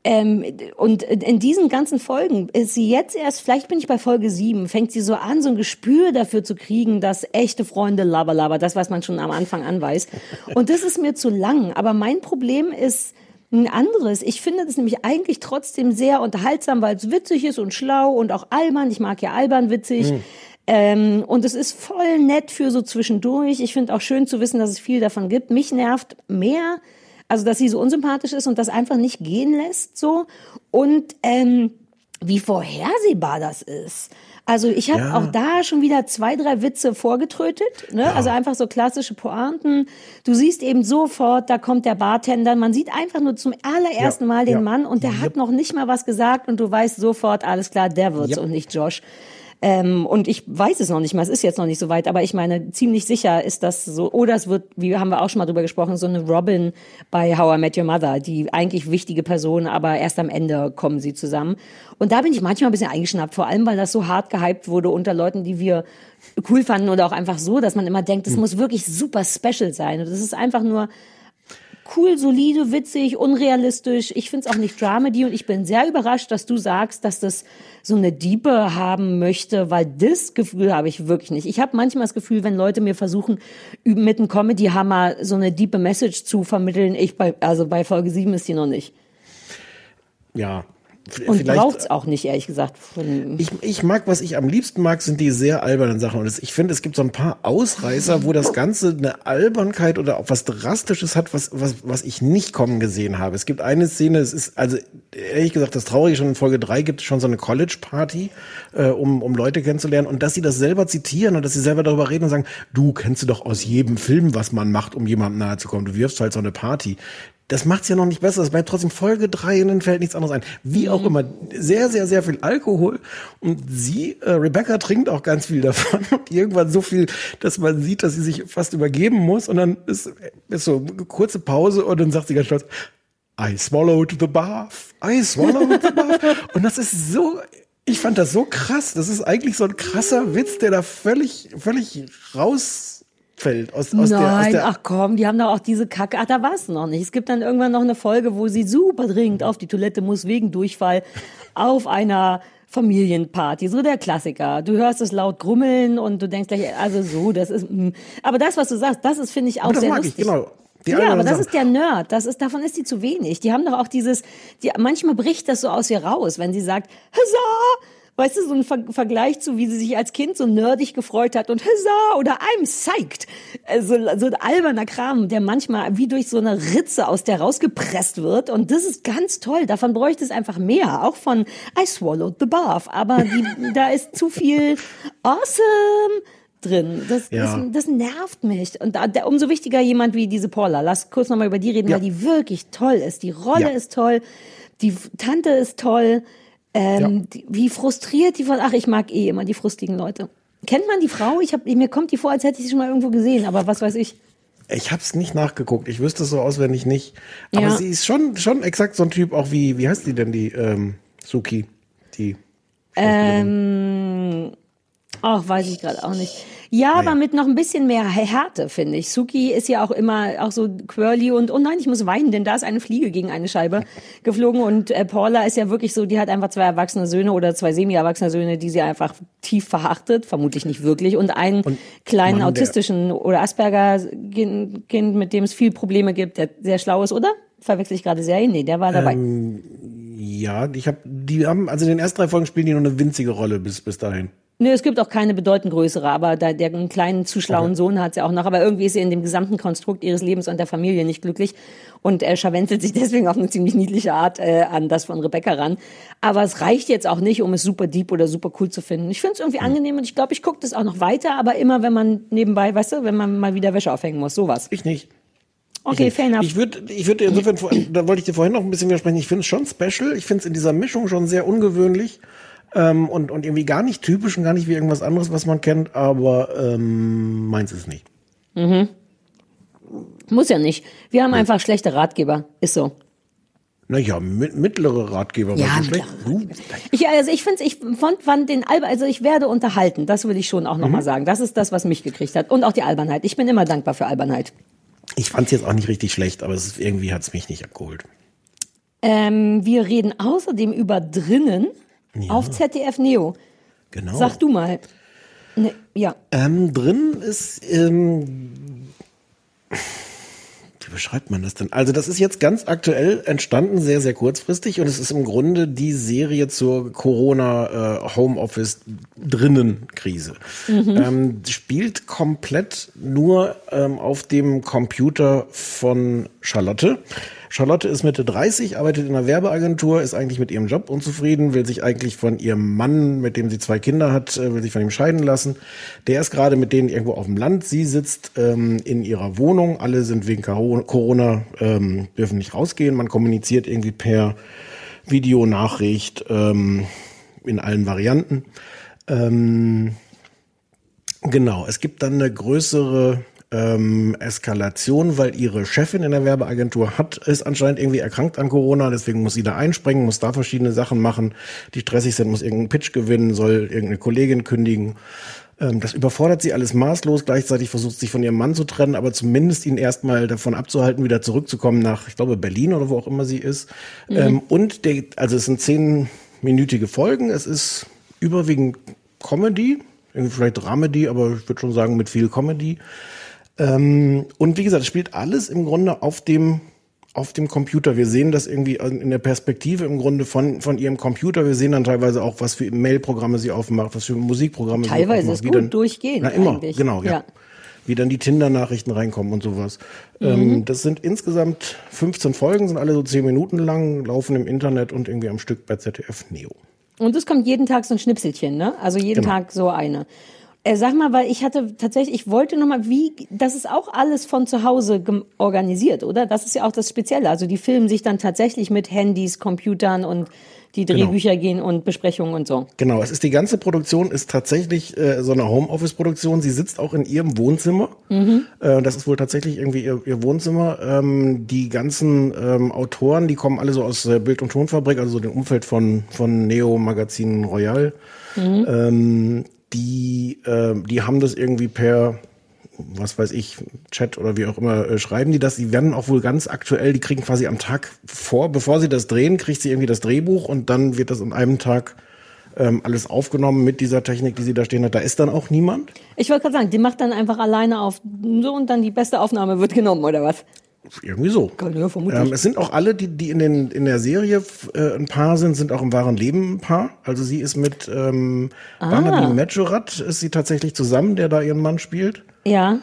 ähm, und in diesen ganzen Folgen ist sie jetzt erst, vielleicht bin ich bei Folge sieben, fängt sie so an, so ein Gespür dafür zu kriegen, dass echte Freunde laber laber, das, was man schon am Anfang anweist. Und das ist mir zu lang. Aber mein Problem ist, ein anderes. Ich finde das nämlich eigentlich trotzdem sehr unterhaltsam, weil es witzig ist und schlau und auch albern. Ich mag ja albern witzig. Mhm. Ähm, und es ist voll nett für so zwischendurch. Ich finde auch schön zu wissen, dass es viel davon gibt. Mich nervt mehr, also dass sie so unsympathisch ist und das einfach nicht gehen lässt so. Und ähm, wie vorhersehbar das ist. Also ich habe ja. auch da schon wieder zwei, drei Witze vorgetrötet. Ne? Ja. Also einfach so klassische Pointen. Du siehst eben sofort, da kommt der Bartender. Man sieht einfach nur zum allerersten ja. Mal den Mann und der hat noch nicht mal was gesagt und du weißt sofort, alles klar, der wird's und nicht Josh. Ähm, und ich weiß es noch nicht mal, es ist jetzt noch nicht so weit, aber ich meine, ziemlich sicher ist das so, oder es wird, wie haben wir auch schon mal drüber gesprochen, so eine Robin bei How I Met Your Mother, die eigentlich wichtige Person, aber erst am Ende kommen sie zusammen. Und da bin ich manchmal ein bisschen eingeschnappt, vor allem, weil das so hart gehypt wurde unter Leuten, die wir cool fanden oder auch einfach so, dass man immer denkt, das hm. muss wirklich super special sein. Und das ist einfach nur cool, solide, witzig, unrealistisch. Ich finde es auch nicht Dramedy und ich bin sehr überrascht, dass du sagst, dass das so eine Diepe haben möchte, weil das Gefühl habe ich wirklich nicht. Ich habe manchmal das Gefühl, wenn Leute mir versuchen, mit einem Comedy-Hammer so eine diepe Message zu vermitteln, ich bei, also bei Folge 7 ist die noch nicht. Ja, und braucht es auch nicht, ehrlich gesagt. Ich, ich mag, was ich am liebsten mag, sind die sehr albernen Sachen. Und ich finde, es gibt so ein paar Ausreißer, wo das Ganze eine Albernkeit oder auch was Drastisches hat, was, was, was ich nicht kommen gesehen habe. Es gibt eine Szene, es ist, also ehrlich gesagt, das Traurige schon in Folge drei gibt es schon so eine College-Party, äh, um, um Leute kennenzulernen. Und dass sie das selber zitieren und dass sie selber darüber reden und sagen, du kennst du doch aus jedem Film, was man macht, um jemandem nahe zu kommen. Du wirfst halt so eine Party das macht's ja noch nicht besser. Es bleibt trotzdem Folge drei und dann fällt nichts anderes ein. Wie auch mhm. immer, sehr, sehr, sehr viel Alkohol. Und sie, äh, Rebecca, trinkt auch ganz viel davon. Und irgendwann so viel, dass man sieht, dass sie sich fast übergeben muss. Und dann ist, ist so eine kurze Pause und dann sagt sie ganz stolz, I swallowed the bath. I swallowed the bath. und das ist so, ich fand das so krass. Das ist eigentlich so ein krasser Witz, der da völlig, völlig raus fällt. Aus, aus Nein, der, aus der ach komm, die haben doch auch diese Kacke. Ach, da war es noch nicht. Es gibt dann irgendwann noch eine Folge, wo sie super dringend auf die Toilette muss wegen Durchfall auf einer Familienparty, so der Klassiker. Du hörst es laut grummeln und du denkst gleich, also so, das ist. Mh. Aber das, was du sagst, das ist finde ich auch das sehr mag lustig. Ich, genau. Die ja, aber das Sachen. ist der Nerd. Das ist, davon ist sie zu wenig. Die haben doch auch dieses, die, manchmal bricht das so aus ihr raus, wenn sie sagt, Huzzah! Weißt du, so ein Ver Vergleich zu, wie sie sich als Kind so nerdig gefreut hat und Huzzah oder I'm psyched. Also, so ein alberner Kram, der manchmal wie durch so eine Ritze aus der rausgepresst wird. Und das ist ganz toll. Davon bräuchte es einfach mehr. Auch von I swallowed the bath. Aber die, da ist zu viel awesome drin. Das, ja. das, das, nervt mich. Und da, der, umso wichtiger jemand wie diese Paula. Lass kurz nochmal über die reden, ja. weil die wirklich toll ist. Die Rolle ja. ist toll. Die Tante ist toll. Ähm, ja. wie frustriert die von, ach, ich mag eh immer die frustigen Leute. Kennt man die Frau? Ich hab, mir kommt die vor, als hätte ich sie schon mal irgendwo gesehen, aber was weiß ich. Ich hab's nicht nachgeguckt. Ich wüsste es so auswendig nicht. Aber ja. sie ist schon, schon exakt so ein Typ, auch wie, wie heißt die denn, die ähm, Suki? Die. Ähm, ach, weiß ich gerade auch nicht. Ja, naja. aber mit noch ein bisschen mehr Härte, finde ich. Suki ist ja auch immer auch so quirly und, oh nein, ich muss weinen, denn da ist eine Fliege gegen eine Scheibe geflogen und äh, Paula ist ja wirklich so, die hat einfach zwei erwachsene Söhne oder zwei semi-erwachsene Söhne, die sie einfach tief verachtet, vermutlich nicht wirklich, und einen und kleinen Mann, autistischen oder Asperger-Kind, mit dem es viel Probleme gibt, der sehr schlau ist, oder? Verwechsel ich gerade Serien? Nee, der war dabei. Ähm, ja, ich habe, die haben, also in den ersten drei Folgen spielen die nur eine winzige Rolle bis, bis dahin. Nö, es gibt auch keine bedeutend größere, aber da, der einen kleinen zu schlauen Sohn hat sie auch noch. Aber irgendwie ist sie in dem gesamten Konstrukt ihres Lebens und der Familie nicht glücklich und er scharwenzelt sich deswegen auf eine ziemlich niedliche Art äh, an das von Rebecca ran. Aber es reicht jetzt auch nicht, um es super deep oder super cool zu finden. Ich finde es irgendwie angenehm und ich glaube, ich gucke das auch noch weiter, aber immer, wenn man nebenbei, weißt du, wenn man mal wieder Wäsche aufhängen muss, sowas. Ich nicht. Okay, fair enough. Ich würde, ich würde insofern, da wollte ich dir vorhin noch ein bisschen widersprechen. Ich finde es schon special. Ich finde es in dieser Mischung schon sehr ungewöhnlich ähm, und und irgendwie gar nicht typisch und gar nicht wie irgendwas anderes, was man kennt. Aber ähm, meins ist nicht. Mhm. Muss ja nicht. Wir haben einfach schlechte Ratgeber. Ist so. Naja, mit, mittlere Ratgeber. Ja, schlecht. Du, Ich, also ich finde, ich fand, fand den Alba, also ich werde unterhalten. Das will ich schon auch noch mal sagen. Das ist das, was mich gekriegt hat. Und auch die Albernheit. Ich bin immer dankbar für Albernheit. ich fand es jetzt auch nicht richtig schlecht, aber es ist, irgendwie hat es mich nicht abgeholt. Ähm, wir reden außerdem über drinnen auf ZDF Neo. Genau. Sag du mal. Ne, ja. Ähm, drin ist, ähm, wie beschreibt man das denn? Also das ist jetzt ganz aktuell entstanden, sehr, sehr kurzfristig und es ist im Grunde die Serie zur Corona äh, Homeoffice drinnen Krise. Mhm. Ähm, spielt komplett nur ähm, auf dem Computer von Charlotte. Charlotte ist Mitte 30, arbeitet in einer Werbeagentur, ist eigentlich mit ihrem Job unzufrieden, will sich eigentlich von ihrem Mann, mit dem sie zwei Kinder hat, äh, will sich von ihm scheiden lassen. Der ist gerade mit denen irgendwo auf dem Land. Sie sitzt ähm, in ihrer Wohnung. Alle sind wegen Coro- Corona, ähm, dürfen nicht rausgehen. Man kommuniziert irgendwie per Videonachricht ähm, in allen Varianten. Ähm, Genau, es gibt dann eine größere ähm, Eskalation, weil ihre Chefin in der Werbeagentur hat, ist anscheinend irgendwie erkrankt an Corona, deswegen muss sie da einspringen, muss da verschiedene Sachen machen, die stressig sind, muss irgendeinen Pitch gewinnen, soll irgendeine Kollegin kündigen. Ähm, das überfordert sie alles maßlos. Gleichzeitig versucht sie sich von ihrem Mann zu trennen, aber zumindest ihn erstmal davon abzuhalten, wieder zurückzukommen nach, ich glaube, Berlin oder wo auch immer sie ist. Mhm. Ähm, und der, also es sind zehnminütige Folgen. Es ist überwiegend Comedy, irgendwie vielleicht Dramedy, aber ich würde schon sagen mit viel Comedy. Ähm, und wie gesagt, es spielt alles im Grunde auf dem auf dem Computer. Wir sehen das irgendwie in der Perspektive im Grunde von, von ihrem Computer. Wir sehen dann teilweise auch, was für Mailprogramme sie aufmacht, was für Musikprogramme sie Teilweise aufmacht. ist wie gut dann- durchgehend Na, immer, eigentlich. genau, ja. Ja. Wie dann die Tinder-Nachrichten reinkommen und sowas. Mhm. Ähm, das sind insgesamt 15 Folgen, sind alle so 10 Minuten lang, laufen im Internet und irgendwie am Stück bei ZDF Neo. Und es kommt jeden Tag so ein Schnipselchen, ne? Also jeden Genau. Tag so eine. Äh, sag mal, weil ich hatte tatsächlich, ich wollte noch mal, wie, das ist auch alles von zu Hause organisiert, oder? Das ist ja auch das Spezielle. Also die filmen sich dann tatsächlich mit Handys, Computern und die Genau. Drehbücher gehen und Besprechungen und so. Genau, es ist die ganze Produktion ist tatsächlich äh, so eine Homeoffice-Produktion. Sie sitzt auch in ihrem Wohnzimmer. Mhm. Äh, das ist wohl tatsächlich irgendwie ihr, ihr Wohnzimmer. Ähm, die ganzen ähm, Autoren, die kommen alle so aus der Bild- und Tonfabrik, also so dem Umfeld von, von Neo Magazin Royal. Mhm. Ähm, die, äh, die haben das irgendwie per, was weiß ich, Chat oder wie auch immer, äh, schreiben die das. Die werden auch wohl ganz aktuell, die kriegen quasi am Tag vor, bevor sie das drehen, kriegt sie irgendwie das Drehbuch und dann wird das an einem Tag ähm, alles aufgenommen mit dieser Technik, die sie da stehen hat. Da ist dann auch niemand. Ich wollte gerade sagen, die macht dann einfach alleine auf so und dann die beste Aufnahme wird genommen, oder was? Irgendwie so. Ja, vermutlich. Ähm, es sind auch alle, die, die in, den, in der Serie äh, ein Paar sind, sind auch im wahren Leben ein Paar. Also sie ist mit ähm, Ah. Barnaby Majorat ist sie tatsächlich zusammen, der da ihren Mann spielt. Ja.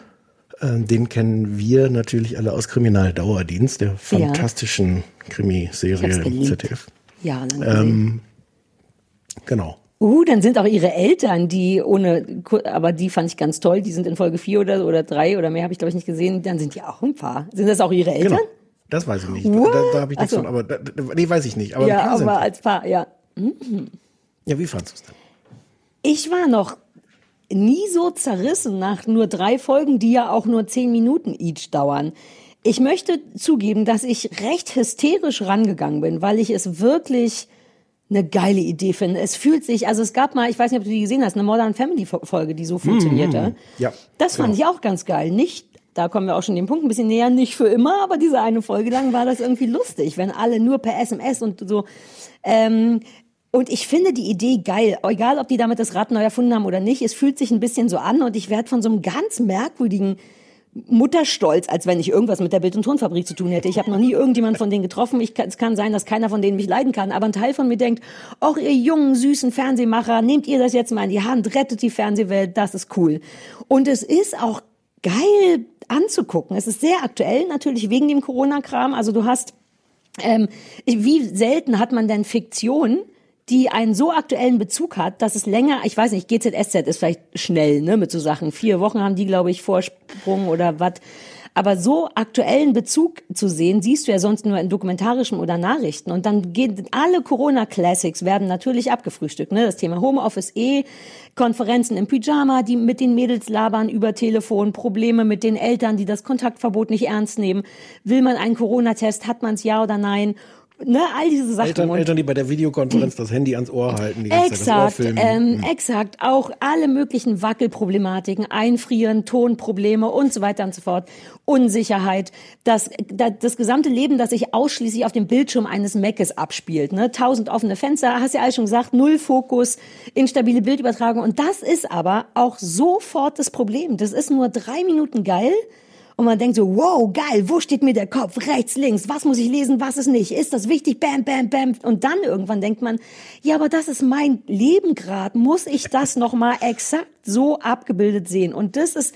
Ähm, den kennen wir natürlich alle aus Kriminaldauerdienst, der fantastischen Ich Krimiserie. ZDF. Ja. Ähm, genau. Uh, dann sind auch ihre Eltern, die ohne, aber die fand ich ganz toll, die sind in Folge vier oder, oder drei oder mehr, habe ich glaube ich nicht gesehen, dann sind die auch ein Paar. Sind das auch ihre Eltern? Genau. Das weiß ich nicht. What? Da, da habe ich nichts so. von, aber da, nee, weiß ich nicht. Aber ja, paar sind. aber als Paar, ja. Mhm. Ja, wie fandst du es denn? Ich war noch nie so zerrissen nach nur drei Folgen, die ja auch nur zehn Minuten each dauern. Ich möchte zugeben, dass ich recht hysterisch rangegangen bin, weil ich es wirklich eine geile Idee finde. Es fühlt sich, also es gab mal, ich weiß nicht, ob du die gesehen hast, eine Modern Family Folge, die so funktionierte. Mhm. Ja. Das fand ich auch ganz geil. Nicht, da kommen wir auch schon dem Punkt ein bisschen näher, nicht für immer, aber diese eine Folge lang war das irgendwie lustig, wenn alle nur per SMS und so. Ähm, und ich finde die Idee geil, egal ob die damit das Rad neu erfunden haben oder nicht. Es fühlt sich ein bisschen so an und ich werde von so einem ganz merkwürdigen Mutterstolz, als wenn ich irgendwas mit der Bild- und Tonfabrik zu tun hätte. Ich habe noch nie irgendjemand von denen getroffen. Ich, es kann sein, dass keiner von denen mich leiden kann. Aber ein Teil von mir denkt, auch ihr jungen, süßen Fernsehmacher, nehmt ihr das jetzt mal in die Hand, rettet die Fernsehwelt, das ist cool. Und es ist auch geil anzugucken. Es ist sehr aktuell, natürlich wegen dem Corona-Kram. Also du hast, ähm, wie selten hat man denn Fiktion, die einen so aktuellen Bezug hat, dass es länger, ich weiß nicht, GZSZ ist vielleicht schnell, ne, mit so Sachen. Vier Wochen haben die, glaube ich, Vorsprung oder was. Aber so aktuellen Bezug zu sehen, siehst du ja sonst nur in dokumentarischen oder Nachrichten. Und dann gehen alle Corona-Classics werden natürlich abgefrühstückt. Ne? Das Thema Homeoffice eh, Konferenzen im Pyjama, die mit den Mädels labern über Telefon, Probleme mit den Eltern, die das Kontaktverbot nicht ernst nehmen. Will man einen Corona-Test, hat man es ja oder nein? Ne, all diese Sachen. Eltern, Eltern, die bei der Videokonferenz das Handy ans Ohr halten, die ganze Zeit Exakt, filmen. ähm, Hm. exakt. Auch alle möglichen Wackelproblematiken, Einfrieren, Tonprobleme und so weiter und so fort. Unsicherheit. Das, das, das gesamte Leben, das sich ausschließlich auf dem Bildschirm eines Maces abspielt. Ne? Tausend offene Fenster, hast ja alles schon gesagt, null Fokus, instabile Bildübertragung. Und das ist aber auch sofort das Problem. Das ist nur drei Minuten geil. Und man denkt so, wow, geil, wo steht mir der Kopf? Rechts, links, was muss ich lesen, was ist nicht? Ist das wichtig? Bam, bam, bam. Und dann irgendwann denkt man, ja, aber das ist mein Leben gerade. Muss ich das nochmal exakt so abgebildet sehen? Und das ist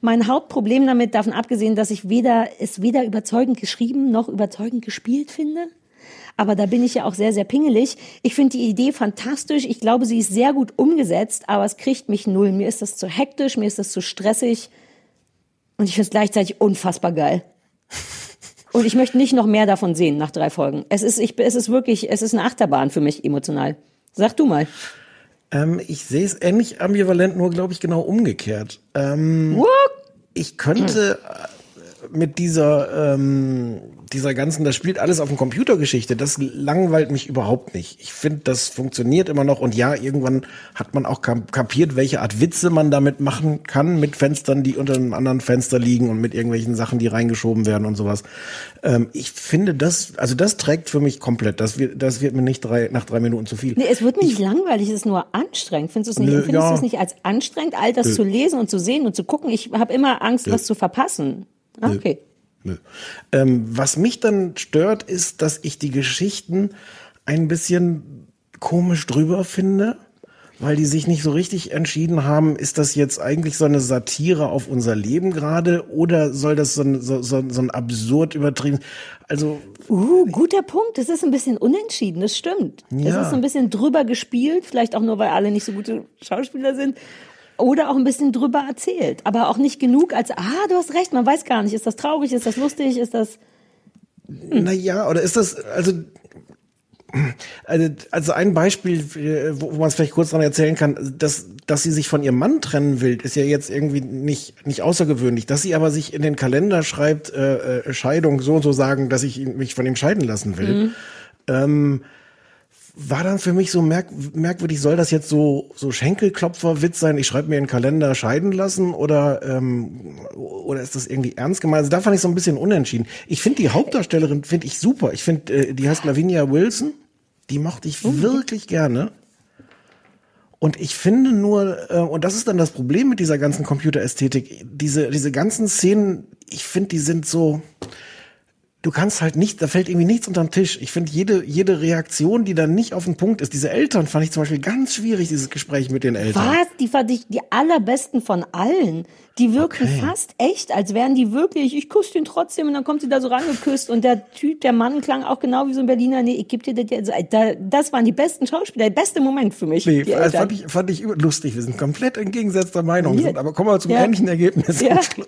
mein Hauptproblem damit, davon abgesehen, dass ich weder, es weder überzeugend geschrieben noch überzeugend gespielt finde. Aber da bin ich ja auch sehr, sehr pingelig. Ich finde die Idee fantastisch. Ich glaube, sie ist sehr gut umgesetzt, aber es kriegt mich null. Mir ist das zu hektisch, mir ist das zu stressig. Und ich finde es gleichzeitig unfassbar geil. Und ich möchte nicht noch mehr davon sehen nach drei Folgen. Es ist, ich, es ist wirklich, es ist eine Achterbahn für mich emotional. Sag du mal. Ähm, ich sehe es ähnlich ambivalent, nur glaube ich genau umgekehrt. Ähm, ich könnte mit dieser, ähm, dieser ganzen, das spielt alles auf dem Computergeschichte, das langweilt mich überhaupt nicht. Ich finde, das funktioniert immer noch und ja, irgendwann hat man auch kapiert, welche Art Witze man damit machen kann, mit Fenstern, die unter einem anderen Fenster liegen und mit irgendwelchen Sachen, die reingeschoben werden und sowas. Ähm, ich finde das, also das trägt für mich komplett. Das wird, das wird mir nicht drei, nach drei Minuten zu viel. Nee, es wird nicht langweilig, es ist nur anstrengend. Findest du es nicht, findest ja. du es nicht als anstrengend, all das Nö. zu lesen und zu sehen und zu gucken? Ich habe immer Angst, Nö. was zu verpassen. Nö. Okay. Nö. Ähm, was mich dann stört, ist, dass ich die Geschichten ein bisschen komisch drüber finde, weil die sich nicht so richtig entschieden haben, ist das jetzt eigentlich so eine Satire auf unser Leben gerade oder soll das so ein, so, so, so ein absurd übertrieben, also Uh, guter Punkt. Das ist ein bisschen unentschieden, das stimmt. Es Ja. ist so ein bisschen drüber gespielt, vielleicht auch nur, weil alle nicht so gute Schauspieler sind. Oder auch ein bisschen drüber erzählt. Aber auch nicht genug als, ah, du hast recht, man weiß gar nicht, ist das traurig, ist das lustig, ist das. Naja, oder ist das, also, also, also ein Beispiel, äh, wo, wo man es vielleicht kurz dran erzählen kann, dass, dass sie sich von ihrem Mann trennen will, ist ja jetzt irgendwie nicht, nicht außergewöhnlich. Dass sie aber sich in den Kalender schreibt, äh, äh, Scheidung so und so sagen, dass ich mich von ihm scheiden lassen will. Mhm. Ähm, war dann für mich so merk merkwürdig, soll das jetzt so, so Schenkelklopferwitz sein, ich schreibe mir in den Kalender scheiden lassen oder, ähm, oder ist das irgendwie ernst gemeint? Also da fand ich so ein bisschen unentschieden. Ich finde die Hauptdarstellerin, finde ich super. Ich finde, äh, die heißt Lavinia Wilson, die mochte ich wirklich gerne. Und ich finde nur, äh, und das ist dann das Problem mit dieser ganzen Computerästhetik, diese, diese ganzen Szenen, ich finde, die sind so, du kannst halt nicht, da fällt irgendwie nichts unter den Tisch. Ich finde jede, jede Reaktion, die dann nicht auf den Punkt ist, diese Eltern fand ich zum Beispiel ganz schwierig, dieses Gespräch mit den Eltern. Was? Die fand ich die allerbesten von allen. Die wirken Okay. fast echt, als wären die wirklich, ich küsse den trotzdem und dann kommt sie da so rangeküsst und der Typ, der Mann klang auch genau wie so ein Berliner, nee, ich geb dir das jetzt. Da, das waren die besten Schauspieler, der beste Moment für mich. Nee, das fand ich, fand ich lustig. Wir sind komplett entgegengesetzter Meinung. Ja. Aber kommen wir zum Ja. ähnlichen Ergebnis Ja. am Schluss.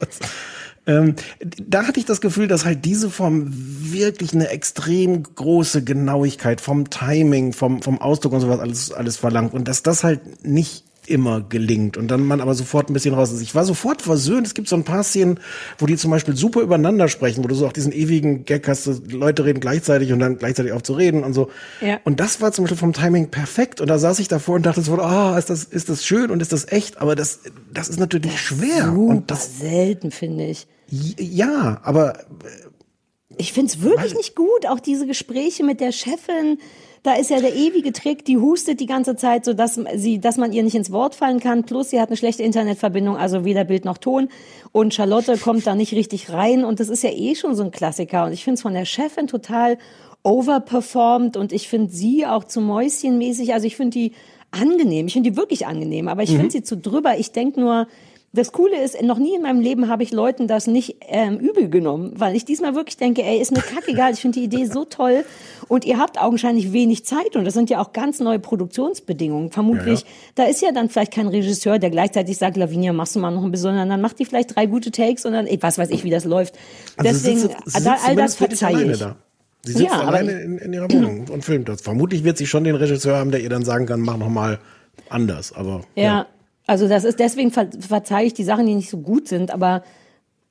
Ähm, da hatte ich das Gefühl, dass halt diese Form wirklich eine extrem große Genauigkeit vom Timing, vom, vom Ausdruck und sowas alles, alles verlangt. Und dass das halt nicht immer gelingt und dann man aber sofort ein bisschen raus ist. Ich war sofort versöhnt. Es gibt so ein paar Szenen, wo die zum Beispiel super übereinander sprechen, wo du so auch diesen ewigen Gag hast, Leute reden gleichzeitig und dann gleichzeitig auf zu reden und so. Ja. Und das war zum Beispiel vom Timing perfekt. Und da saß ich davor und dachte so, ah, ist das, ist das schön und ist das echt? Aber das, das ist natürlich schwer. Super Und das, selten, finde ich. Ja, aber äh, Ich find's wirklich nicht gut. Auch diese Gespräche mit der Chefin, da ist ja der ewige Trick, die hustet die ganze Zeit, so dass sie, dass man ihr nicht ins Wort fallen kann. Plus sie hat eine schlechte Internetverbindung, also weder Bild noch Ton. Und Charlotte kommt da nicht richtig rein. Und das ist ja eh schon so ein Klassiker. Und ich find's von der Chefin total overperformed. Und ich find sie auch zu Mäuschenmäßig. Also ich find die angenehm. Ich finde die wirklich angenehm. Aber ich Mhm. find sie zu drüber. Ich denk nur, das Coole ist, noch nie in meinem Leben habe ich Leuten das nicht ähm, übel genommen, weil ich diesmal wirklich denke, ey, ist mir kackegal, ich finde die Idee so toll und ihr habt augenscheinlich wenig Zeit und das sind ja auch ganz neue Produktionsbedingungen. Vermutlich, Ja, ja. da ist ja dann vielleicht kein Regisseur, der gleichzeitig sagt, Lavinia, machst du mal noch ein bisschen, sondern dann macht die vielleicht drei gute Takes und dann, ey, was weiß ich, wie das läuft. Also Deswegen, sie sitzt, sie da, sitzt all das verzeihe alleine ich. Da. Sie sitzt Ja, alleine in, in ihrer Wohnung und filmt das. Vermutlich wird sie schon den Regisseur haben, der ihr dann sagen kann, mach noch mal anders. Aber Ja, also das ist deswegen ver verzeihe ich die Sachen, die nicht so gut sind, aber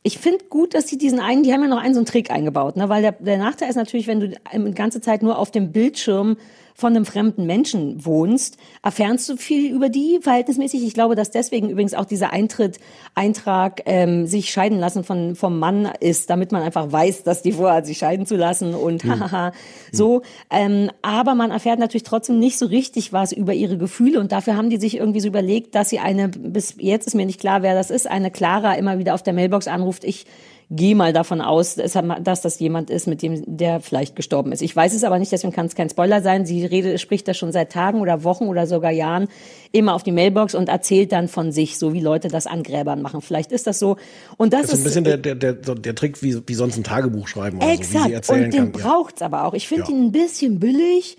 ich finde gut, dass die diesen einen, die haben ja noch einen so einen Trick eingebaut, ne? Weil der, der Nachteil ist natürlich, wenn du die ganze Zeit nur auf dem Bildschirm von einem fremden Menschen wohnst, erfährst du viel über die verhältnismäßig. Ich glaube, dass deswegen übrigens auch dieser Eintritt, Eintrag, ähm, sich scheiden lassen von, vom Mann ist, damit man einfach weiß, dass die vorhat, sich scheiden zu lassen und Hm. hahaha, so. Ähm, aber man erfährt natürlich trotzdem nicht so richtig was über ihre Gefühle und dafür haben die sich irgendwie so überlegt, dass sie eine, bis jetzt ist mir nicht klar, wer das ist, eine Clara immer wieder auf der Mailbox anruft. Ich gehe mal davon aus, dass das jemand ist, mit dem der vielleicht gestorben ist. Ich weiß es aber nicht, deswegen kann es kein Spoiler sein. Sie redet, spricht das schon seit Tagen oder Wochen oder sogar Jahren immer auf die Mailbox und erzählt dann von sich, so wie Leute das an Gräbern machen. Vielleicht ist das so. Und das, das ist ein bisschen der, der, der, der Trick, wie, wie sonst ein Tagebuch schreiben oder so, wie sie Exakt. erzählen und den kann. Ja. braucht's aber auch. Ich finde Ja. ihn ein bisschen billig.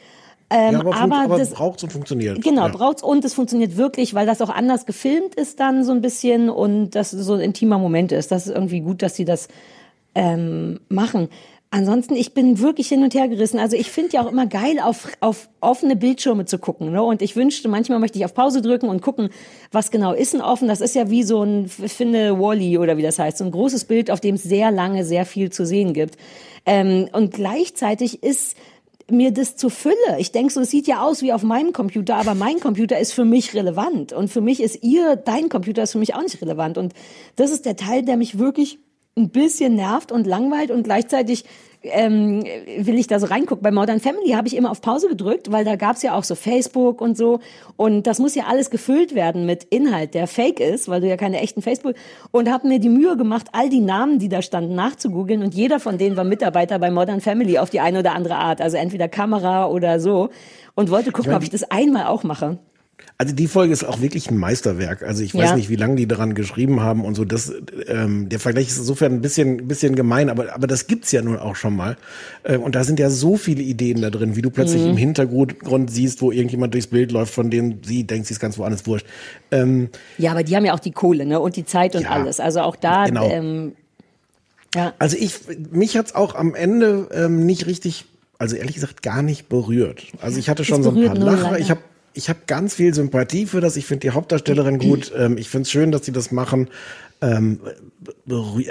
Ähm, Ja, aber, aber, aber das, braucht und funktioniert. Genau, ja. braucht's und es funktioniert wirklich, weil das auch anders gefilmt ist dann so ein bisschen und das so ein intimer Moment ist. Das ist irgendwie gut, dass sie das ähm, machen. Ansonsten, ich bin wirklich hin und her gerissen. Also ich finde ja auch immer geil, auf, auf offene Bildschirme zu gucken. Ne? Und ich wünschte, manchmal möchte ich auf Pause drücken und gucken, was genau ist denn offen. Das ist ja wie so ein, ich finde, Wally oder wie das heißt, so ein großes Bild, auf dem es sehr lange sehr viel zu sehen gibt. Ähm, und gleichzeitig ist mir das zu Fülle. Ich denke so, es sieht ja aus wie auf meinem Computer, aber mein Computer ist für mich relevant. Und für mich ist ihr, dein Computer ist für mich auch nicht relevant. Und das ist der Teil, der mich wirklich ein bisschen nervt und langweilt und gleichzeitig ähm, will ich da so reingucken. Bei Modern Family habe ich immer auf Pause gedrückt, weil da gab's ja auch so Facebook und so. Und das muss ja alles gefüllt werden mit Inhalt, der fake ist, weil du ja keine echten Facebook... Und habe mir die Mühe gemacht, all die Namen, die da standen, nachzugoogeln. Und jeder von denen war Mitarbeiter bei Modern Family auf die eine oder andere Art. Also entweder Kamera oder so. Und wollte gucken, meine, ob ich das einmal auch mache. Also die Folge ist auch wirklich ein Meisterwerk. Also ich weiß Ja. nicht, wie lange die daran geschrieben haben und so. Das, ähm, der Vergleich ist insofern ein bisschen, bisschen gemein, aber, aber das gibt's ja nun auch schon mal. Äh, und da sind ja so viele Ideen da drin, wie du plötzlich Mhm. im Hintergrund siehst, wo irgendjemand durchs Bild läuft, von dem sie denkt, sie ist ganz woanders wurscht. Ähm, Ja, aber die haben ja auch die Kohle ne? und die Zeit und Ja. alles. Also auch da... Genau. Ähm, ja. Also ich, mich hat's auch am Ende ähm, nicht richtig, also ehrlich gesagt gar nicht berührt. Also ich hatte schon so ein paar Lacher. Ich habe ich hab ganz viel Sympathie für das. Ich finde die Hauptdarstellerin gut. Ähm, ich finde es schön, dass sie das machen. Ähm,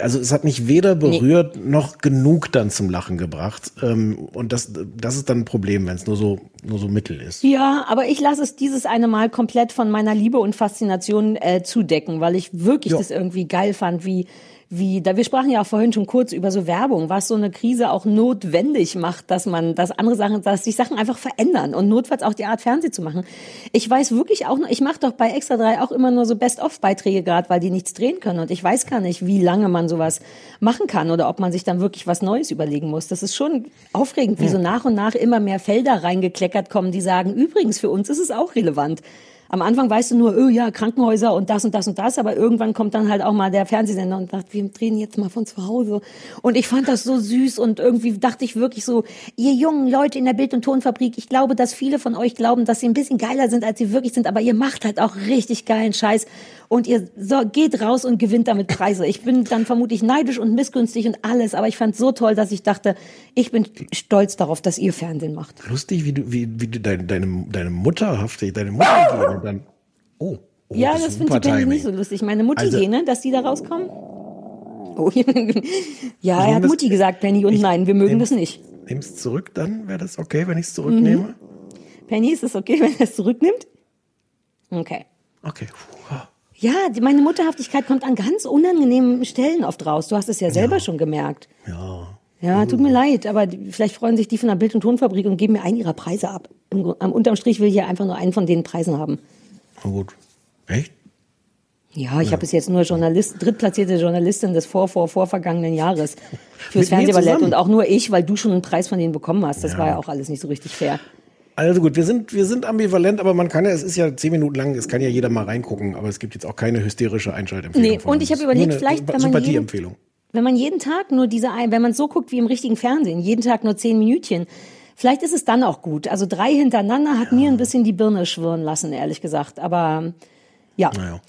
also es hat mich weder berührt noch genug dann zum Lachen gebracht. Ähm, und das, das ist dann ein Problem, wenn es nur so, nur so mittel ist. Ja, aber ich lasse es dieses eine Mal komplett von meiner Liebe und Faszination äh, zudecken, weil ich wirklich Ja. das irgendwie geil fand, wie wie da wir sprachen ja auch vorhin schon kurz über so Werbung, was so eine Krise auch notwendig macht, dass man, dass andere Sachen, dass sich Sachen einfach verändern und notfalls auch die Art Fernsehen zu machen. Ich weiß wirklich auch noch, ich mache doch bei Extra 3 auch immer nur so Best-of-Beiträge gerade, weil die nichts drehen können und ich weiß gar nicht, wie lange man sowas machen kann oder ob man sich dann wirklich was Neues überlegen muss. Das ist schon aufregend, wie so nach und nach immer mehr Felder reingekleckert kommen, die sagen, übrigens für uns ist es auch relevant. Am Anfang weißt du nur, oh ja, Krankenhäuser und das und das und das, aber irgendwann kommt dann halt auch mal der Fernsehsender und sagt, wir drehen jetzt mal von zu Hause. Und ich fand das so süß und irgendwie dachte ich wirklich so, ihr jungen Leute in der Bild- und Tonfabrik, ich glaube, dass viele von euch glauben, dass sie ein bisschen geiler sind, als sie wirklich sind, aber ihr macht halt auch richtig geilen Scheiß und ihr so, geht raus und gewinnt damit Preise. Ich bin dann vermutlich neidisch und missgünstig und alles, aber ich fand so toll, dass ich dachte, ich bin stolz darauf, dass ihr Fernsehen macht. Lustig, wie du, wie, wie du deine, deine, deine Mutter haftig, deine Mutter und dann, oh. oh ja, das finde super ich nicht so lustig. Meine Mutti Also- ne, dass die da rauskommen. Oh, ja, Ich er hat das- Mutti gesagt, Penny, und nein, wir mögen das nicht. Nimm's zurück, dann wäre das okay, wenn ich es zurücknehme. Mhm. Penny, ist es okay, wenn er es zurücknimmt? Okay. Okay. Ja, die, meine Mutterhaftigkeit kommt an ganz unangenehmen Stellen oft raus. Du hast es ja selber schon gemerkt. Ja. Ja, tut mir leid, aber vielleicht freuen sich die von der Bild- und Tonfabrik und geben mir einen ihrer Preise ab. Im, am unterm Strich will ich ja einfach nur einen von den Preisen haben. Na gut. Echt? Ja, ich habe bis jetzt nur Journalist, drittplatzierte Journalistin des vor, vor, vor vergangenen Jahres fürs Fernsehballett und auch nur ich, weil du schon einen Preis von denen bekommen hast. Das war ja auch alles nicht so richtig fair. Also gut, wir sind, wir sind ambivalent, aber man kann ja, es ist ja zehn Minuten lang, es kann ja jeder mal reingucken, aber es gibt jetzt auch keine hysterische Einschaltempfehlung. Nee, und ich habe überlegt, eine vielleicht, wenn man Sympathieempfehlung. Wenn man jeden Tag nur diese, wenn man so guckt wie im richtigen Fernsehen, jeden Tag nur zehn Minütchen, vielleicht ist es dann auch gut. Also drei hintereinander hat mir ein bisschen die Birne schwirren lassen, ehrlich gesagt. Aber ja. Naja.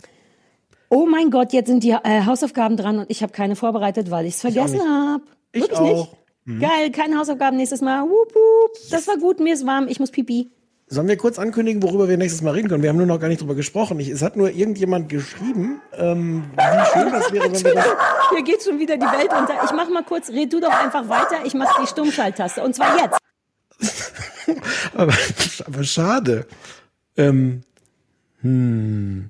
Oh mein Gott, jetzt sind die äh, Hausaufgaben dran und ich habe keine vorbereitet, weil ich es vergessen habe. Ich Wirklich auch. nicht. Geil, keine Hausaufgaben nächstes Mal. Wup, wup. Das war gut, mir ist warm, ich muss pipi. Sollen wir kurz ankündigen, worüber wir nächstes Mal reden können? Wir haben nur noch gar nicht drüber gesprochen. Ich, es hat nur irgendjemand geschrieben, ähm, wie schön das wäre, wenn wir das. Hier geht schon wieder die Welt unter. Ich mach mal kurz, red du doch einfach weiter, ich mach die Stummschalttaste. Und zwar jetzt. Aber, aber schade. Ähm, hm.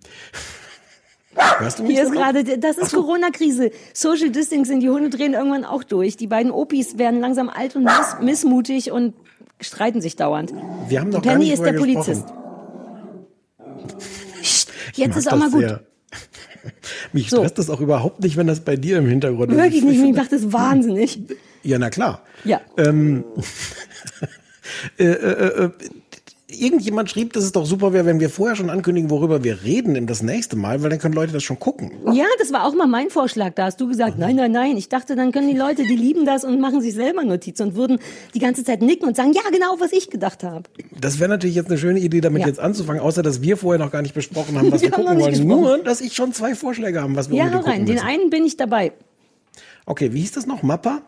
Hörst du mich Hier ist gerade, das ist Corona-Krise. Social Distancing, die Hunde drehen irgendwann auch durch. Die beiden Opis werden langsam alt und miss missmutig und streiten sich dauernd. Wir haben noch Penny nicht ist der vorher Polizist. Psst, Jetzt ist auch mal gut. sehr. Mich So. stresst das auch überhaupt nicht, wenn das bei dir im Hintergrund ist. Wirklich Ich- nicht, ich mich macht das wahnsinnig. Ja, na klar. Ja. Ähm, äh, äh, äh, irgendjemand schrieb, dass es doch super wäre, wenn wir vorher schon ankündigen, worüber wir reden das nächste Mal, weil dann können Leute das schon gucken. Ja, das war auch mal mein Vorschlag. Da hast du gesagt, nein, nein, nein. Ich dachte, dann können die Leute, die lieben das und machen sich selber Notizen und würden die ganze Zeit nicken und sagen, ja, genau, was ich gedacht habe. Das wäre natürlich jetzt eine schöne Idee, damit Ja. jetzt anzufangen, außer dass wir vorher noch gar nicht besprochen haben, was wir, Wir gucken wollen. gesprochen. Nur, dass ich schon zwei Vorschläge haben, was wir Ja, unbedingt rein. gucken Den müssen. einen bin ich dabei. Okay, wie hieß das noch? Mappa?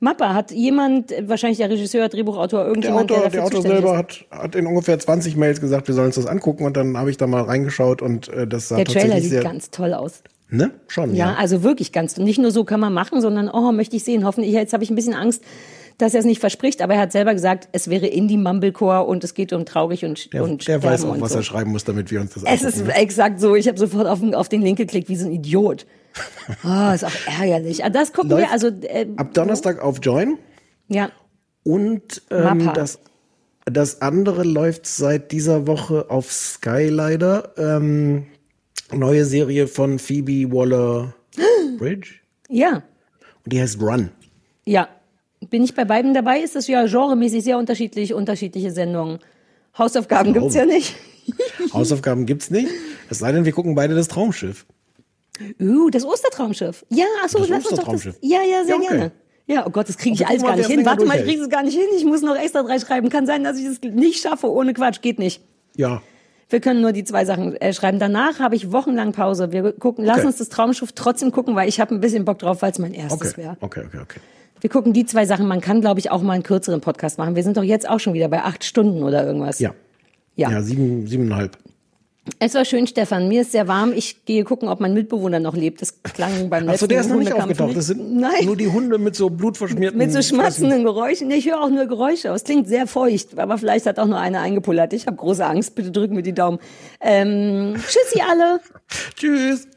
Mappa hat jemand, wahrscheinlich der Regisseur, Drehbuchautor, Der irgendjemand, Autor, der der Autor selber ist. hat, hat in ungefähr 20 Mails gesagt, wir sollen uns das angucken und dann habe ich da mal reingeschaut und äh, das sah Der Trailer sieht ganz toll aus. ne? Schon, Ja, ja. also wirklich ganz. Nicht nur so kann man machen, sondern oh, möchte ich sehen. Hoffentlich, jetzt habe ich ein bisschen Angst, dass er es nicht verspricht, aber er hat selber gesagt, es wäre Indie-Mumblecore und es geht um traurig und, Der, und der weiß auch, und was so. er schreiben muss, damit wir uns das Es ist angucken. exakt so. Ich habe sofort auf, den- auf den Link geklickt, wie so ein Idiot. Oh, ist auch ärgerlich. Ah, Das gucken wir, Läuft also, äh, Ab Donnerstag auf Join ja. und ähm, das, das andere läuft seit dieser Woche auf Sky leider. Ähm, neue Serie von Phoebe Waller-Bridge Ja, und die heißt Run. ja. Bin ich bei beiden dabei? Ist das ja genremäßig sehr unterschiedlich, unterschiedliche Sendungen. Hausaufgaben gibt's ja nicht. Hausaufgaben gibt's nicht. Es sei denn, wir gucken beide das Traumschiff. Uh, das Ostertraumschiff. Ja, ach so, Das lass uns doch das. Ja, ja, sehr Ja, okay. gerne. Ja, oh Gott, das kriege ich Aber alles gar nicht hin. Warte mal, ich kriege es gar nicht hin. Ich muss noch extra drei schreiben. Kann sein, dass ich das nicht schaffe ohne Quatsch. Geht nicht. Ja. Wir können nur die zwei Sachen äh, schreiben. Danach habe ich wochenlang Pause. Wir gucken, lass Okay. uns das Traumschiff trotzdem gucken, weil ich habe ein bisschen Bock drauf, weil es mein erstes Okay. wäre. Okay, okay, okay. Wir gucken die zwei Sachen. Man kann, glaube ich, auch mal einen kürzeren Podcast machen. Wir sind doch jetzt auch schon wieder bei acht Stunden oder irgendwas. Ja. Ja. Ja, sieben, siebeneinhalb. Es war schön, Stefan. Mir ist sehr warm. Ich gehe gucken, ob mein Mitbewohner noch lebt. Das klang beim letzten Achso, der ist noch nicht aufgetaucht. Das sind Nein. nur die Hunde mit so blutverschmierten Mit so schmatzenden Geräuschen. Ich höre auch nur Geräusche. Es klingt sehr feucht, aber vielleicht hat auch nur einer eingepullert. Ich habe große Angst. Bitte drücken wir die Daumen. Ähm, tschüssi alle. Tschüss.